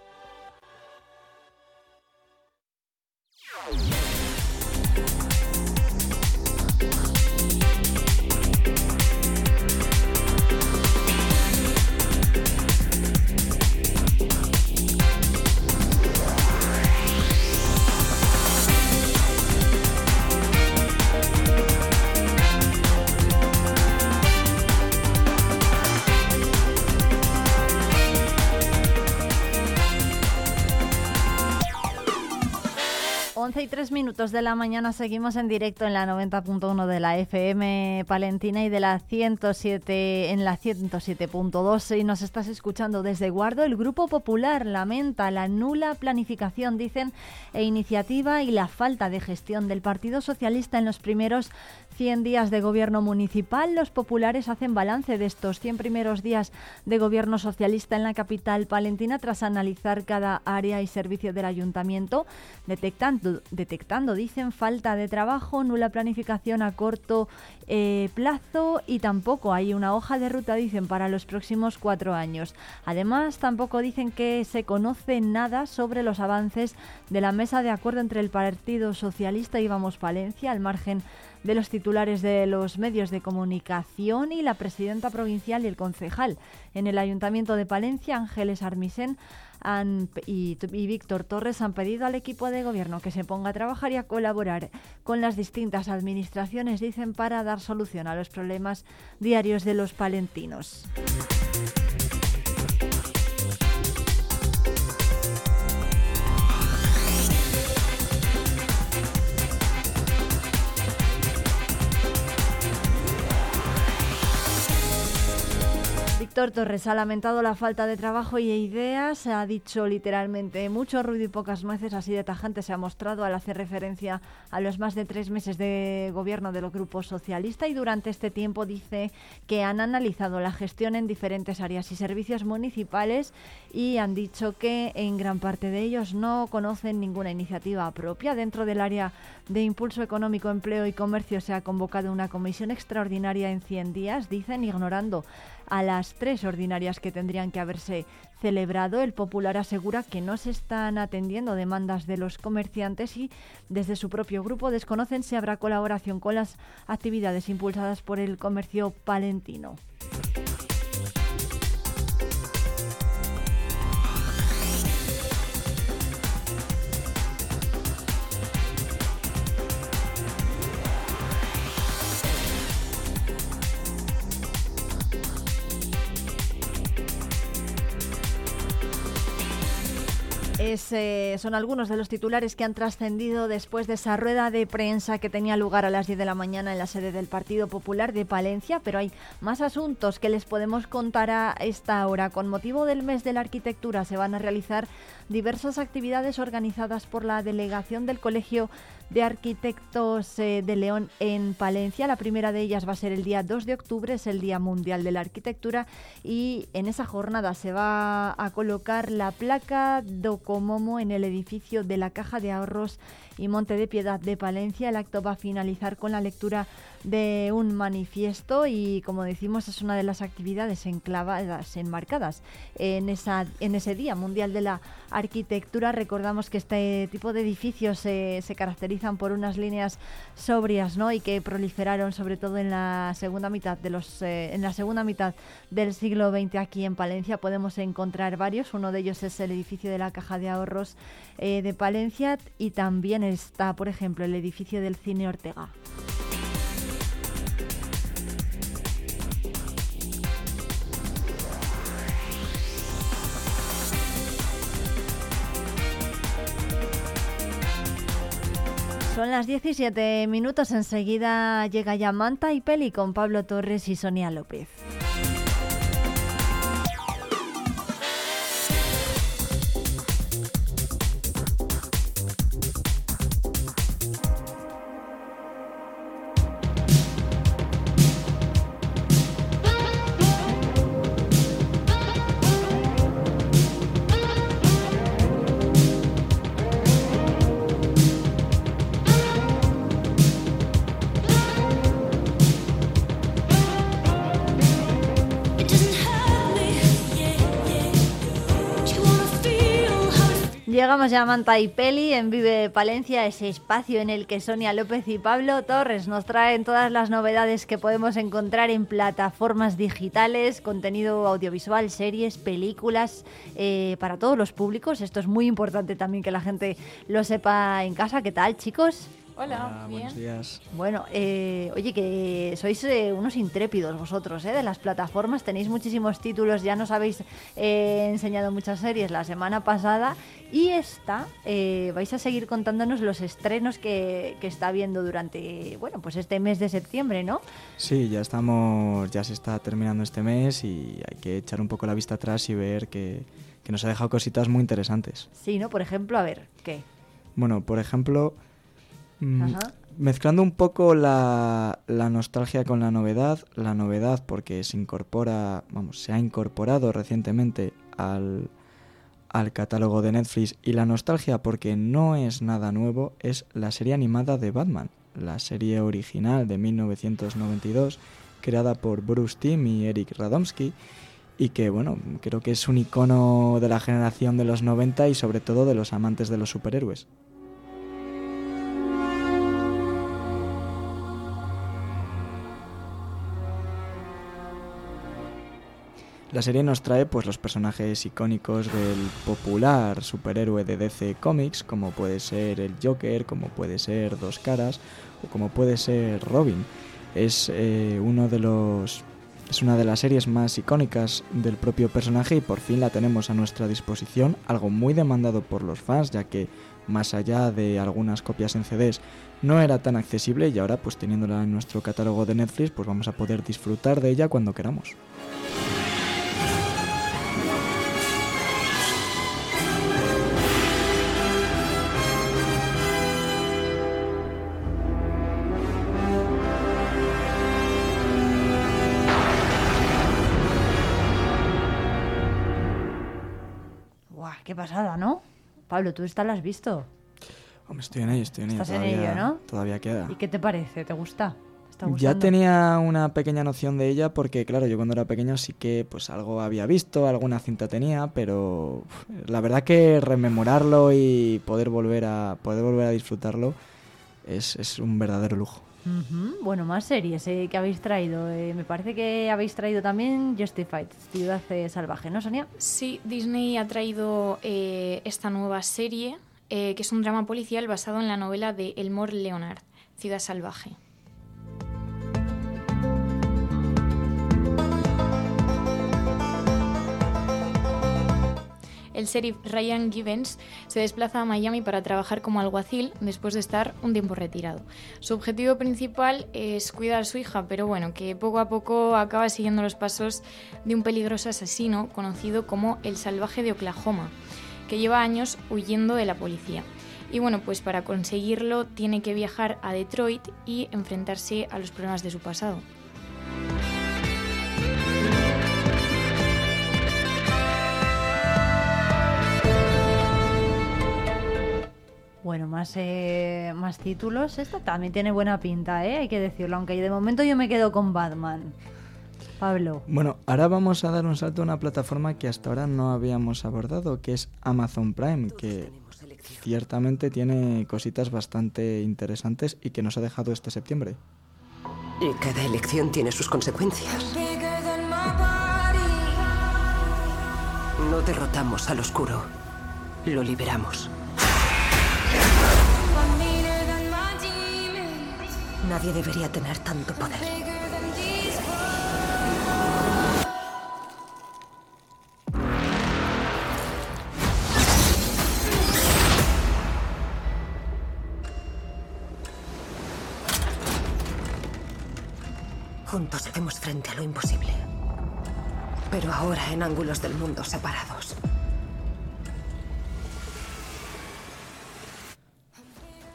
Minutos de la mañana seguimos en directo en la 90.1 de la FM Palentina y de la 107 en la 107.2 y nos estás escuchando desde Guardo. El Grupo Popular lamenta la nula planificación, dicen, e iniciativa y la falta de gestión del Partido Socialista en los primeros 100 días de gobierno municipal. Los populares hacen balance de estos 100 primeros días de gobierno socialista en la capital palentina tras analizar cada área y servicio del ayuntamiento, detectando, detectando dicen, falta de trabajo, nula planificación a corto eh, plazo y tampoco hay una hoja de ruta, dicen, para los próximos cuatro años. Además, tampoco dicen que se conoce nada sobre los avances de la mesa de acuerdo entre el Partido Socialista y Vamos Palencia, al margen de los titulares de los medios de comunicación y la presidenta provincial y el concejal en el Ayuntamiento de Palencia, Ángeles Armisen, y, y, Víctor Torres han pedido al equipo de gobierno que se ponga a trabajar y a colaborar con las distintas administraciones, dicen, para dar solución a los problemas diarios de los palentinos. Víctor Torres ha lamentado la falta de trabajo y ideas, ha dicho literalmente mucho ruido y pocas nueces, así de tajante se ha mostrado al hacer referencia a los más de tres meses de gobierno de los grupos socialistas y durante este tiempo dice que han analizado la gestión en diferentes áreas y servicios municipales y han dicho que en gran parte de ellos no conocen ninguna iniciativa propia. Dentro del área de impulso económico, empleo y comercio se ha convocado una comisión extraordinaria en 100 días, dicen, ignorando a las tres ordinarias que tendrían que haberse celebrado. El Popular asegura que no se están atendiendo demandas de los comerciantes y desde su propio grupo desconocen si habrá colaboración con las actividades impulsadas por el comercio palentino. Eh, son algunos de los titulares que han trascendido después de esa rueda de prensa que tenía lugar a las 10 de la mañana en la sede del Partido Popular de Palencia, pero hay más asuntos que les podemos contar a esta hora. Con motivo del mes de la arquitectura se van a realizar diversas actividades organizadas por la delegación del Colegio de Arquitectos eh, de León en Palencia. La primera de ellas va a ser el día 2 de octubre, es el Día Mundial de la Arquitectura y en esa jornada se va a colocar la placa Docomomo en el edificio de la Caja de Ahorros y Monte de Piedad de Palencia. El acto va a finalizar con la lectura de un manifiesto y como decimos es una de las actividades enclavadas, enmarcadas en, esa, en ese Día Mundial de la Arquitectura. Recordamos que este tipo de edificios se, caracterizan por unas líneas sobrias ¿no? y que proliferaron sobre todo en la segunda mitad de los eh, en la segunda mitad del siglo XX aquí en Palencia podemos encontrar varios. Uno de ellos es el edificio de la Caja de Ahorros eh, de Palencia y también está, por ejemplo, el edificio del Cine Ortega. Son las 17 minutos, enseguida llega ya Manta y Peli con Pablo Torres y Sonia López. Llegamos ya a Manta en Vive Palencia, ese espacio en el que Sonia López y Pablo Torres nos traen todas las novedades que podemos encontrar en plataformas digitales, contenido audiovisual, series, películas, eh, para todos los públicos. Esto es muy importante también que la gente lo sepa en casa. ¿Qué tal, chicos? Hola, buenos bien. días. Bueno, eh, oye, que sois eh, unos intrépidos vosotros, ¿eh? De las plataformas, tenéis muchísimos títulos, ya nos habéis eh, enseñado muchas series la semana pasada y esta eh, vais a seguir contándonos los estrenos que, que está habiendo durante, bueno, pues este mes de septiembre, ¿no? Sí, ya estamos, ya se está terminando este mes y hay que echar un poco la vista atrás y ver que, que nos ha dejado cositas muy interesantes. Sí, ¿no? Por ejemplo, a ver, ¿qué? Bueno, por ejemplo, mm, Ajá. mezclando un poco la, la nostalgia con la novedad, la novedad porque se incorpora, vamos, se ha incorporado recientemente al, al catálogo de Netflix y la nostalgia porque no es nada nuevo, es la serie animada de Batman, la serie original de 1992 creada por Bruce Timm y Eric Radomski y que bueno, creo que es un icono de la generación de los 90 y sobre todo de los amantes de los superhéroes. La serie nos trae pues los personajes icónicos del popular superhéroe de DC Comics, como puede ser el Joker, como puede ser Dos Caras o como puede ser Robin. Es eh, uno de los es una de las series más icónicas del propio personaje y por fin la tenemos a nuestra disposición, algo muy demandado por los fans, ya que más allá de algunas copias en CDs no era tan accesible y ahora pues teniéndola en nuestro catálogo de Netflix pues vamos a poder disfrutar de ella cuando queramos. ¡Qué pasada, ¿no? Pablo, tú esta la has visto. Hombre, estoy en ello, estoy en ello. Estás en todavía, ello, ¿no? Todavía queda. ¿Y qué te parece? ¿Te gusta? ¿Te está Ya tenía una pequeña noción de ella porque, claro, yo cuando era pequeño sí que pues algo había visto, alguna cinta tenía, pero la verdad que rememorarlo y poder volver a poder volver a disfrutarlo es, es un verdadero lujo. Bueno, más series eh, que habéis traído. Eh, me parece que habéis traído también Justified, Ciudad eh, Salvaje, ¿no, Sonia? Sí, Disney ha traído eh, esta nueva serie, eh, que es un drama policial basado en la novela de Elmore Leonard, Ciudad Salvaje. El sheriff Ryan Gibbons se desplaza a Miami para trabajar como alguacil después de estar un tiempo retirado. Su objetivo principal es cuidar a su hija, pero bueno, que poco a poco acaba siguiendo los pasos de un peligroso asesino conocido como el Salvaje de Oklahoma, que lleva años huyendo de la policía. Y bueno, pues para conseguirlo tiene que viajar a Detroit y enfrentarse a los problemas de su pasado. Bueno, más, eh, más títulos. Esta también tiene buena pinta, ¿eh? hay que decirlo. Aunque de momento yo me quedo con Batman. Pablo. Bueno, ahora vamos a dar un salto a una plataforma que hasta ahora no habíamos abordado, que es Amazon Prime, que ciertamente tiene cositas bastante interesantes y que nos ha dejado este septiembre. Y cada elección tiene sus consecuencias. No derrotamos al oscuro, lo liberamos. Nadie debería tener tanto poder. Juntos hacemos frente a lo imposible. Pero ahora en ángulos del mundo separados.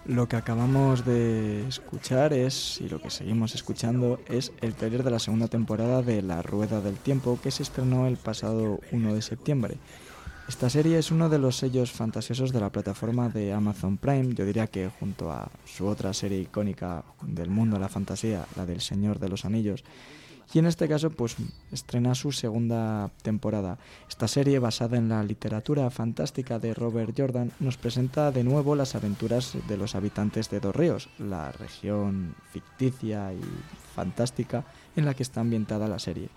Lo que acabamos de escuchar es, y lo que seguimos escuchando, es el trailer de la segunda temporada de La Rueda del Tiempo que se estrenó el pasado 1 de septiembre. Esta serie es uno de los sellos fantasiosos de la plataforma de Amazon Prime, yo diría que junto a su otra serie icónica del mundo de la fantasía, la del Señor de los Anillos, y en este caso pues estrena su segunda temporada. Esta serie basada en la literatura fantástica de Robert Jordan nos presenta de nuevo las aventuras de los habitantes de Dos Ríos, la región ficticia y fantástica en la que está ambientada la serie.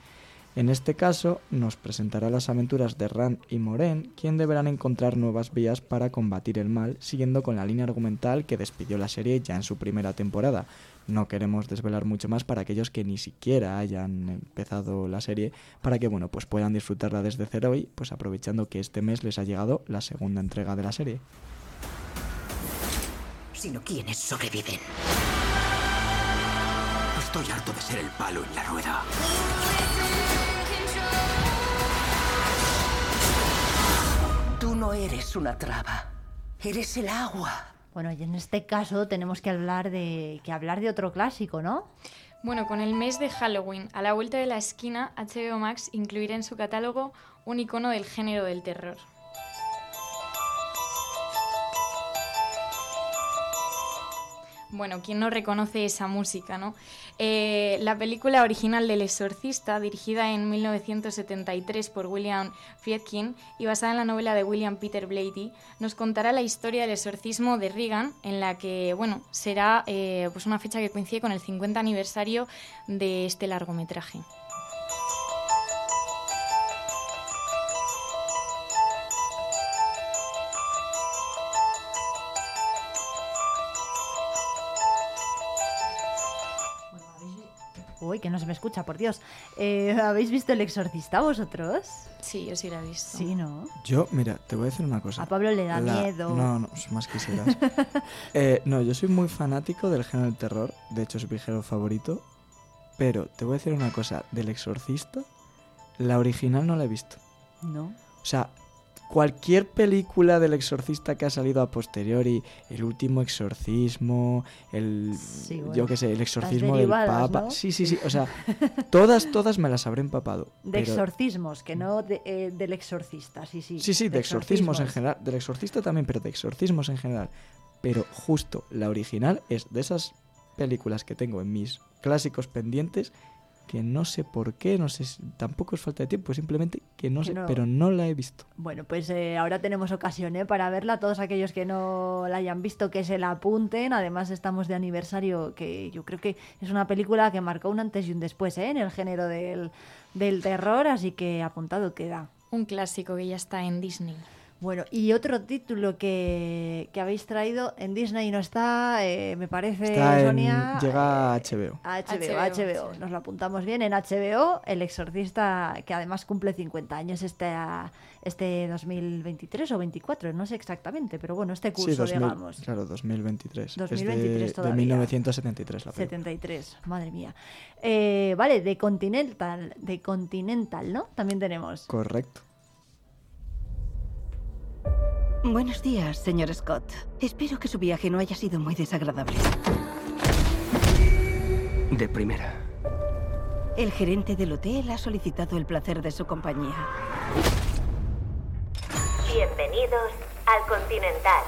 En este caso, nos presentará las aventuras de Rand y Moren, quien deberán encontrar nuevas vías para combatir el mal, siguiendo con la línea argumental que despidió la serie ya en su primera temporada. No queremos desvelar mucho más para aquellos que ni siquiera hayan empezado la serie, para que bueno, pues puedan disfrutarla desde cero y pues aprovechando que este mes les ha llegado la segunda entrega de la serie. Sino quienes sobreviven. Estoy harto de ser el palo en la rueda. Tú no eres una traba. Eres el agua. Bueno, y en este caso tenemos que hablar de, que hablar de otro clásico, ¿no? Bueno, con el mes de Halloween a la vuelta de la esquina, HBO Max incluirá en su catálogo un icono del género del terror. Bueno, ¿quién no reconoce esa música, no? Eh, la película original del Exorcista, dirigida en 1973 por William Friedkin y basada en la novela de William Peter Blatty, nos contará la historia del exorcismo de Reagan, en la que, bueno, será eh, pues una fecha que coincide con el 50 aniversario de este largometraje. Uy, que no se me escucha, por Dios. Eh, ¿Habéis visto El Exorcista vosotros? Sí, yo sí la he visto. Sí, ¿no? Yo, mira, te voy a decir una cosa. A Pablo le da La- miedo. No, no, más quisieras. Eh, no, yo soy muy fanático del género del terror. De hecho, es mi género favorito. Pero te voy a decir una cosa. Del Exorcista, la original no la he visto. No. O sea, cualquier película del exorcista que ha salido a posteriori, el último exorcismo, el bueno. yo qué sé, el exorcismo del Papa. ¿no? Sí, sí, sí. O sea, todas, todas me las habré empapado. De pero- exorcismos, que no de- eh, del exorcista, sí, sí. Sí, sí, de, exorcismos en general. Del exorcista también, pero de exorcismos en general. Pero justo la original es de esas películas que tengo en mis clásicos pendientes que no sé por qué, no sé, tampoco es falta de tiempo, simplemente que no Que sé, no. pero no la he visto. Bueno, pues eh, ahora tenemos ocasión ¿eh? para verla. Todos aquellos que no la hayan visto, que se la apunten. Además, estamos de aniversario, que yo creo que es una película que marcó un antes y un después ¿eh? en el género del, del terror, así que apuntado queda. Un clásico que ya está en Disney. Bueno, y otro título que, que habéis traído en Disney no está, eh, me parece, Está en- Sonia. llega a HBO. A HBO, HBO, HBO, Nos lo apuntamos bien en HBO, El Exorcista, que además cumple 50 años este, este 2023 o 24, no sé exactamente, pero bueno, este curso, sí, 2000, digamos. claro, 2023. 2023 es de, de todavía. 1973 la película. 73, madre mía. Eh, vale, de Continental, de Continental, ¿no? También tenemos. Correcto. Buenos días, señor Scott. Espero que su viaje no haya sido muy desagradable. De primera. El gerente del hotel ha solicitado el placer de su compañía. Bienvenidos al Continental.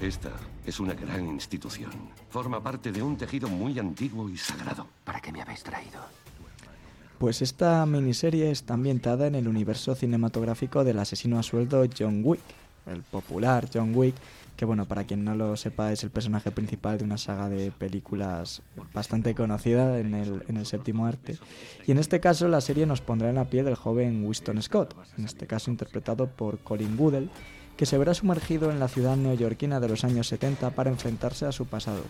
Esta es una gran institución. Forma parte de un tejido muy antiguo y sagrado. ¿Para qué me habéis traído? Pues esta miniserie está ambientada en el universo cinematográfico del asesino a sueldo John Wick, el popular John Wick, que bueno, para quien no lo sepa es el personaje principal de una saga de películas bastante conocida en el, en el séptimo arte. Y en este caso la serie nos pondrá en la piel del joven Winston Scott, en este caso interpretado por Colin Goodell, que se verá sumergido en la ciudad neoyorquina de los años 70 para enfrentarse a su pasado.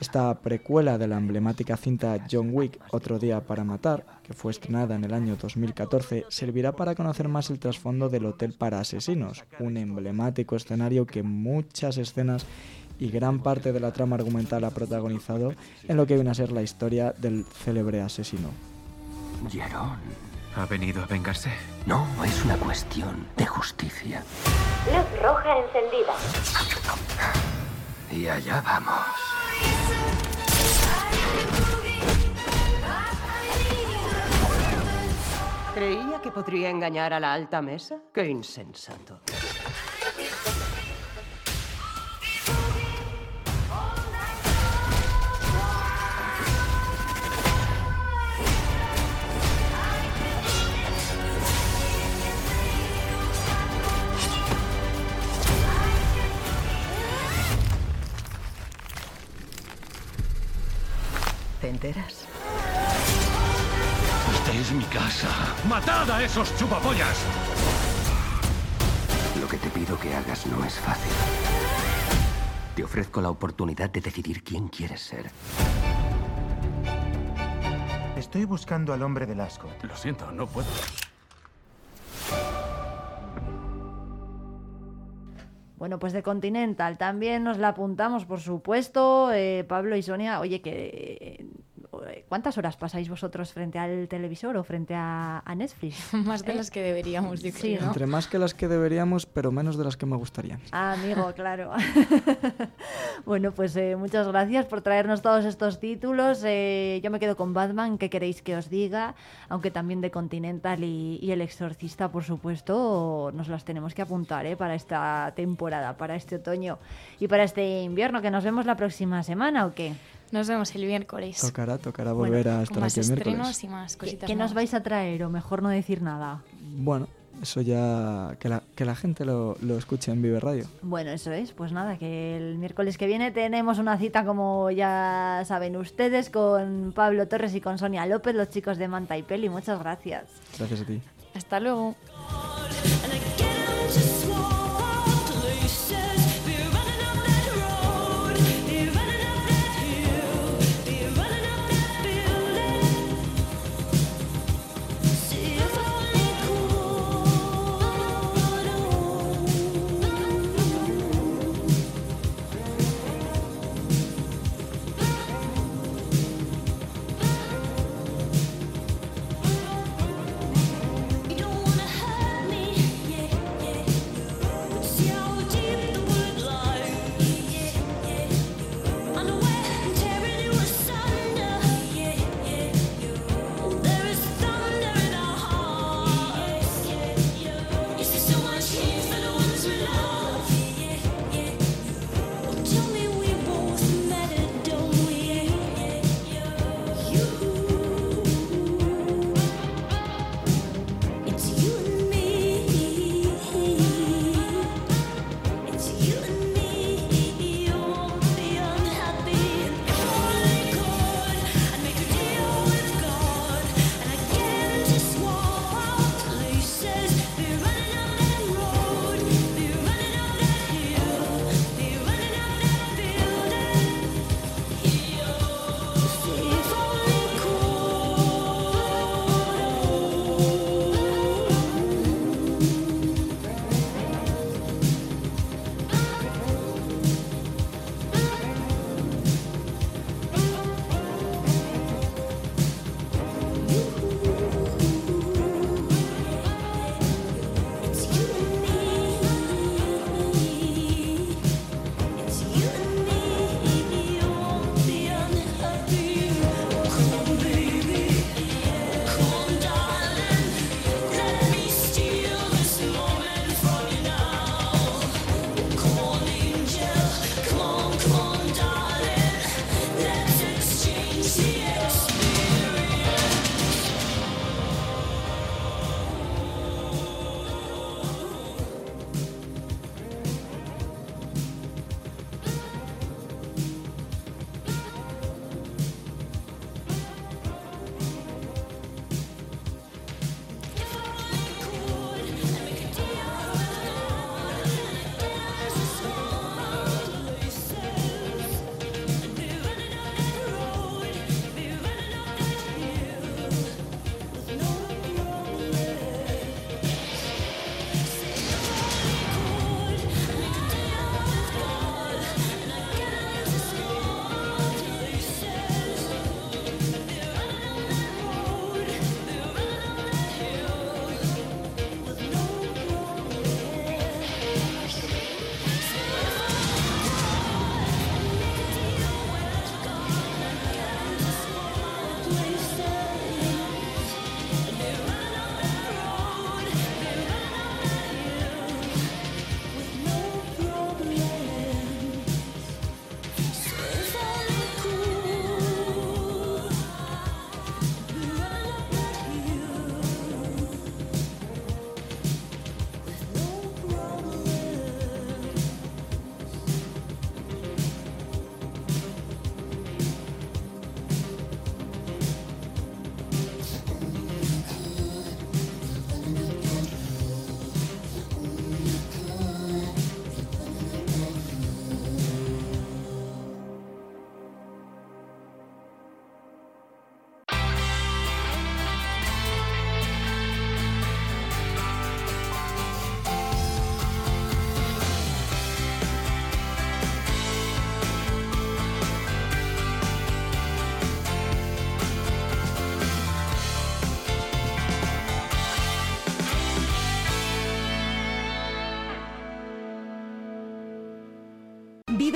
Esta precuela de la emblemática cinta John Wick, Otro Día para Matar, que fue estrenada en el año 2014, servirá para conocer más el trasfondo del Hotel para Asesinos, un emblemático escenario que muchas escenas y gran parte de la trama argumental ha protagonizado en lo que viene a ser la historia del célebre asesino. Yaron. ¿Ha venido a vengarse? No, es una cuestión de justicia. Luz roja encendida. Y allá vamos. Creía que podría engañar a la alta mesa. Qué insensato. ¿Te enteras? es mi casa. ¡Matad a esos chupapollas! Lo que te pido que hagas no es fácil. Te ofrezco la oportunidad de decidir quién quieres ser. Estoy buscando al hombre del asco. Lo siento, no puedo. Bueno, pues de Continental también nos la apuntamos, por supuesto. Eh, Pablo y Sonia, oye, que eh, ¿cuántas horas pasáis vosotros frente al televisor o frente a, a Netflix? Más de ¿Eh? las que deberíamos, yo Sí, creo. ¿no? Entre más que las que deberíamos, pero menos de las que me gustarían. Ah, amigo, claro. bueno, pues eh, muchas gracias por traernos todos estos títulos. Eh, yo me quedo con Batman, ¿qué queréis que os diga? Aunque también de Continental y, y El Exorcista, por supuesto, nos las tenemos que apuntar ¿eh? para esta temporada, para este otoño y para este invierno, que nos vemos la próxima semana, ¿o qué? Nos vemos el miércoles. Tocará, tocará volver a con estar más aquí el miércoles. estrenos y más ¿Qué, cositas qué nos vais a traer? O mejor no decir nada. Bueno, eso ya. Que la, que la gente lo, lo escuche en Vive Radio. Bueno, eso es. Pues nada, que el miércoles que viene tenemos una cita, como ya saben ustedes, con Pablo Torres y con Sonia López, los chicos de Manta y Peli. Muchas gracias. Gracias a ti. Hasta luego.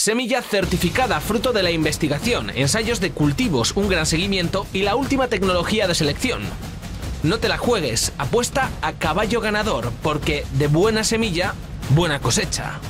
Semilla certificada fruto de la investigación, ensayos de cultivos, un gran seguimiento y la última tecnología de selección. No te la juegues, apuesta a caballo ganador, porque de buena semilla, buena cosecha.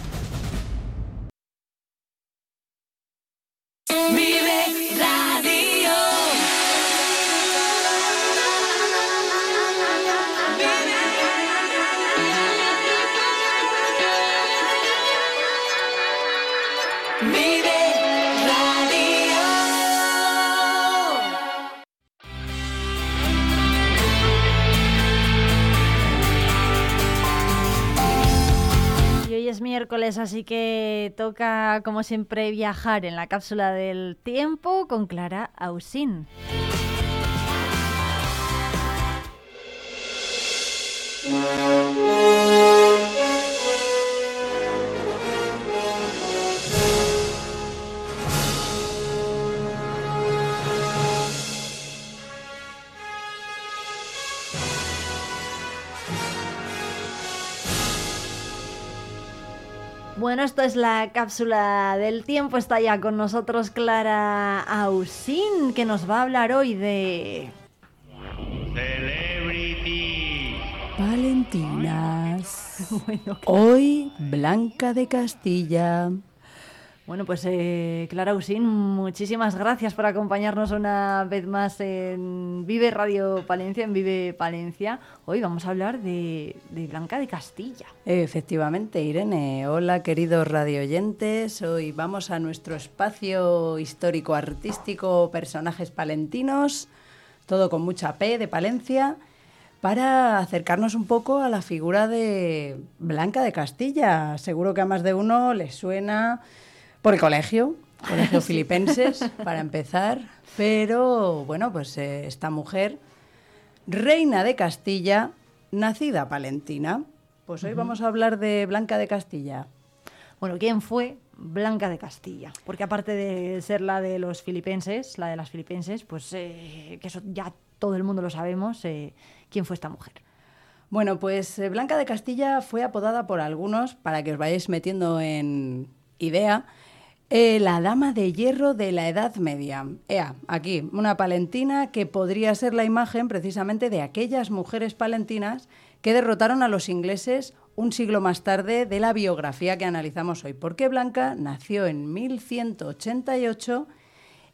Así que toca, como siempre, viajar en la cápsula del tiempo con Clara Ausín. Bueno, esto es la cápsula del tiempo. Está ya con nosotros Clara Ausín, que nos va a hablar hoy de... Valentinas. Hoy Blanca de Castilla. Bueno, pues eh, Clara Ausín, muchísimas gracias por acompañarnos una vez más en Vive Radio Palencia, en Vive Palencia. Hoy vamos a hablar de, de Blanca de Castilla. Efectivamente, Irene. Hola, queridos radioyentes. Hoy vamos a nuestro espacio histórico artístico Personajes Palentinos, todo con mucha P de Palencia, para acercarnos un poco a la figura de Blanca de Castilla. Seguro que a más de uno le suena por el colegio, colegio filipenses, para empezar. Pero bueno, pues eh, esta mujer, reina de Castilla, nacida palentina. Pues hoy vamos a hablar de Blanca de Castilla. Bueno, ¿quién fue Blanca de Castilla? Porque aparte de ser la de los filipenses, la de las filipenses, pues eh, que eso ya todo el mundo lo sabemos, eh, ¿quién fue esta mujer? Bueno, pues Blanca de Castilla fue apodada por algunos, para que os vayáis metiendo en idea, eh, la dama de hierro de la Edad Media. Ea, aquí, una palentina que podría ser la imagen precisamente de aquellas mujeres palentinas que derrotaron a los ingleses un siglo más tarde de la biografía que analizamos hoy. Porque Blanca nació en 1188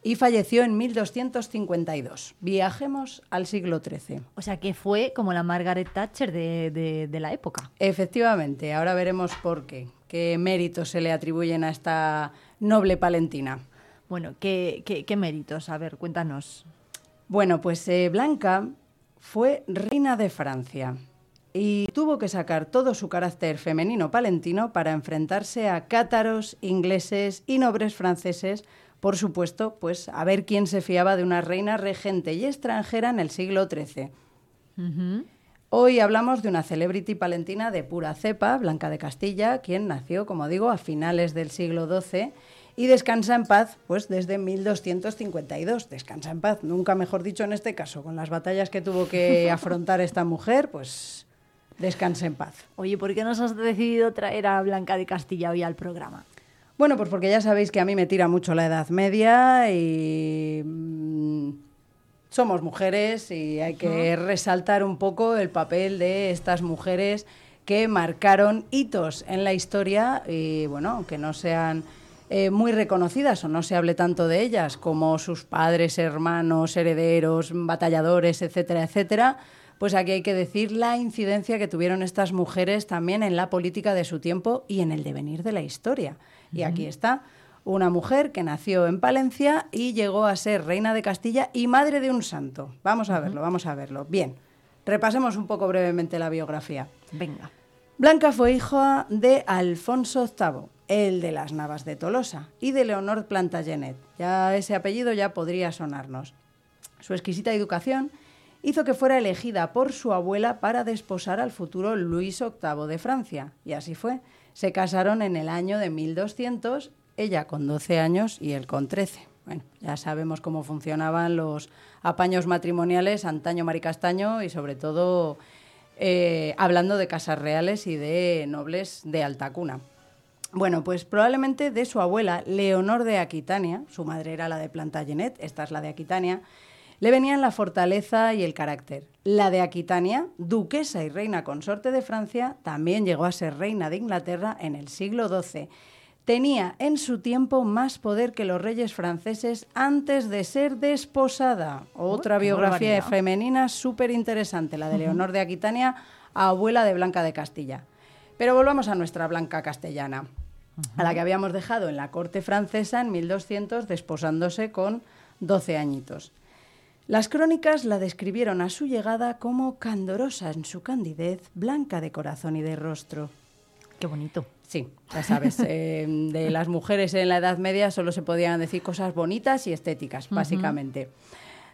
y falleció en 1252. Viajemos al siglo XIII. O sea, que fue como la Margaret Thatcher de, de- de la época. Efectivamente, ahora veremos por qué. ¿Qué méritos se le atribuyen a esta noble palentina? Bueno, ¿qué, qué, qué méritos? A ver, cuéntanos. Bueno, pues eh, Blanca fue reina de Francia y tuvo que sacar todo su carácter femenino palentino para enfrentarse a cátaros, ingleses y nobles franceses, por supuesto, pues a ver quién se fiaba de una reina regente y extranjera en el siglo XIII. Hoy hablamos de una celebrity palentina de pura cepa, Blanca de Castilla, quien nació, como digo, a finales del siglo XII y descansa en paz, pues desde 1252. Descansa en paz, nunca mejor dicho en este caso, con las batallas que tuvo que afrontar esta mujer, pues descansa en paz. Oye, ¿por qué nos has decidido traer a Blanca de Castilla hoy al programa? Bueno, pues porque ya sabéis que a mí me tira mucho la Edad Media y mm, somos mujeres y hay que resaltar un poco el papel de estas mujeres que marcaron hitos en la historia y bueno, aunque no sean eh, muy reconocidas o no se hable tanto de ellas como sus padres, hermanos, herederos, batalladores, etcétera, etcétera, pues aquí hay que decir la incidencia que tuvieron estas mujeres también en la política de su tiempo y en el devenir de la historia. Y aquí está una mujer que nació en Palencia y llegó a ser reina de Castilla y madre de un santo. Vamos a verlo, vamos a verlo. Bien, repasemos un poco brevemente la biografía. Venga. Blanca fue hija de Alfonso VIII, el de las Navas de Tolosa, y de Leonor Plantagenet. Ya ese apellido ya podría sonarnos. Su exquisita educación hizo que fuera elegida por su abuela para desposar al futuro Luis VIII de Francia. Y así fue. Se casaron en el año de 1200, ella con 12 años y él con 13. Bueno, ya sabemos cómo funcionaban los apaños matrimoniales antaño Maricastaño y sobre todo eh, hablando de casas reales y de nobles de alta cuna. Bueno, pues probablemente de su abuela, Leonor de Aquitania, su madre era la de Plantagenet, esta es la de Aquitania, le venían la fortaleza y el carácter. La de Aquitania, duquesa y reina consorte de Francia, también llegó a ser reina de Inglaterra en el siglo XII. Tenía en su tiempo más poder que los reyes franceses antes de ser desposada. Otra biografía femenina súper interesante, la de Leonor de Aquitania, abuela de Blanca de Castilla. Pero volvamos a nuestra Blanca castellana, a la que habíamos dejado en la corte francesa en 1200 desposándose con 12 añitos. Las crónicas la describieron a su llegada como candorosa en su candidez, blanca de corazón y de rostro. Qué bonito. Sí, ya sabes, eh, de las mujeres en la Edad Media solo se podían decir cosas bonitas y estéticas, básicamente.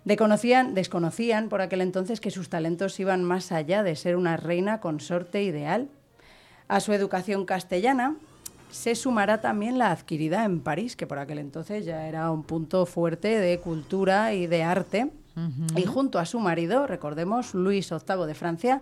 Desconocían, desconocían por aquel entonces que sus talentos iban más allá de ser una reina consorte ideal. A su educación castellana se sumará también la adquirida en París, que por aquel entonces ya era un punto fuerte de cultura y de arte. Y junto a su marido, recordemos, Luis VIII de Francia,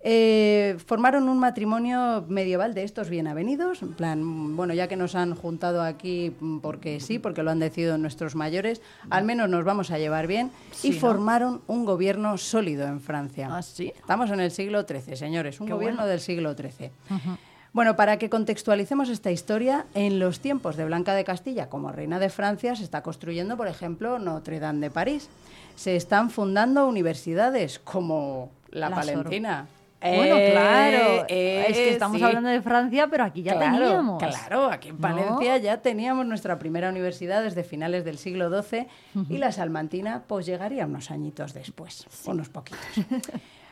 eh, formaron un matrimonio medieval de estos bienavenidos, en plan, bueno, ya que nos han juntado aquí porque sí, porque lo han decidido nuestros mayores, al menos nos vamos a llevar bien, Sí, y ¿no? formaron un gobierno sólido en Francia. ¿Ah, sí? Estamos en el siglo XIII, señores, un Qué gobierno bueno. del siglo XIII. Bueno, para que contextualicemos esta historia, en los tiempos de Blanca de Castilla como reina de Francia se está construyendo, por ejemplo, Notre Dame de París. Se están fundando universidades como la, La Palentina. Bueno, Eh, claro. eh, es que estamos sí. hablando de Francia, pero aquí ya Claro, teníamos. Claro, aquí en ¿No? Palencia ya teníamos nuestra primera universidad desde finales del siglo XII y la salmantina pues llegaría unos añitos después, unos poquitos.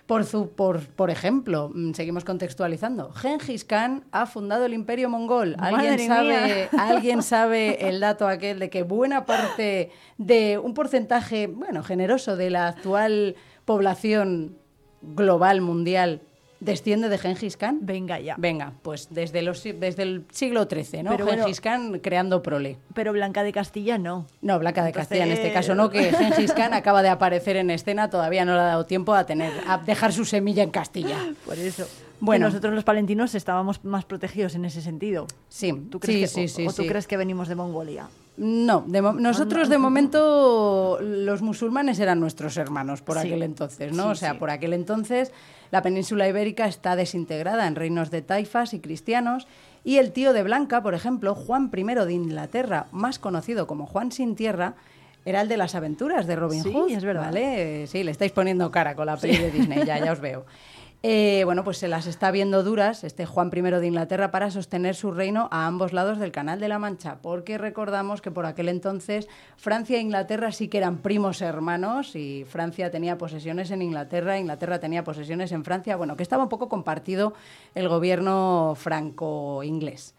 Por, su- por, por ejemplo, mm, seguimos contextualizando. Gengis Khan ha fundado el Imperio Mongol. ¿Alguien sabe. ¿Alguien sabe el dato aquel de que buena parte de un porcentaje, bueno, generoso de la actual población global mundial desciende de Gengis Khan? Venga ya. Venga, pues desde, los, desde el siglo XIII, ¿no? Pero bueno- Gengis Khan creando prole. Pero Blanca de Castilla no. No, Blanca de Entonces- Castilla en este caso no, que Gengis Khan acaba de aparecer en escena, todavía no le ha dado tiempo a tener a dejar su semilla en Castilla. Por eso. Bueno. Que nosotros los palentinos estábamos más protegidos en ese sentido. Sí, ¿Tú crees sí, que, sí, o, sí, o tú sí. crees que venimos de Mongolia? No, de nosotros de momento los musulmanes eran nuestros hermanos por Sí. aquel entonces, ¿no? Sí, o sea, sí. por aquel entonces la península ibérica está desintegrada en reinos de taifas y cristianos y el tío de Blanca, por ejemplo, Juan I de Inglaterra, más conocido como Juan sin tierra, era el de las aventuras de Robin Sí, Hood, es verdad. ¿vale? Sí, le estáis poniendo cara con la peli de Disney, ya, ya os veo. Eh, bueno, pues se las está viendo duras este Juan I de Inglaterra para sostener su reino a ambos lados del Canal de la Mancha, porque recordamos que por aquel entonces Francia e Inglaterra sí que eran primos hermanos y Francia tenía posesiones en Inglaterra, Inglaterra tenía posesiones en Francia, bueno, que estaba un poco compartido el gobierno franco-inglés.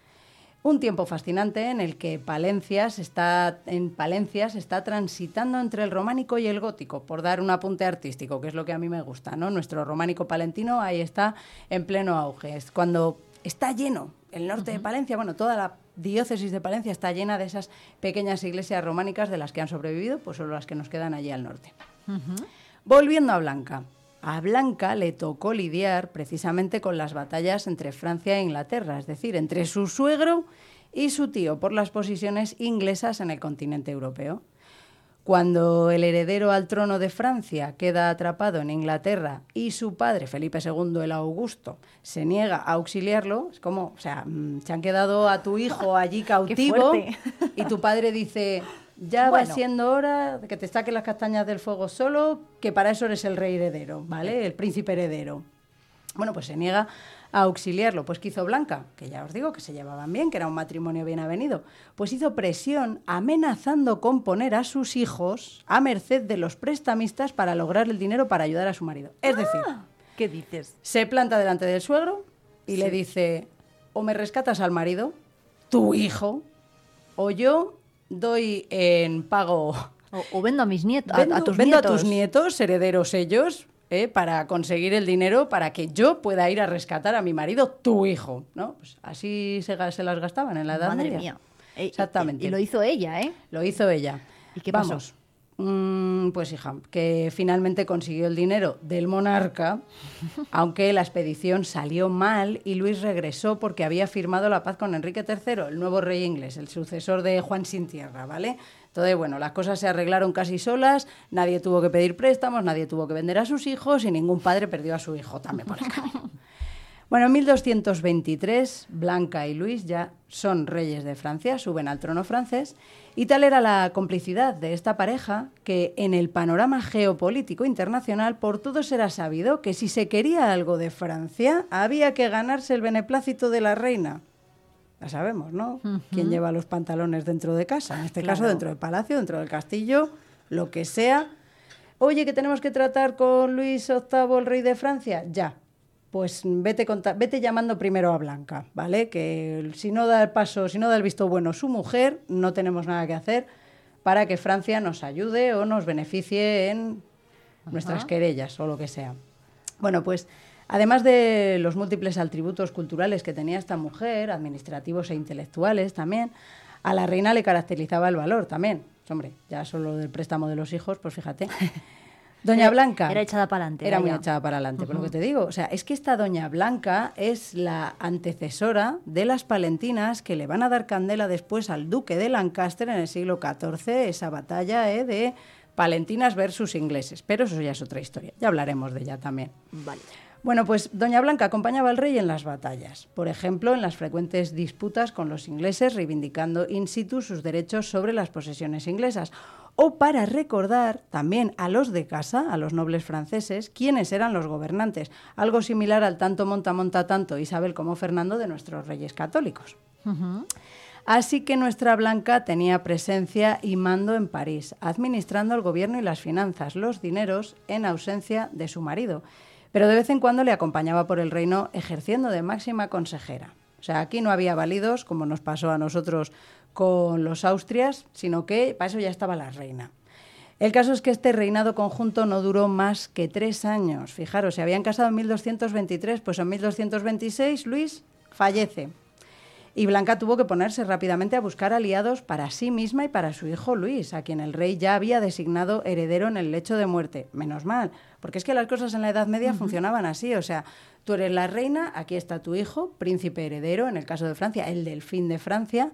Un tiempo fascinante en el que Palencia se está, en Palencia se está transitando entre el románico y el gótico, por dar un apunte artístico, que es lo que a mí me gusta, ¿no? Nuestro románico palentino ahí está en pleno auge. Es cuando está lleno el norte de Palencia, bueno, toda la diócesis de Palencia está llena de esas pequeñas iglesias románicas de las que han sobrevivido, pues solo las que nos quedan allí al norte. Volviendo a Blanca. A Blanca le tocó lidiar precisamente con las batallas entre Francia e Inglaterra, es decir, entre su suegro y su tío por las posiciones inglesas en el continente europeo. Cuando el heredero al trono de Francia queda atrapado en Inglaterra y su padre, Felipe II el Augusto, se niega a auxiliarlo, es como, o sea, mm, se han quedado a tu hijo allí cautivo y tu padre dice, ya Bueno. va siendo hora de que te saquen las castañas del fuego solo, que para eso eres el rey heredero, ¿vale? El príncipe heredero. Bueno, pues se niega a auxiliarlo. Pues ¿qué hizo Blanca? Que ya os digo que se llevaban bien, que era un matrimonio bien avenido. Pues hizo presión amenazando con poner a sus hijos a merced de los prestamistas para lograr el dinero para ayudar a su marido. Es decir, ¿Qué dices? se planta delante del suegro y Sí. le dice, o me rescatas al marido, tu hijo, o yo doy en pago... O, o vendo a mis nietos, Vendo, a, tus vendo a nietos. tus nietos, herederos ellos, ¿eh? para conseguir el dinero para que yo pueda ir a rescatar a mi marido, tu hijo. ¿no? Pues así se, las gastaban en la Edad Madre Media. mía. Y- Exactamente. Y, lo hizo ella, ¿eh? Lo hizo ella. ¿Y qué pasó? Vamos. Mm, pues hija, que finalmente consiguió el dinero del monarca, aunque la expedición salió mal y Luis regresó porque había firmado la paz con Enrique III, el nuevo rey inglés, el sucesor de Juan sin tierra, ¿vale? Entonces, bueno, las cosas se arreglaron casi solas, nadie tuvo que pedir préstamos, nadie tuvo que vender a sus hijos y ningún padre perdió a su hijo también por el camino. Bueno, en 1223, Blanca y Luis ya son reyes de Francia, suben al trono francés, y tal era la complicidad de esta pareja que en el panorama geopolítico internacional por todos era sabido que si se quería algo de Francia había que ganarse el beneplácito de la reina. Ya sabemos, ¿no? ¿Quién lleva los pantalones dentro de casa? En este caso, dentro del palacio, dentro del castillo, lo que sea. Oye, que tenemos que tratar con Luis VIII, el rey de Francia. Ya. Pues vete, llamando primero a Blanca, ¿vale? Que si no da el paso, si no da el visto bueno su mujer, no tenemos nada que hacer para que Francia nos ayude o nos beneficie en nuestras querellas o lo que sea. Bueno, pues además de los múltiples atributos culturales que tenía esta mujer, administrativos e intelectuales también, a la reina le caracterizaba el valor también. Hombre, ya solo del préstamo de los hijos, pues fíjate. Doña Era- Blanca. era echada pa'lante, Era era muy ya. echada para adelante, por lo que te digo. O sea, es que esta Doña Blanca es la antecesora de las palentinas que le van a dar candela después al duque de Lancaster en el siglo XIV, esa batalla eh, de palentinas versus ingleses. Pero eso ya es otra historia. Ya hablaremos de ella también. Vale. Bueno, pues Doña Blanca acompañaba al rey en las batallas, por ejemplo, en las frecuentes disputas con los ingleses, reivindicando in situ sus derechos sobre las posesiones inglesas, o para recordar también a los de casa, a los nobles franceses, quiénes eran los gobernantes, algo similar al tanto monta monta tanto Isabel como Fernando de nuestros reyes católicos. Así que nuestra Blanca tenía presencia y mando en París, administrando el gobierno y las finanzas, los dineros, en ausencia de su marido. Pero de vez en cuando le acompañaba por el reino ejerciendo de máxima consejera. O sea, aquí no había válidos, como nos pasó a nosotros con los Austrias, sino que para eso ya estaba la reina. El caso es que este reinado conjunto no duró más que tres años. Fijaros, se habían casado en 1223, pues en 1226 Luis fallece. Y Blanca tuvo que ponerse rápidamente a buscar aliados para sí misma y para su hijo Luis, a quien el rey ya había designado heredero en el lecho de muerte. Menos mal, porque es que las cosas en la Edad Media funcionaban así, o sea, tú eres la reina, aquí está tu hijo, príncipe heredero, en el caso de Francia, el delfín de Francia,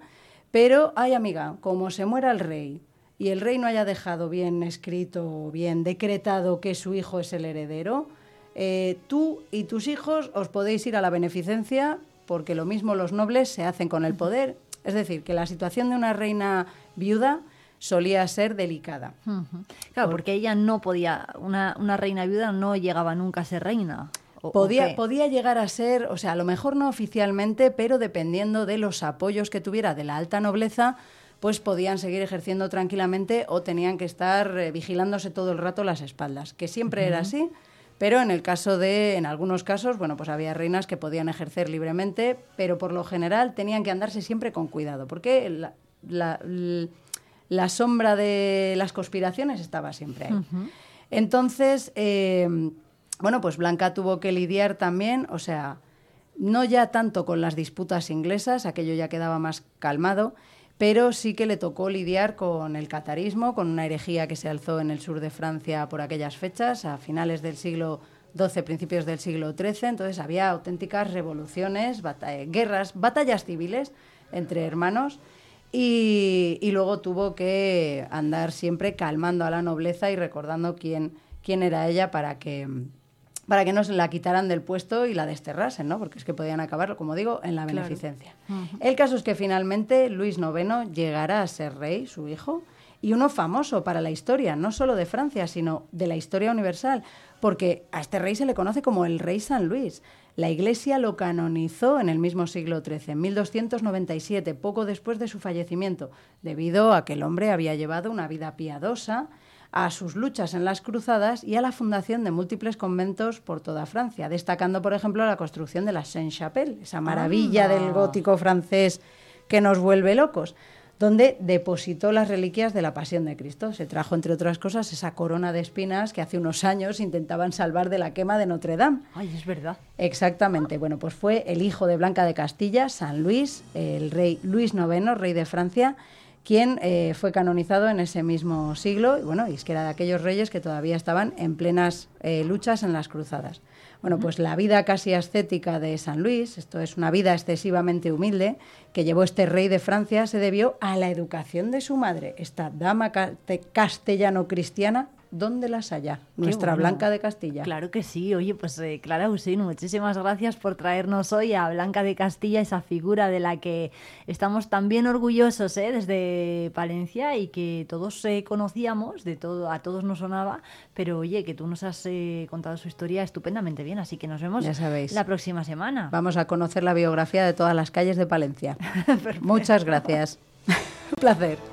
pero, ay amiga, como se muera el rey y el rey no haya dejado bien escrito, bien decretado que su hijo es el heredero, eh, tú y tus hijos os podéis ir a la beneficencia porque lo mismo los nobles se hacen con el poder. Es decir, que la situación de una reina viuda solía ser delicada. Claro, porque ella no podía, una, una reina viuda no llegaba nunca a ser reina. ¿O- o Podía, podía llegar a ser, o sea, a lo mejor no oficialmente, pero dependiendo de los apoyos que tuviera de la alta nobleza, pues podían seguir ejerciendo tranquilamente o tenían que estar eh, vigilándose todo el rato las espaldas, que siempre era así, pero en el caso de, en algunos casos, bueno, pues había reinas que podían ejercer libremente, pero por lo general tenían que andarse siempre con cuidado, porque la, la- sombra de las conspiraciones estaba siempre ahí. Entonces, eh, bueno, pues Blanca tuvo que lidiar también, o sea, no ya tanto con las disputas inglesas, aquello ya quedaba más calmado, pero sí que le tocó lidiar con el catarismo, con una herejía que se alzó en el sur de Francia por aquellas fechas, a finales del siglo XII, principios del siglo XIII. Entonces había auténticas revoluciones, eh, guerras, batallas civiles entre hermanos. Y, y luego tuvo que andar siempre calmando a la nobleza y recordando quién, quién era ella para que, para que no se la quitaran del puesto y la desterrasen, ¿no? Porque es que podían acabar, como digo, en la Claro. beneficencia. El caso es que finalmente Luis IX llegará a ser rey, su hijo, y uno famoso para la historia, no solo de Francia, sino de la historia universal, porque a este rey se le conoce como el rey San Luis. La Iglesia lo canonizó en el mismo siglo XIII, en 1297, poco después de su fallecimiento, debido a que el hombre había llevado una vida piadosa, a sus luchas en las cruzadas y a la fundación de múltiples conventos por toda Francia, destacando, por ejemplo, la construcción de la Saint-Chapelle, esa maravilla Anda. del gótico francés que nos vuelve locos, donde depositó las reliquias de la Pasión de Cristo. Se trajo, entre otras cosas, esa corona de espinas que hace unos años intentaban salvar de la quema de Notre Dame. Ay, es verdad. Exactamente. Bueno, pues fue el hijo de Blanca de Castilla, San Luis, el rey Luis IX, rey de Francia, quien eh, fue canonizado en ese mismo siglo. Y bueno, y es que era de aquellos reyes que todavía estaban en plenas eh, luchas en las cruzadas. Bueno, pues la vida casi ascética de San Luis, esto es una vida excesivamente humilde, que llevó este rey de Francia, se debió a la educación de su madre, esta dama ca- te- castellano-cristiana, ¿dónde las haya? Nuestra bueno. Blanca de Castilla. Claro que sí. Oye, pues eh, Clara Usín, muchísimas gracias por traernos hoy a Blanca de Castilla, esa figura de la que estamos tan bien orgullosos ¿eh? desde Palencia y que todos eh, conocíamos, de todo, a todos nos sonaba, pero oye, que tú nos has eh, contado su historia estupendamente bien, así que nos vemos Ya sabéis. la próxima semana. Vamos a conocer la biografía de todas las calles de Palencia. Muchas gracias. Un placer.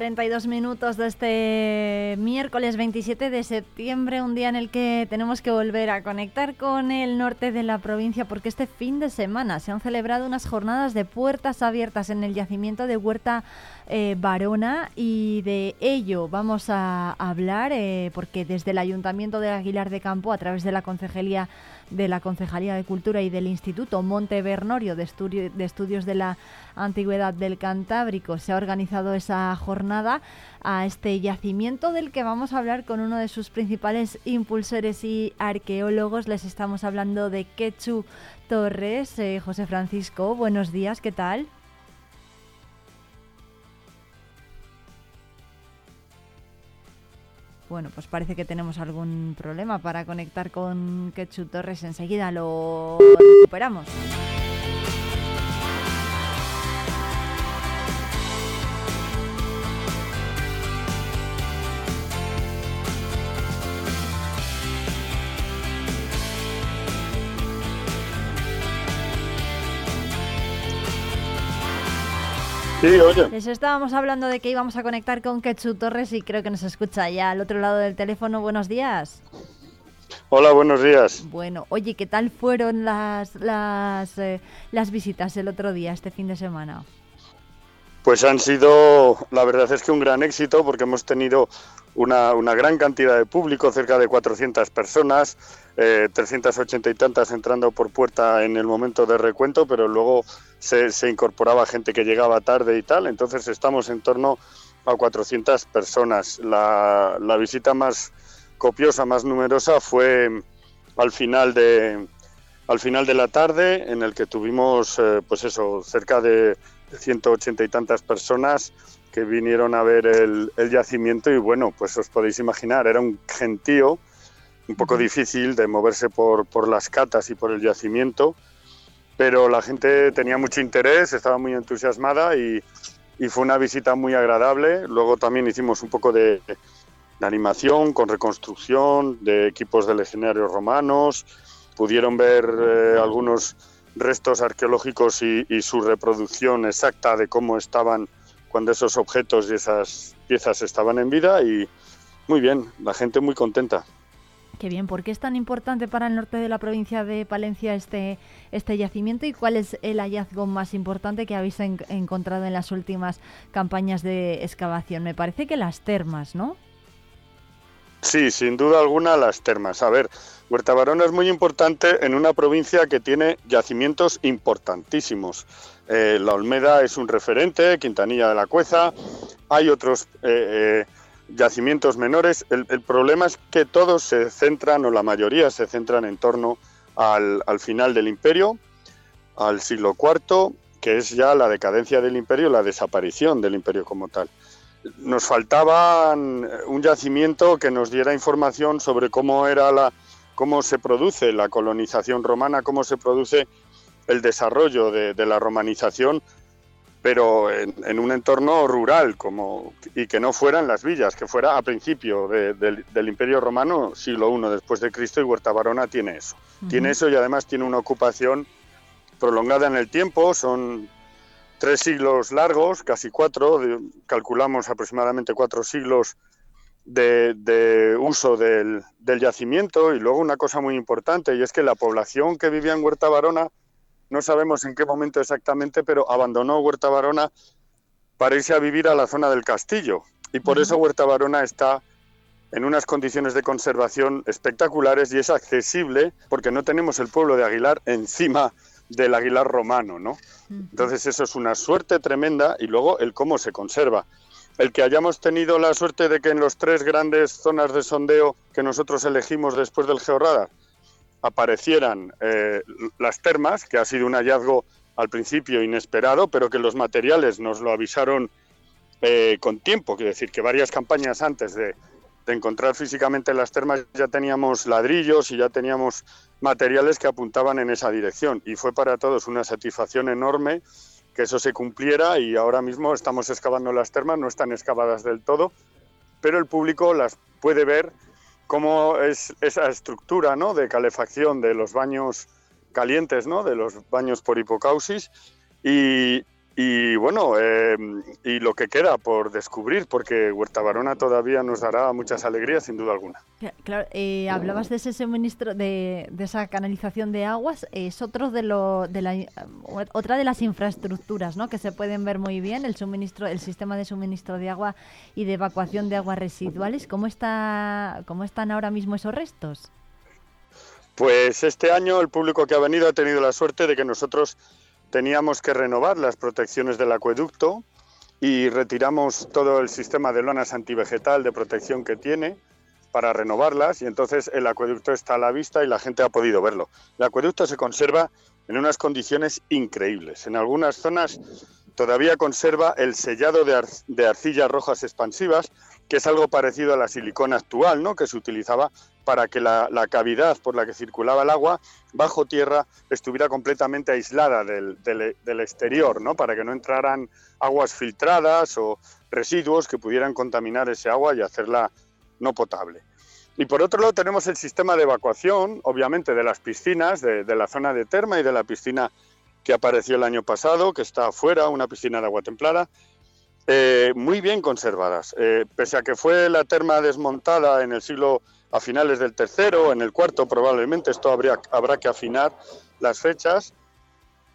42 minutos de este miércoles 27 de septiembre, un día en el que tenemos que volver a conectar con el norte de la provincia porque este fin de semana se han celebrado unas jornadas de puertas abiertas en el yacimiento de Huerta eh, Barona y de ello vamos a hablar eh, porque desde el Ayuntamiento de Aguilar de Campo, a través de la Concejalía de la Concejalía de Cultura y del Instituto Monte Bernorio de, Estudio- de Estudios de la Antigüedad del Cantábrico se ha organizado esa jornada a este yacimiento del que vamos a hablar con uno de sus principales impulsores y arqueólogos. Les estamos hablando de Quechu Torres. Eh, José Francisco, buenos días, ¿qué tal? Bueno, pues parece que tenemos algún problema para conectar con Quechu Torres. Enseguida lo recuperamos. Sí, oye. Les estábamos hablando de que íbamos a conectar con Quechu Torres y creo que nos escucha ya al otro lado del teléfono. Buenos días. Hola, buenos días. Bueno, oye, ¿qué tal fueron las, las, eh, las visitas el otro día, este fin de semana? Pues han sido, la verdad es que un gran éxito porque hemos tenido una, una gran cantidad de público, cerca de 400 personas, eh, 380 y tantas entrando por puerta en el momento de recuento, pero luego se, se incorporaba gente que llegaba tarde y tal, entonces estamos en torno a 400 personas. La, la visita más copiosa, más numerosa fue al final de, al final de la tarde en el que tuvimos, eh, pues eso, cerca de 180 y tantas personas que vinieron a ver el, el yacimiento y bueno, pues os podéis imaginar, era un gentío un poco difícil de moverse por, por las catas y por el yacimiento, pero la gente tenía mucho interés, estaba muy entusiasmada y, y fue una visita muy agradable. Luego también hicimos un poco de, de animación con reconstrucción de equipos de legionarios romanos, pudieron ver eh, algunos restos arqueológicos y, y su reproducción exacta de cómo estaban cuando esos objetos y esas piezas estaban en vida y muy bien, la gente muy contenta. Qué bien, ¿por qué es tan importante para el norte de la provincia de Palencia este, este yacimiento y cuál es el hallazgo más importante que habéis en- encontrado en las últimas campañas de excavación? Me parece que las termas, ¿no? Sí, sin duda alguna las termas. A ver, Huerta Barona es muy importante en una provincia que tiene yacimientos importantísimos. Eh, la Olmeda es un referente, Quintanilla de la Cueza, hay otros eh, eh, yacimientos menores. El, problema es que todos se centran, o la mayoría se centran en torno al, al final del imperio, al siglo IV, que es ya la decadencia del imperio, la desaparición del imperio como tal nos faltaba un yacimiento que nos diera información sobre cómo era la cómo se produce la colonización romana, cómo se produce el desarrollo de, de la romanización, pero en, en, un entorno rural como y que no fueran las villas, que fuera a principio de, del, del Imperio Romano, siglo I después de Cristo, y Huerta Barona tiene eso. Uh -huh. Tiene eso y además tiene una ocupación prolongada en el tiempo, son tres siglos largos, casi cuatro, calculamos aproximadamente cuatro siglos de, de uso del, del, yacimiento. Y luego una cosa muy importante, y es que la población que vivía en Huerta Barona, no sabemos en qué momento exactamente, pero abandonó Huerta Barona para irse a vivir a la zona del castillo. Y por uh -huh. eso Huerta Barona está en unas condiciones de conservación espectaculares y es accesible porque no tenemos el pueblo de Aguilar encima del Aguilar romano, ¿no? Entonces eso es una suerte tremenda y luego el cómo se conserva. El que hayamos tenido la suerte de que en los tres grandes zonas de sondeo que nosotros elegimos después del georradar aparecieran eh, las termas, que ha sido un hallazgo al principio inesperado, pero que los materiales nos lo avisaron eh, con tiempo, quiero decir que varias campañas antes de, de encontrar físicamente las termas ya teníamos ladrillos y ya teníamos materiales que apuntaban en esa dirección. Y fue para todos una satisfacción enorme que eso se cumpliera y ahora mismo estamos excavando las termas, no están excavadas del todo, pero el público las puede ver cómo es esa estructura ¿no? de calefacción de los baños calientes, ¿no? de los baños por hipocausis y, y bueno, eh, y lo que queda por descubrir, porque Huerta Barona todavía nos dará muchas alegrías, sin duda alguna. Claro, eh, hablabas de ese suministro, de, de, esa canalización de aguas, es otro de lo, de la, otra de las infraestructuras, ¿no? Que se pueden ver muy bien, el suministro, el sistema de suministro de agua y de evacuación de aguas residuales. ¿Cómo está, cómo están ahora mismo esos restos? Pues este año el público que ha venido ha tenido la suerte de que nosotros teníamos que renovar las protecciones del acueducto y retiramos todo el sistema de lonas antivegetal de protección que tiene para renovarlas y entonces el acueducto está a la vista y la gente ha podido verlo. El acueducto se conserva en unas condiciones increíbles. En algunas zonas todavía conserva el sellado de, de arcillas rojas expansivas, que es algo parecido a la silicona actual, ¿no? que se utilizaba para que la, cavidad por la que circulaba el agua bajo tierra estuviera completamente aislada del, exterior, ¿no? para que no entraran aguas filtradas o residuos que pudieran contaminar ese agua y hacerla no potable. Y por otro lado tenemos el sistema de evacuación, obviamente, de las piscinas, de, de la zona de Terma y de la piscina que apareció el año pasado, que está afuera, una piscina de agua templada, eh, muy bien conservadas. Eh, pese a que fue la terma desmontada en el siglo a finales del tercero, en el cuarto probablemente, esto habría, habrá que afinar las fechas,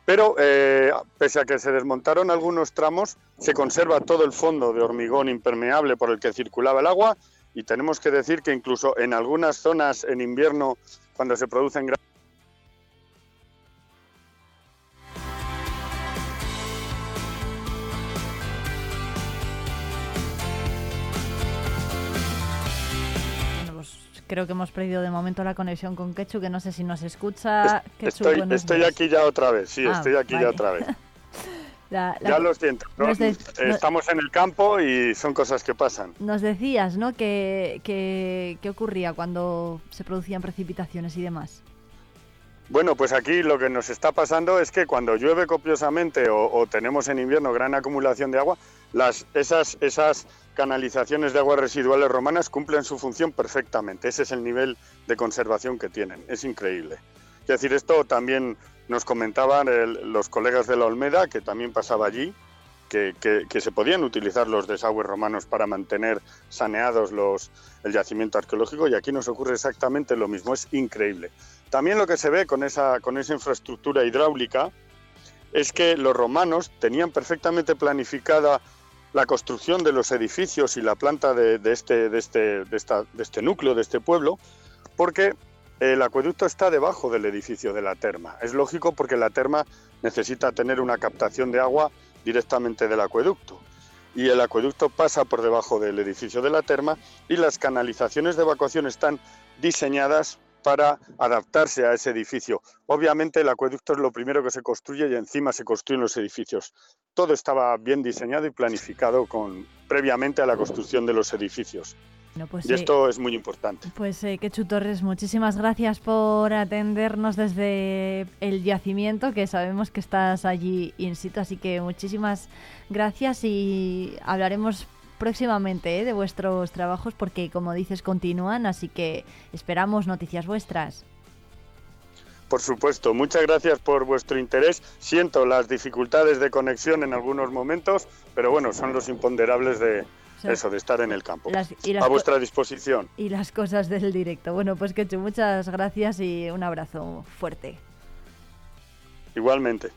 pero eh, pese a que se desmontaron algunos tramos, se conserva todo el fondo de hormigón impermeable por el que circulaba el agua y tenemos que decir que incluso en algunas zonas en invierno, cuando se producen grandes creo que hemos perdido de momento la conexión con Quechu, que no sé si nos escucha. Quechu, Estoy, aquí ya otra vez, sí, Ah, estoy aquí vale. ya otra vez. La- la- Ya lo siento. ¿no? nos de- no- Estamos en el campo y son cosas que pasan. Nos decías, ¿no? Que, que, ¿Qué ocurría cuando se producían precipitaciones y demás? Bueno, pues aquí lo que nos está pasando es que cuando llueve copiosamente o, tenemos en invierno gran acumulación de agua, esas, canalizaciones de aguas residuales romanas cumplen su función perfectamente. Ese es el nivel de conservación que tienen. Es increíble. Es decir, esto también nos comentaban los colegas de la Olmeda, que también pasaba allí, que, se podían utilizar los desagües romanos para mantener saneados los, el yacimiento arqueológico y aquí nos ocurre exactamente lo mismo. Es increíble. También lo que se ve con esa, con esa infraestructura hidráulica es que los romanos tenían perfectamente planificada la construcción de los edificios y la planta de, de este, de, este, de, esta- de este núcleo, de este pueblo, porque el acueducto está debajo del edificio de la terma. Es lógico porque la terma necesita tener una captación de agua directamente del acueducto. Y el acueducto pasa por debajo del edificio de la terma y las canalizaciones de evacuación están diseñadas para adaptarse a ese edificio. Obviamente el acueducto es lo primero que se construye y encima se construyen los edificios. Todo estaba bien diseñado y planificado con, previamente a la construcción de los edificios. Pues, y eh, esto es muy importante. Pues eh, Quechu Torres, muchísimas gracias por atendernos desde el yacimiento, que sabemos que estás allí in situ, así que muchísimas gracias y hablaremos próximamente eh, de vuestros trabajos porque, como dices, continúan, así que esperamos noticias vuestras. Por supuesto, muchas gracias por vuestro interés. Siento las dificultades de conexión en algunos momentos, pero bueno, son los imponderables de eso, de estar en el campo. las- y las a vuestra disposición. Y las cosas del directo. Bueno, pues Quechu, muchas gracias y un abrazo fuerte. Igualmente.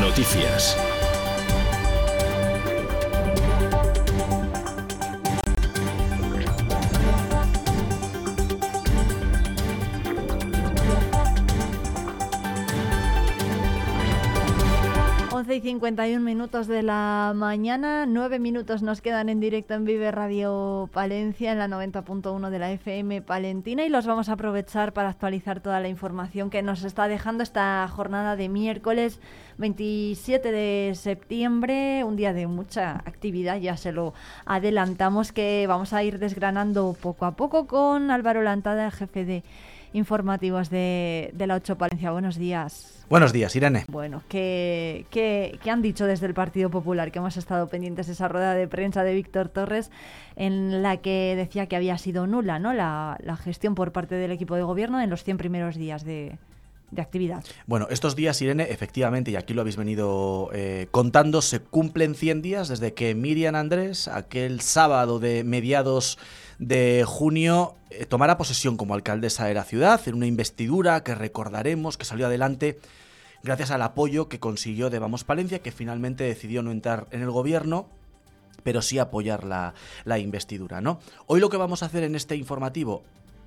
Noticias. Once y 51 minutos de la mañana, 9 minutos nos quedan en directo en Vive Radio Palencia en la 90.1 de la FM Palentina y los vamos a aprovechar para actualizar toda la información que nos está dejando esta jornada de miércoles 27 de septiembre, un día de mucha actividad, ya se lo adelantamos que vamos a ir desgranando poco a poco con Álvaro Lantada, jefe de informativos de, de la 8 Palencia. Buenos días. Buenos días, Irene. Bueno, ¿qué, qué, qué han dicho desde el Partido Popular? Que hemos estado pendientes de esa rueda de prensa de Víctor Torres en la que decía que había sido nula ¿no? la, la gestión por parte del equipo de gobierno en los 100 primeros días de, de actividad. Bueno, estos días, Irene, efectivamente, y aquí lo habéis venido eh, contando, se cumplen 100 días desde que Miriam Andrés, aquel sábado de mediados de junio, eh, tomara posesión como alcaldesa de la ciudad, en una investidura que recordaremos que salió adelante gracias al apoyo que consiguió de Vamos Palencia, que finalmente decidió no entrar en el gobierno pero sí apoyar la, la investidura, ¿no? Hoy lo que vamos a hacer en este informativo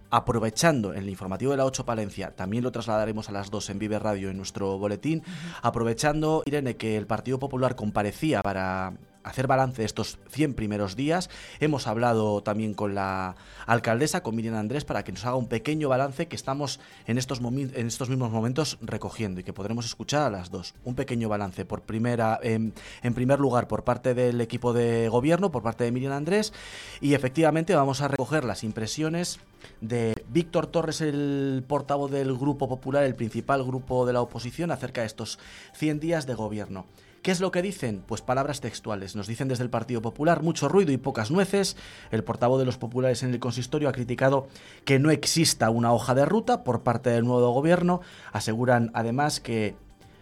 aprovechando el informativo de la 8 Palencia, también lo trasladaremos a las 2 en Vive Radio en nuestro boletín, aprovechando, Irene, que el Partido Popular comparecía para hacer balance de estos 100 primeros días. Hemos hablado también con la alcaldesa, con Miriam Andrés, para que nos haga un pequeño balance que estamos en estos, en estos mismos momentos recogiendo y que podremos escuchar a las dos. Un pequeño balance, por primera, en, en primer lugar, por parte del equipo de gobierno, por parte de Miriam Andrés, y efectivamente vamos a recoger las impresiones de Víctor Torres, el portavoz del Grupo Popular, el principal grupo de la oposición, acerca de estos 100 días de gobierno. ¿Qué es lo que dicen? Pues palabras textuales. Nos dicen desde el Partido Popular mucho ruido y pocas nueces. El portavoz de los populares en el consistorio ha criticado que no exista una hoja de ruta por parte del nuevo gobierno. Aseguran además que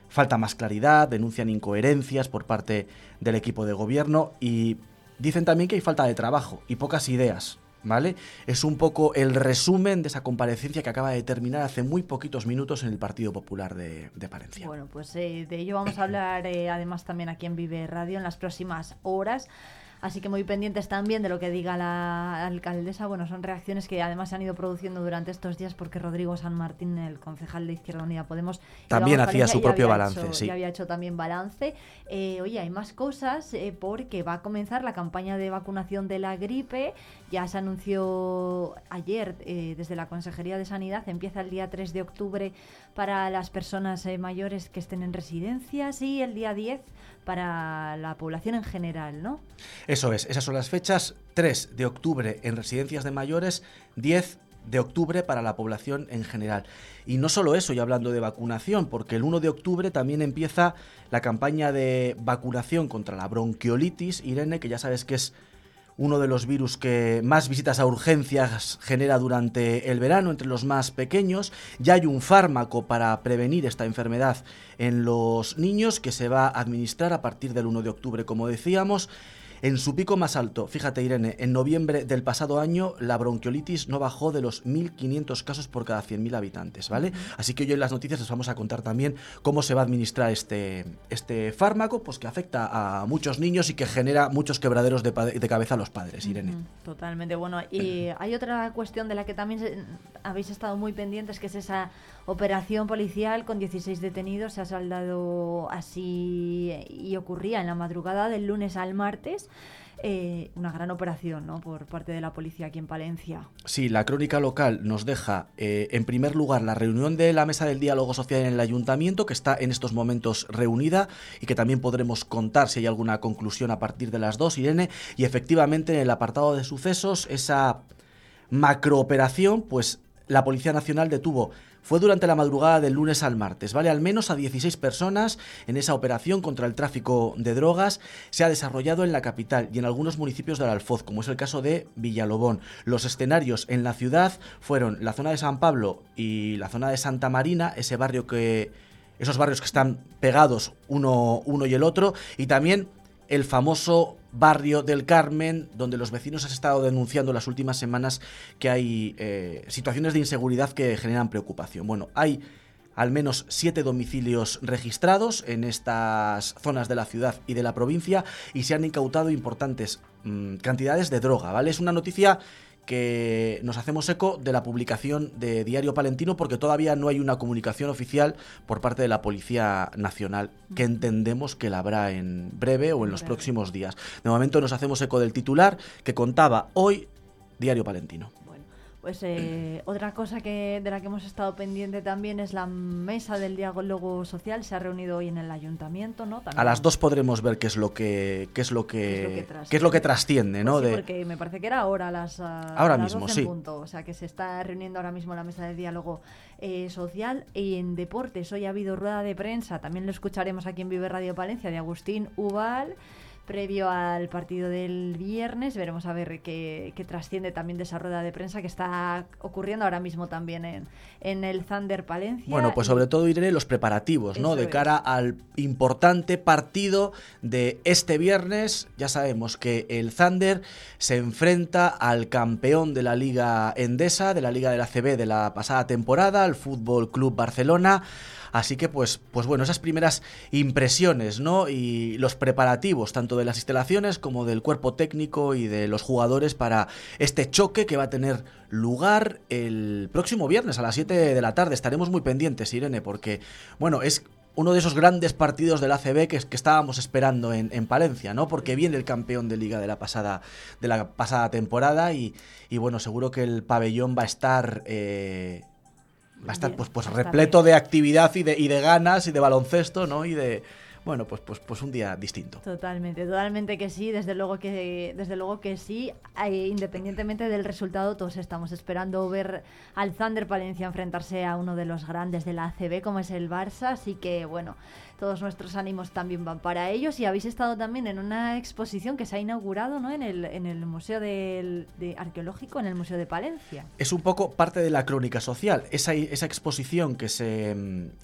falta más claridad, denuncian incoherencias por parte del equipo de gobierno y dicen también que hay falta de trabajo y pocas ideas. ¿Vale? Es un poco el resumen de esa comparecencia que acaba de terminar hace muy poquitos minutos en el Partido Popular de, de Palencia. Bueno, pues eh, de ello vamos a hablar eh, además también aquí en Vive Radio en las próximas horas. Así que muy pendientes también de lo que diga la alcaldesa. Bueno, son reacciones que además se han ido produciendo durante estos días porque Rodrigo San Martín, el concejal de Izquierda Unida Podemos, También hacía su propio balance, hecho- sí. Ya había hecho también balance. Eh, oye, hay más cosas eh, porque va a comenzar la campaña de vacunación de la gripe. Ya se anunció ayer eh, desde la Consejería de Sanidad. Empieza el día 3 de octubre para las personas eh, mayores que estén en residencias y el día 10 para la población en general, ¿no? Eso es, esas son las fechas. 3 de octubre en residencias de mayores, 10 de octubre para la población en general. Y no solo eso, y hablando de vacunación, porque el 1 de octubre también empieza la campaña de vacunación contra la bronquiolitis, Irene, que ya sabes que es uno de los virus que más visitas a urgencias genera durante el verano entre los más pequeños. Ya hay un fármaco para prevenir esta enfermedad en los niños que se va a administrar a partir del 1 de octubre, como decíamos. En su pico más alto, fíjate Irene, en noviembre del pasado año la bronquiolitis no bajó de los 1.500 casos por cada 100.000 habitantes, ¿vale? Así que hoy en las noticias les vamos a contar también cómo se va a administrar este, este fármaco, pues que afecta a muchos niños y que genera muchos quebraderos de, de cabeza a los padres, Irene. Totalmente. Bueno, y hay otra cuestión de la que también habéis estado muy pendientes, que es esa operación policial con 16 detenidos. Se ha saldado así y ocurría en la madrugada del lunes al martes. Eh, una gran operación ¿no? por parte de la policía aquí en Palencia. Sí, la crónica local nos deja, eh, en primer lugar, la reunión de la Mesa del Diálogo Social en el Ayuntamiento, que está en estos momentos reunida y que también podremos contar si hay alguna conclusión a partir de las dos, Irene. Y efectivamente, en el apartado de sucesos, esa macrooperación, pues la Policía Nacional detuvo. Fue durante la madrugada del lunes al martes, ¿vale? Al menos a 16 personas en esa operación contra el tráfico de drogas se ha desarrollado en la capital y en algunos municipios del Alfoz, como es el caso de Villalobón. Los escenarios en la ciudad fueron la zona de San Pablo y la zona de Santa Marina, ese barrio que esos barrios que están pegados uno, uno y el otro, y también el famoso barrio del Carmen, donde los vecinos han estado denunciando las últimas semanas que hay eh, situaciones de inseguridad que generan preocupación. Bueno, hay al menos siete domicilios registrados en estas zonas de la ciudad y de la provincia y se han incautado importantes mm, cantidades de droga, ¿vale? Es una noticia que nos hacemos eco de la publicación de Diario Palentino porque todavía no hay una comunicación oficial por parte de la Policía Nacional que entendemos que la habrá en breve o en los próximos días. De momento nos hacemos eco del titular que contaba hoy Diario Palentino. Pues eh, otra cosa que de la que hemos estado pendiente también es la mesa del diálogo social. Se ha reunido hoy en el ayuntamiento, ¿no? También- A las dos podremos ver qué es lo que qué es lo que trasciende. qué es lo que trasciende, ¿no? Pues sí, De- porque me parece que era ahora a las, ah, Ahora a las mismo, 12 en sí. punto. O sea, que se está reuniendo ahora mismo la mesa de diálogo eh, social. Y en deportes, hoy ha habido rueda de prensa. También lo escucharemos aquí en Vive Radio Palencia de Agustín Ubal. Previo al partido del viernes, veremos a ver qué, qué trasciende también de esa rueda de prensa que está ocurriendo ahora mismo también en, en el Thunder Palencia. Bueno, pues sobre todo iré los preparativos, ¿no? De es. cara al importante partido de este viernes. Ya sabemos que el Thunder se enfrenta al campeón de la Liga Endesa, de la Liga de la CB de la pasada temporada, al Fútbol Club Barcelona. Así que, pues, pues bueno, esas primeras impresiones, ¿no? Y los preparativos, tanto de las instalaciones como del cuerpo técnico y de los jugadores para este choque que va a tener lugar el próximo viernes a las 7 de la tarde. Estaremos muy pendientes, Irene, porque, bueno, es uno de esos grandes partidos del ACB que, que estábamos esperando en, en Palencia, ¿no? Porque viene el campeón de liga de la pasada, de la pasada temporada y, y bueno, seguro que el pabellón va a estar... eh, va a estar Bien, pues, pues repleto de actividad y de, y de ganas y de baloncesto, ¿no? Y de, bueno, pues, pues, pues un día distinto. Totalmente, totalmente que sí, desde luego que, desde luego que sí. Independientemente del resultado, todos estamos esperando ver al Thunder Palencia enfrentarse a uno de los grandes de la ACB, como es el Barça. Así que, bueno, todos nuestros ánimos también van para ellos. Y habéis estado también en una exposición que se ha inaugurado ¿no? en, el, en el Museo del, de Arqueológico, en el Museo de Palencia. es un poco parte de la crónica social. Esa, esa exposición que se,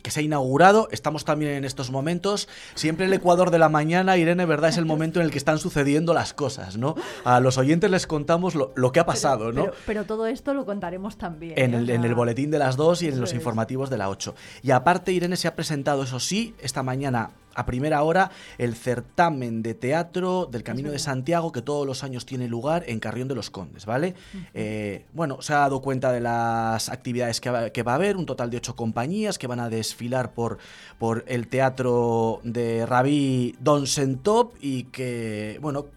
que se ha inaugurado, estamos también en estos momentos. Siempre el Ecuador de la mañana, Irene, ¿verdad? Es el momento en el que están sucediendo las cosas, ¿no? A los oyentes les contamos lo, lo que ha pasado, ¿no? Pero, pero todo esto lo contaremos también. En ¿eh? El, en el boletín de las 2 y en los es. informativos de la 8. Y aparte, Irene se ha presentado, eso sí, esta mañana a primera hora el certamen de teatro del Camino de Santiago que todos los años tiene lugar en Carrión de los Condes, ¿vale? Eh, bueno, se ha dado cuenta de las actividades que va, que va a haber, un total de ocho compañías que van a desfilar por, por el teatro de Rabí Don Sentop y que, bueno,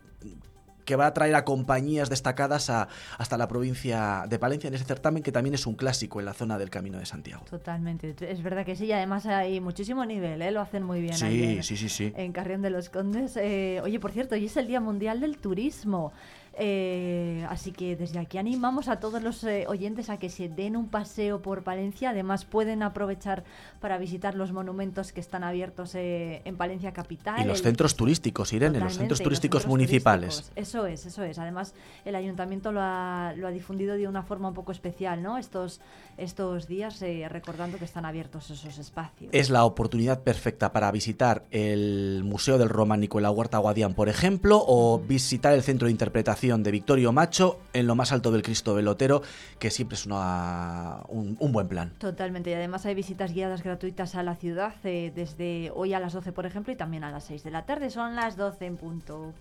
que va a traer a compañías destacadas a- hasta la provincia de Palencia en ese certamen que también es un clásico en la zona del Camino de Santiago. Totalmente, es verdad que sí, y además hay muchísimo nivel, ¿eh? lo hacen muy bien. Sí, ahí en- sí, sí, sí. En Carrión de los Condes. Eh, oye, por cierto, hoy es el Día Mundial del Turismo. Eh, así que desde aquí animamos a todos los eh, oyentes a que se den un paseo por Palencia. Además, pueden aprovechar para visitar los monumentos que están abiertos eh, en Palencia Capital. Y los el- centros turísticos, Irene, los centros y los turísticos centros municipales. turísticos. Eso es, eso es. Además, el ayuntamiento lo ha, lo ha difundido de una forma un poco especial, ¿no? Estos, estos días, recordando que están abiertos esos espacios. Es la oportunidad perfecta para visitar el Museo del Románico en la Huerta Guadián, por ejemplo, o visitar el centro de interpretación de Victorio Macho en lo más alto del Cristo Velotero, que siempre es una- un, buen plan. Totalmente. Y además hay visitas guiadas gratuitas a la ciudad eh, desde hoy a las 12, por ejemplo, y también a las 6 de la tarde. Son las 12 en punto.